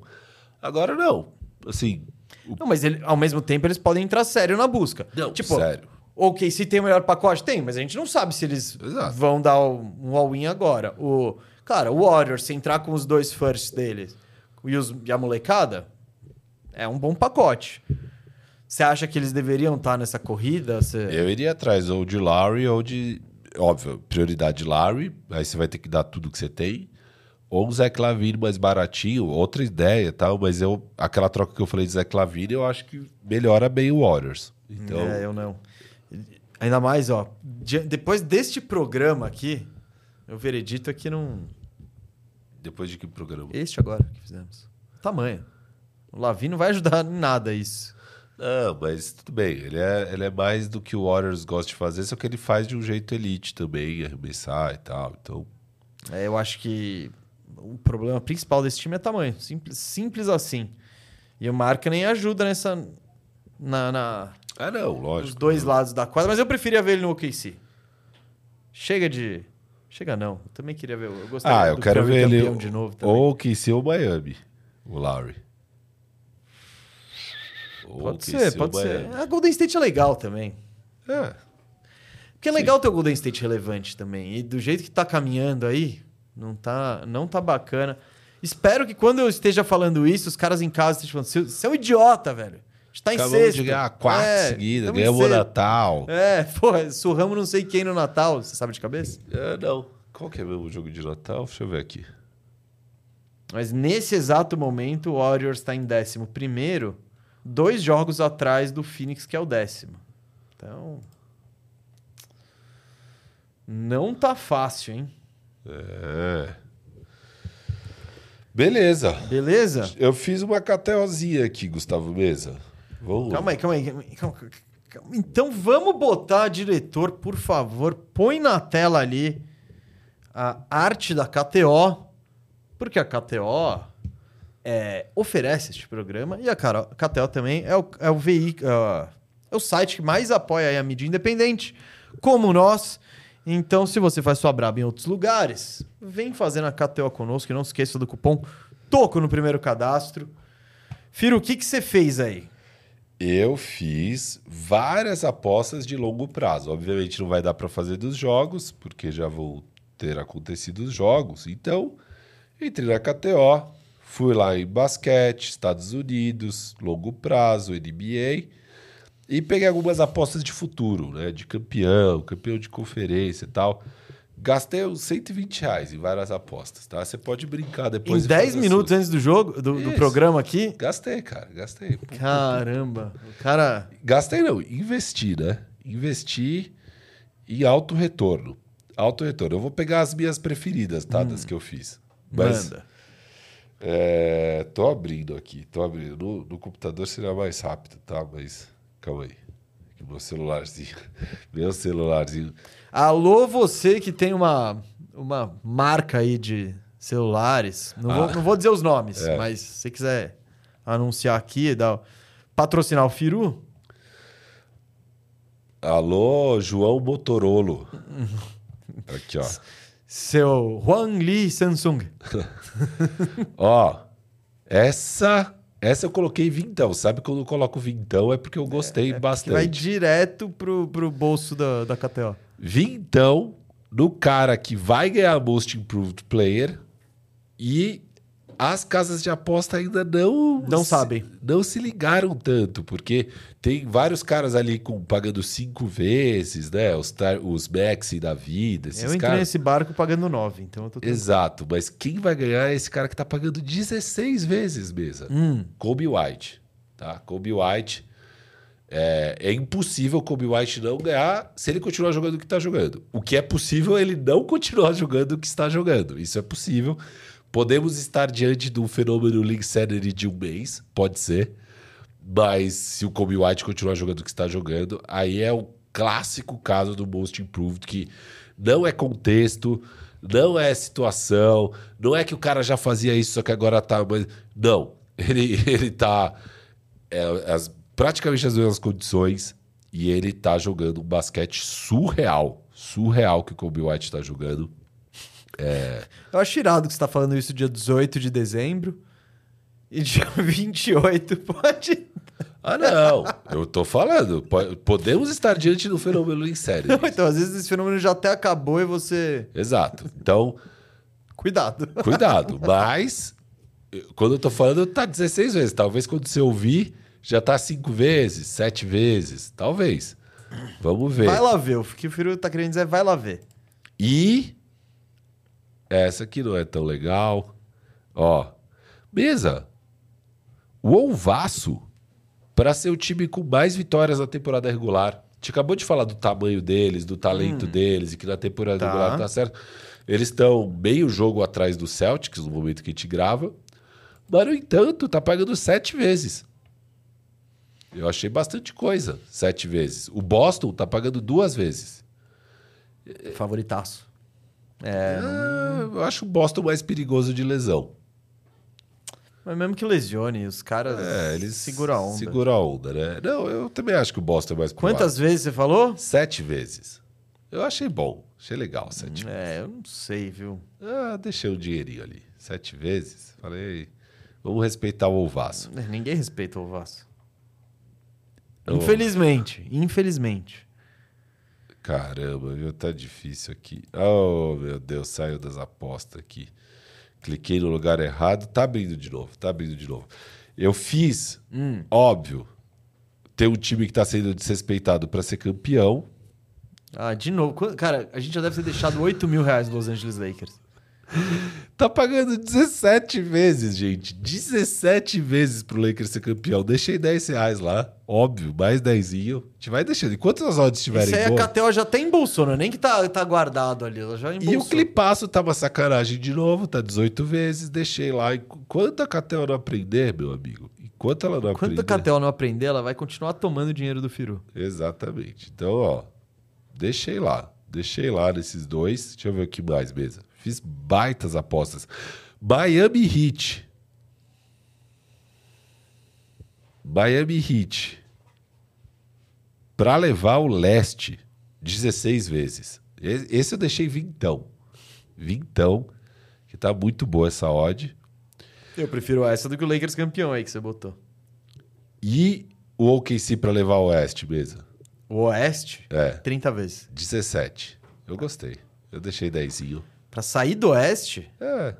Agora não. Assim, Não, mas ele- ao mesmo tempo eles podem entrar sério na busca. Não, tipo, sério. Ok, se tem o melhor pacote, tem, mas a gente não sabe se eles Exato. vão dar um all-in agora. O, cara, o Warriors, se entrar com os dois firsts deles e, os, e a molecada, é um bom pacote. Você acha que eles deveriam estar nessa corrida? Você- eu iria atrás ou de Larry ou de. Óbvio, prioridade Larry, aí você vai ter que dar tudo que você tem. Ou um Zé Clavini mais baratinho, outra ideia e tal, mas eu, aquela troca que eu falei de Zé Clavini, eu acho que melhora bem o Warriors. Então, É, eu não. Ainda mais, ó, depois deste programa aqui, o veredito é que não. depois de que programa? Este agora que fizemos. Tamanho. O Lavi não vai ajudar em nada isso. Não, mas tudo bem. Ele é, ele é mais do que o Warriors gosta de fazer, só que ele faz de um jeito elite também, arremessar e tal. Então, É, eu acho que o problema principal desse time é tamanho. Simples, simples assim. E o Marca nem ajuda nessa. Na, na- ah, não, lógico. dois lados da quadra, mas eu preferia ver ele no OKC. Chega de. Chega não. Eu também queria ver. Eu gostaria Ah, eu quero ver ele de novo também. ou que se o Miami, o Larry. Ou pode ser, pode ser. Miami. A Golden State é legal também. É. Porque é legal ter o Golden State relevante também. E do jeito que tá caminhando aí, não tá, não tá bacana. Espero que quando eu esteja falando isso, os caras em casa estejam falando: "Você- é um idiota, velho. A gente tá em Acabamos sexto. de ganhar quatro É, seguidas, em ganhamos o. Natal. É, pô, surramos não sei quem no Natal. Você sabe de cabeça? É, não. Qual que é o jogo de Natal? Deixa eu ver aqui. Mas nesse exato momento, o Warriors tá em décimo primeiro, dois jogos atrás do Phoenix, que é o décimo. Então. Não tá fácil, hein? É. Beleza. Beleza? Eu fiz uma cateozinha aqui, Gustavo Mesa. Vamos. Calma aí, calma aí. calma calma aí, calma aí. Então vamos botar, diretor, por favor, põe na tela ali a arte da KTO, porque a KTO é, oferece este programa e a a KTO também é o, é o veículo, é o site que mais apoia a mídia independente, como nós. Então, se você faz sua braba em outros lugares, vem fazer na KTO conosco e não esqueça do cupom TOCO no primeiro cadastro. Firo, o que, que você fez aí? Eu fiz várias apostas de longo prazo. Obviamente não vai dar para fazer dos jogos, porque já vão ter acontecido os jogos. Então, entrei na KTO, fui lá em basquete, Estados Unidos, longo prazo, NBA, e peguei algumas apostas de futuro, né? De campeão, campeão de conferência e tal. Gastei uns 120 reais em várias apostas, tá? Você pode brincar depois. em e 10 fazer minutos antes do jogo, do, do programa aqui. Gastei, cara, gastei. Caramba, o cara. Gastei não, investi, né? Investi em alto retorno. Alto retorno. Eu vou pegar as minhas preferidas, tá? Das que eu fiz. Mas, Manda. É, tô abrindo aqui, tô abrindo. No, no computador seria mais rápido, tá? Mas calma aí. Aqui Meu celularzinho. Meu celularzinho. Alô, você que tem uma, uma marca aí de celulares. Não, vou, Ah. não vou dizer os nomes, É. mas se você quiser anunciar aqui, dar, patrocinar o Firu, Alô, João Motorolo. Aqui, ó. Seu Juan Lee Samsung. Ó, essa, essa eu coloquei vintão. Sabe quando eu coloco vintão é porque eu gostei Que bastante. vai direto pro, pro bolso da, da KTO. Vintão no cara que vai ganhar Most Improved Player e as casas de aposta ainda não Não se- sabem. não se ligaram tanto porque tem vários caras ali com pagando cinco vezes, né? Os tar- os Maxi da vida, esses eu entrei caras. nesse barco pagando 9, então eu tô. Exato, mas quem vai ganhar é esse cara que tá pagando 16 vezes mesa. Hum, Kobe White, tá? Kobe White é, é impossível o Kobe White não ganhar se ele continuar jogando o que está jogando. O que é possível é ele não continuar jogando o que está jogando. Isso é possível. Podemos estar diante de um fenômeno Link Sanity de um mês, pode ser. Mas se o Kobe White continuar jogando o que está jogando, aí é o clássico caso do Most Improved, que não é contexto, não é situação, não é que o cara já fazia isso, só que agora tá. Mas, não. Ele, ele tá. É, as, praticamente as mesmas condições e ele tá jogando um basquete surreal. Surreal que o Kobe White tá jogando. É, Eu acho irado que você tá falando isso dia 18 de dezembro. E dia 28 pode. Ah, não. Eu tô falando. po- Podemos estar diante do fenômeno em série. Não, então, às vezes esse fenômeno já até acabou e você. Exato. Então, Cuidado. cuidado. Mas, quando eu tô falando, tá 16 vezes. Talvez quando você ouvir, já tá 5 vezes, 7 vezes. Talvez. Vamos ver. Vai lá ver. O que o Firu tá querendo dizer é vai lá ver. E essa aqui não é tão legal. Ó, mesa. O Olvaço para ser o time com mais vitórias na temporada regular. A gente acabou de falar do tamanho deles, do talento deles e que na temporada Tá. regular tá certo. Eles estão meio jogo atrás do Celtics no momento que a gente grava. Mas, no entanto, tá pagando sete vezes. Eu achei bastante coisa, sete vezes. O Boston tá pagando duas vezes. Favoritaço. É. Ah, eu acho o Boston mais perigoso de lesão. Mas mesmo que lesione, os caras É, eles seguram a onda. Segura a onda, né? Não, eu também acho que o Boston é mais Quantas vezes você falou? provável. Sete vezes. Eu achei bom. Achei legal, sete vezes. É, eu não sei, viu? Ah, deixei um dinheirinho ali. Sete vezes. Falei, vamos respeitar o Olvaço. É, Ninguém respeita o. Eu- Infelizmente, infelizmente. Caramba, viu? Tá difícil aqui. Oh, meu Deus, saiu das apostas aqui. Cliquei no lugar errado. Tá abrindo de novo, tá abrindo de novo. Eu fiz, Hum. óbvio, ter um time que tá sendo desrespeitado para ser campeão. Ah, de novo. Cara, a gente já deve ter deixado 8 mil reais no Los Angeles Lakers. Tá pagando 17 vezes, gente. 17 vezes pro Lakers ser campeão. Deixei 10 reais lá. Óbvio, mais 10. A gente vai deixando. Enquanto as odds estiverem Isso aí a boas. KTO já até embolsou, não é nem que tá, tá guardado ali. Ela já embolsou. E o clipaço tá uma sacanagem de novo, tá 18 vezes, deixei lá. Enquanto a Catel não aprender, meu amigo, enquanto ela não Enquanto aprender... a KTO não aprender, ela vai continuar tomando o dinheiro do Firu. Exatamente. Então, ó, deixei lá. Deixei lá nesses dois. Deixa eu ver o que mais, mesa. Fiz baitas apostas. Miami Heat. Miami Heat. Pra levar o leste 16 vezes. Esse eu deixei vintão. Vintão. Que tá muito boa essa odd. Eu prefiro essa do que o Lakers campeão aí que você botou. E o OKC pra levar o oeste, mesa. O Oeste, É. 30 vezes. 17. Eu gostei. Eu deixei 10. Pra sair do Oeste, É.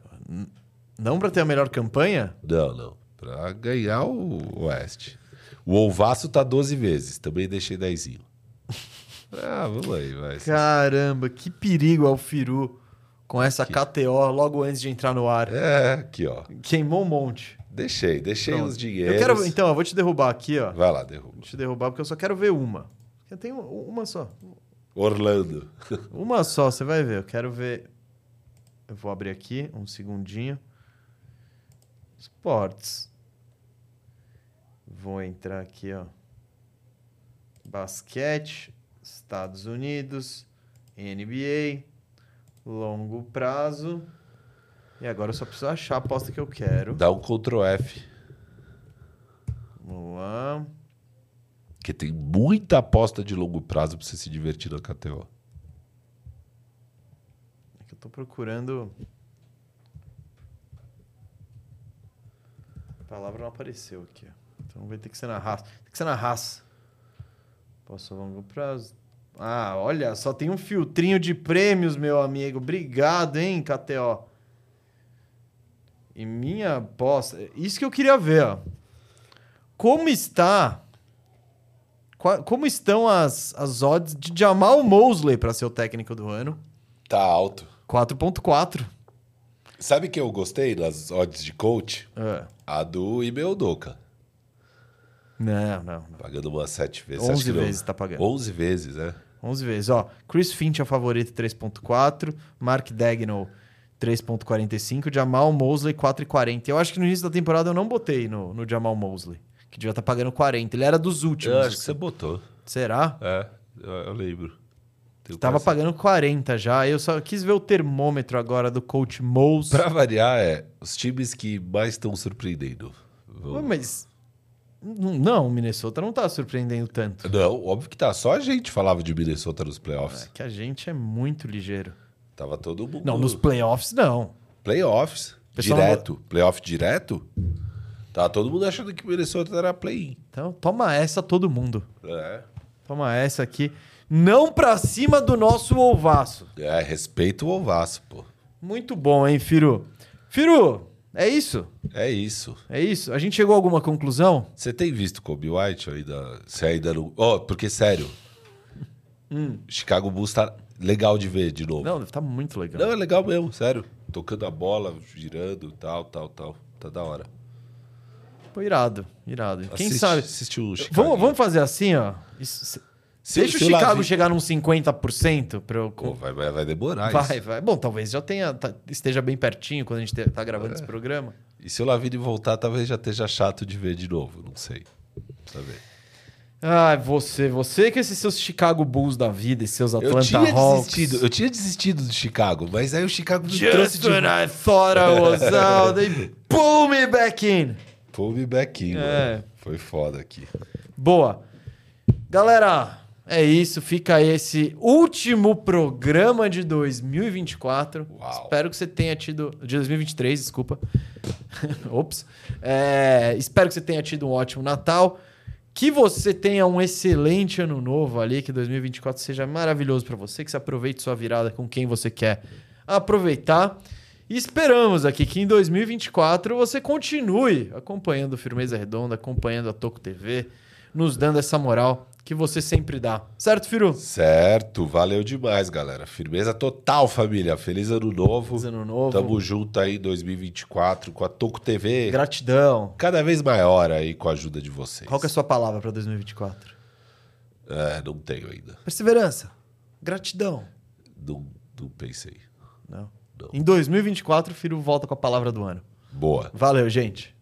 não pra ter a melhor campanha, Não, não. Pra ganhar o Oeste. O Olvaço tá 12 vezes. Também deixei 10. Ah, vamos aí, vai. caramba, que perigo é o Firu com essa KTO logo antes de entrar no ar. É, aqui, ó. Queimou um monte. Deixei, deixei Pronto. os dinheiros. Eu quero, então, eu vou te derrubar aqui, ó. Vai lá, derruba. Vou te derrubar porque eu só quero ver uma. Eu tenho uma só. Orlando. Uma só, você vai ver. Eu quero ver. Eu vou abrir aqui um segundinho. Esportes. Vou entrar aqui, ó. Basquete, Estados Unidos, NBA, longo prazo. E agora eu só preciso achar a aposta que eu quero. Dá um Ctrl F. Vamos lá. Que tem muita aposta de longo prazo pra você se divertir na KTO. Tô procurando. A palavra não apareceu aqui. Então vai ter que ser na raça. Tem que ser na raça. Posso longo prazo. Ah, olha, só tem um filtrinho de prêmios, meu amigo. Obrigado, hein, KTO. E minha aposta. Isso que eu queria ver, ó. Como está. Como estão as, as odds de Jamal Mosley para ser o técnico do ano? Tá alto. 4.4. Sabe que eu gostei das odds de coach? É. A do Ime Doca. Não, não, não. Pagando umas 7 vezes. 11 Acho que não. vezes tá pagando. 11 vezes, né? 11 vezes. Ó, Chris Finch é o favorito 3.4, Mark Dagnall 3.45, Jamal Mosley 4.40. Eu acho que no início da temporada eu não botei no, no Jamal Mosley. Que devia estar pagando 40. Ele era dos últimos. Eu acho que você botou. Será? É, eu, eu lembro. Tava pagando 40 já. Eu só quis ver o termômetro agora do coach Moles. Pra variar, é os times que mais estão surpreendendo. Ué, Mas. Não, o Minnesota não tá surpreendendo tanto. Não, óbvio que tá. Só a gente falava de Minnesota nos playoffs. É que a gente é muito ligeiro. Tava todo mundo. Não, nos playoffs não. Playoffs. Pessoal direto. Playoff direto. Tava todo mundo achando que Minnesota era play-in. Então toma essa todo mundo. É. Toma essa aqui. Não pra cima do nosso ovaço. É, respeito o Ovaço, pô. Muito bom, hein, Firu? Firu, é isso? É isso. É isso? A gente chegou a alguma conclusão? Você tem visto Kobe White ainda? Você ainda não. Ó, porque sério. Chicago Bulls tá legal de ver de novo. Não, tá muito legal. Não, é legal mesmo, sério. Tocando a bola, girando, tal, tal, tal. Tá da hora. Pô, irado, irado. Quem Assiste- sabe? Assiste o Chicago. Vamos, vamos fazer assim, ó. Isso- se- Deixa o Chicago Lavi- chegar num 50% pra eu... Pô, vai, vai, vai demorar vai, isso. vai. Bom, talvez já tenha, tá- esteja bem pertinho quando a gente te- tá gravando É. esse programa. E se o Lavine voltar, talvez já esteja chato de ver de novo. Não sei. Ver. Ai, você, você com esses seus Chicago Bulls da vida, esses seus Eu Atlanta tinha Hawks. desistido, eu tinha desistido do Chicago, mas aí o Chicago me trouxe Just de when I thought I was out, they pull me back in. Pull me back in, É. mano. Foi foda aqui. Boa. Galera, é isso. Fica esse último programa de 2024. Uau. Espero que você tenha tido. De 2023, desculpa. Ops. É, espero que você tenha tido um ótimo Natal. Que você tenha um excelente ano novo ali, que 2024 seja maravilhoso para você, que você aproveite sua virada com quem você quer aproveitar. E esperamos aqui que em 2024 você continue acompanhando o Firmeza Redonda, acompanhando a Toco TV, nos dando essa moral que você sempre dá. Certo, Firu? Certo, valeu demais, galera. Firmeza total, família. Feliz ano novo. Feliz ano novo. Tamo junto aí em 2024 com a Toco TV. Gratidão. Cada vez maior aí com a ajuda de vocês. Qual que é a sua palavra para 2024? É, não tenho ainda. Perseverança. Gratidão. Não, não pensei. Não. Não. Em 2024, o Firu volta com a palavra do ano. Boa. Valeu, gente.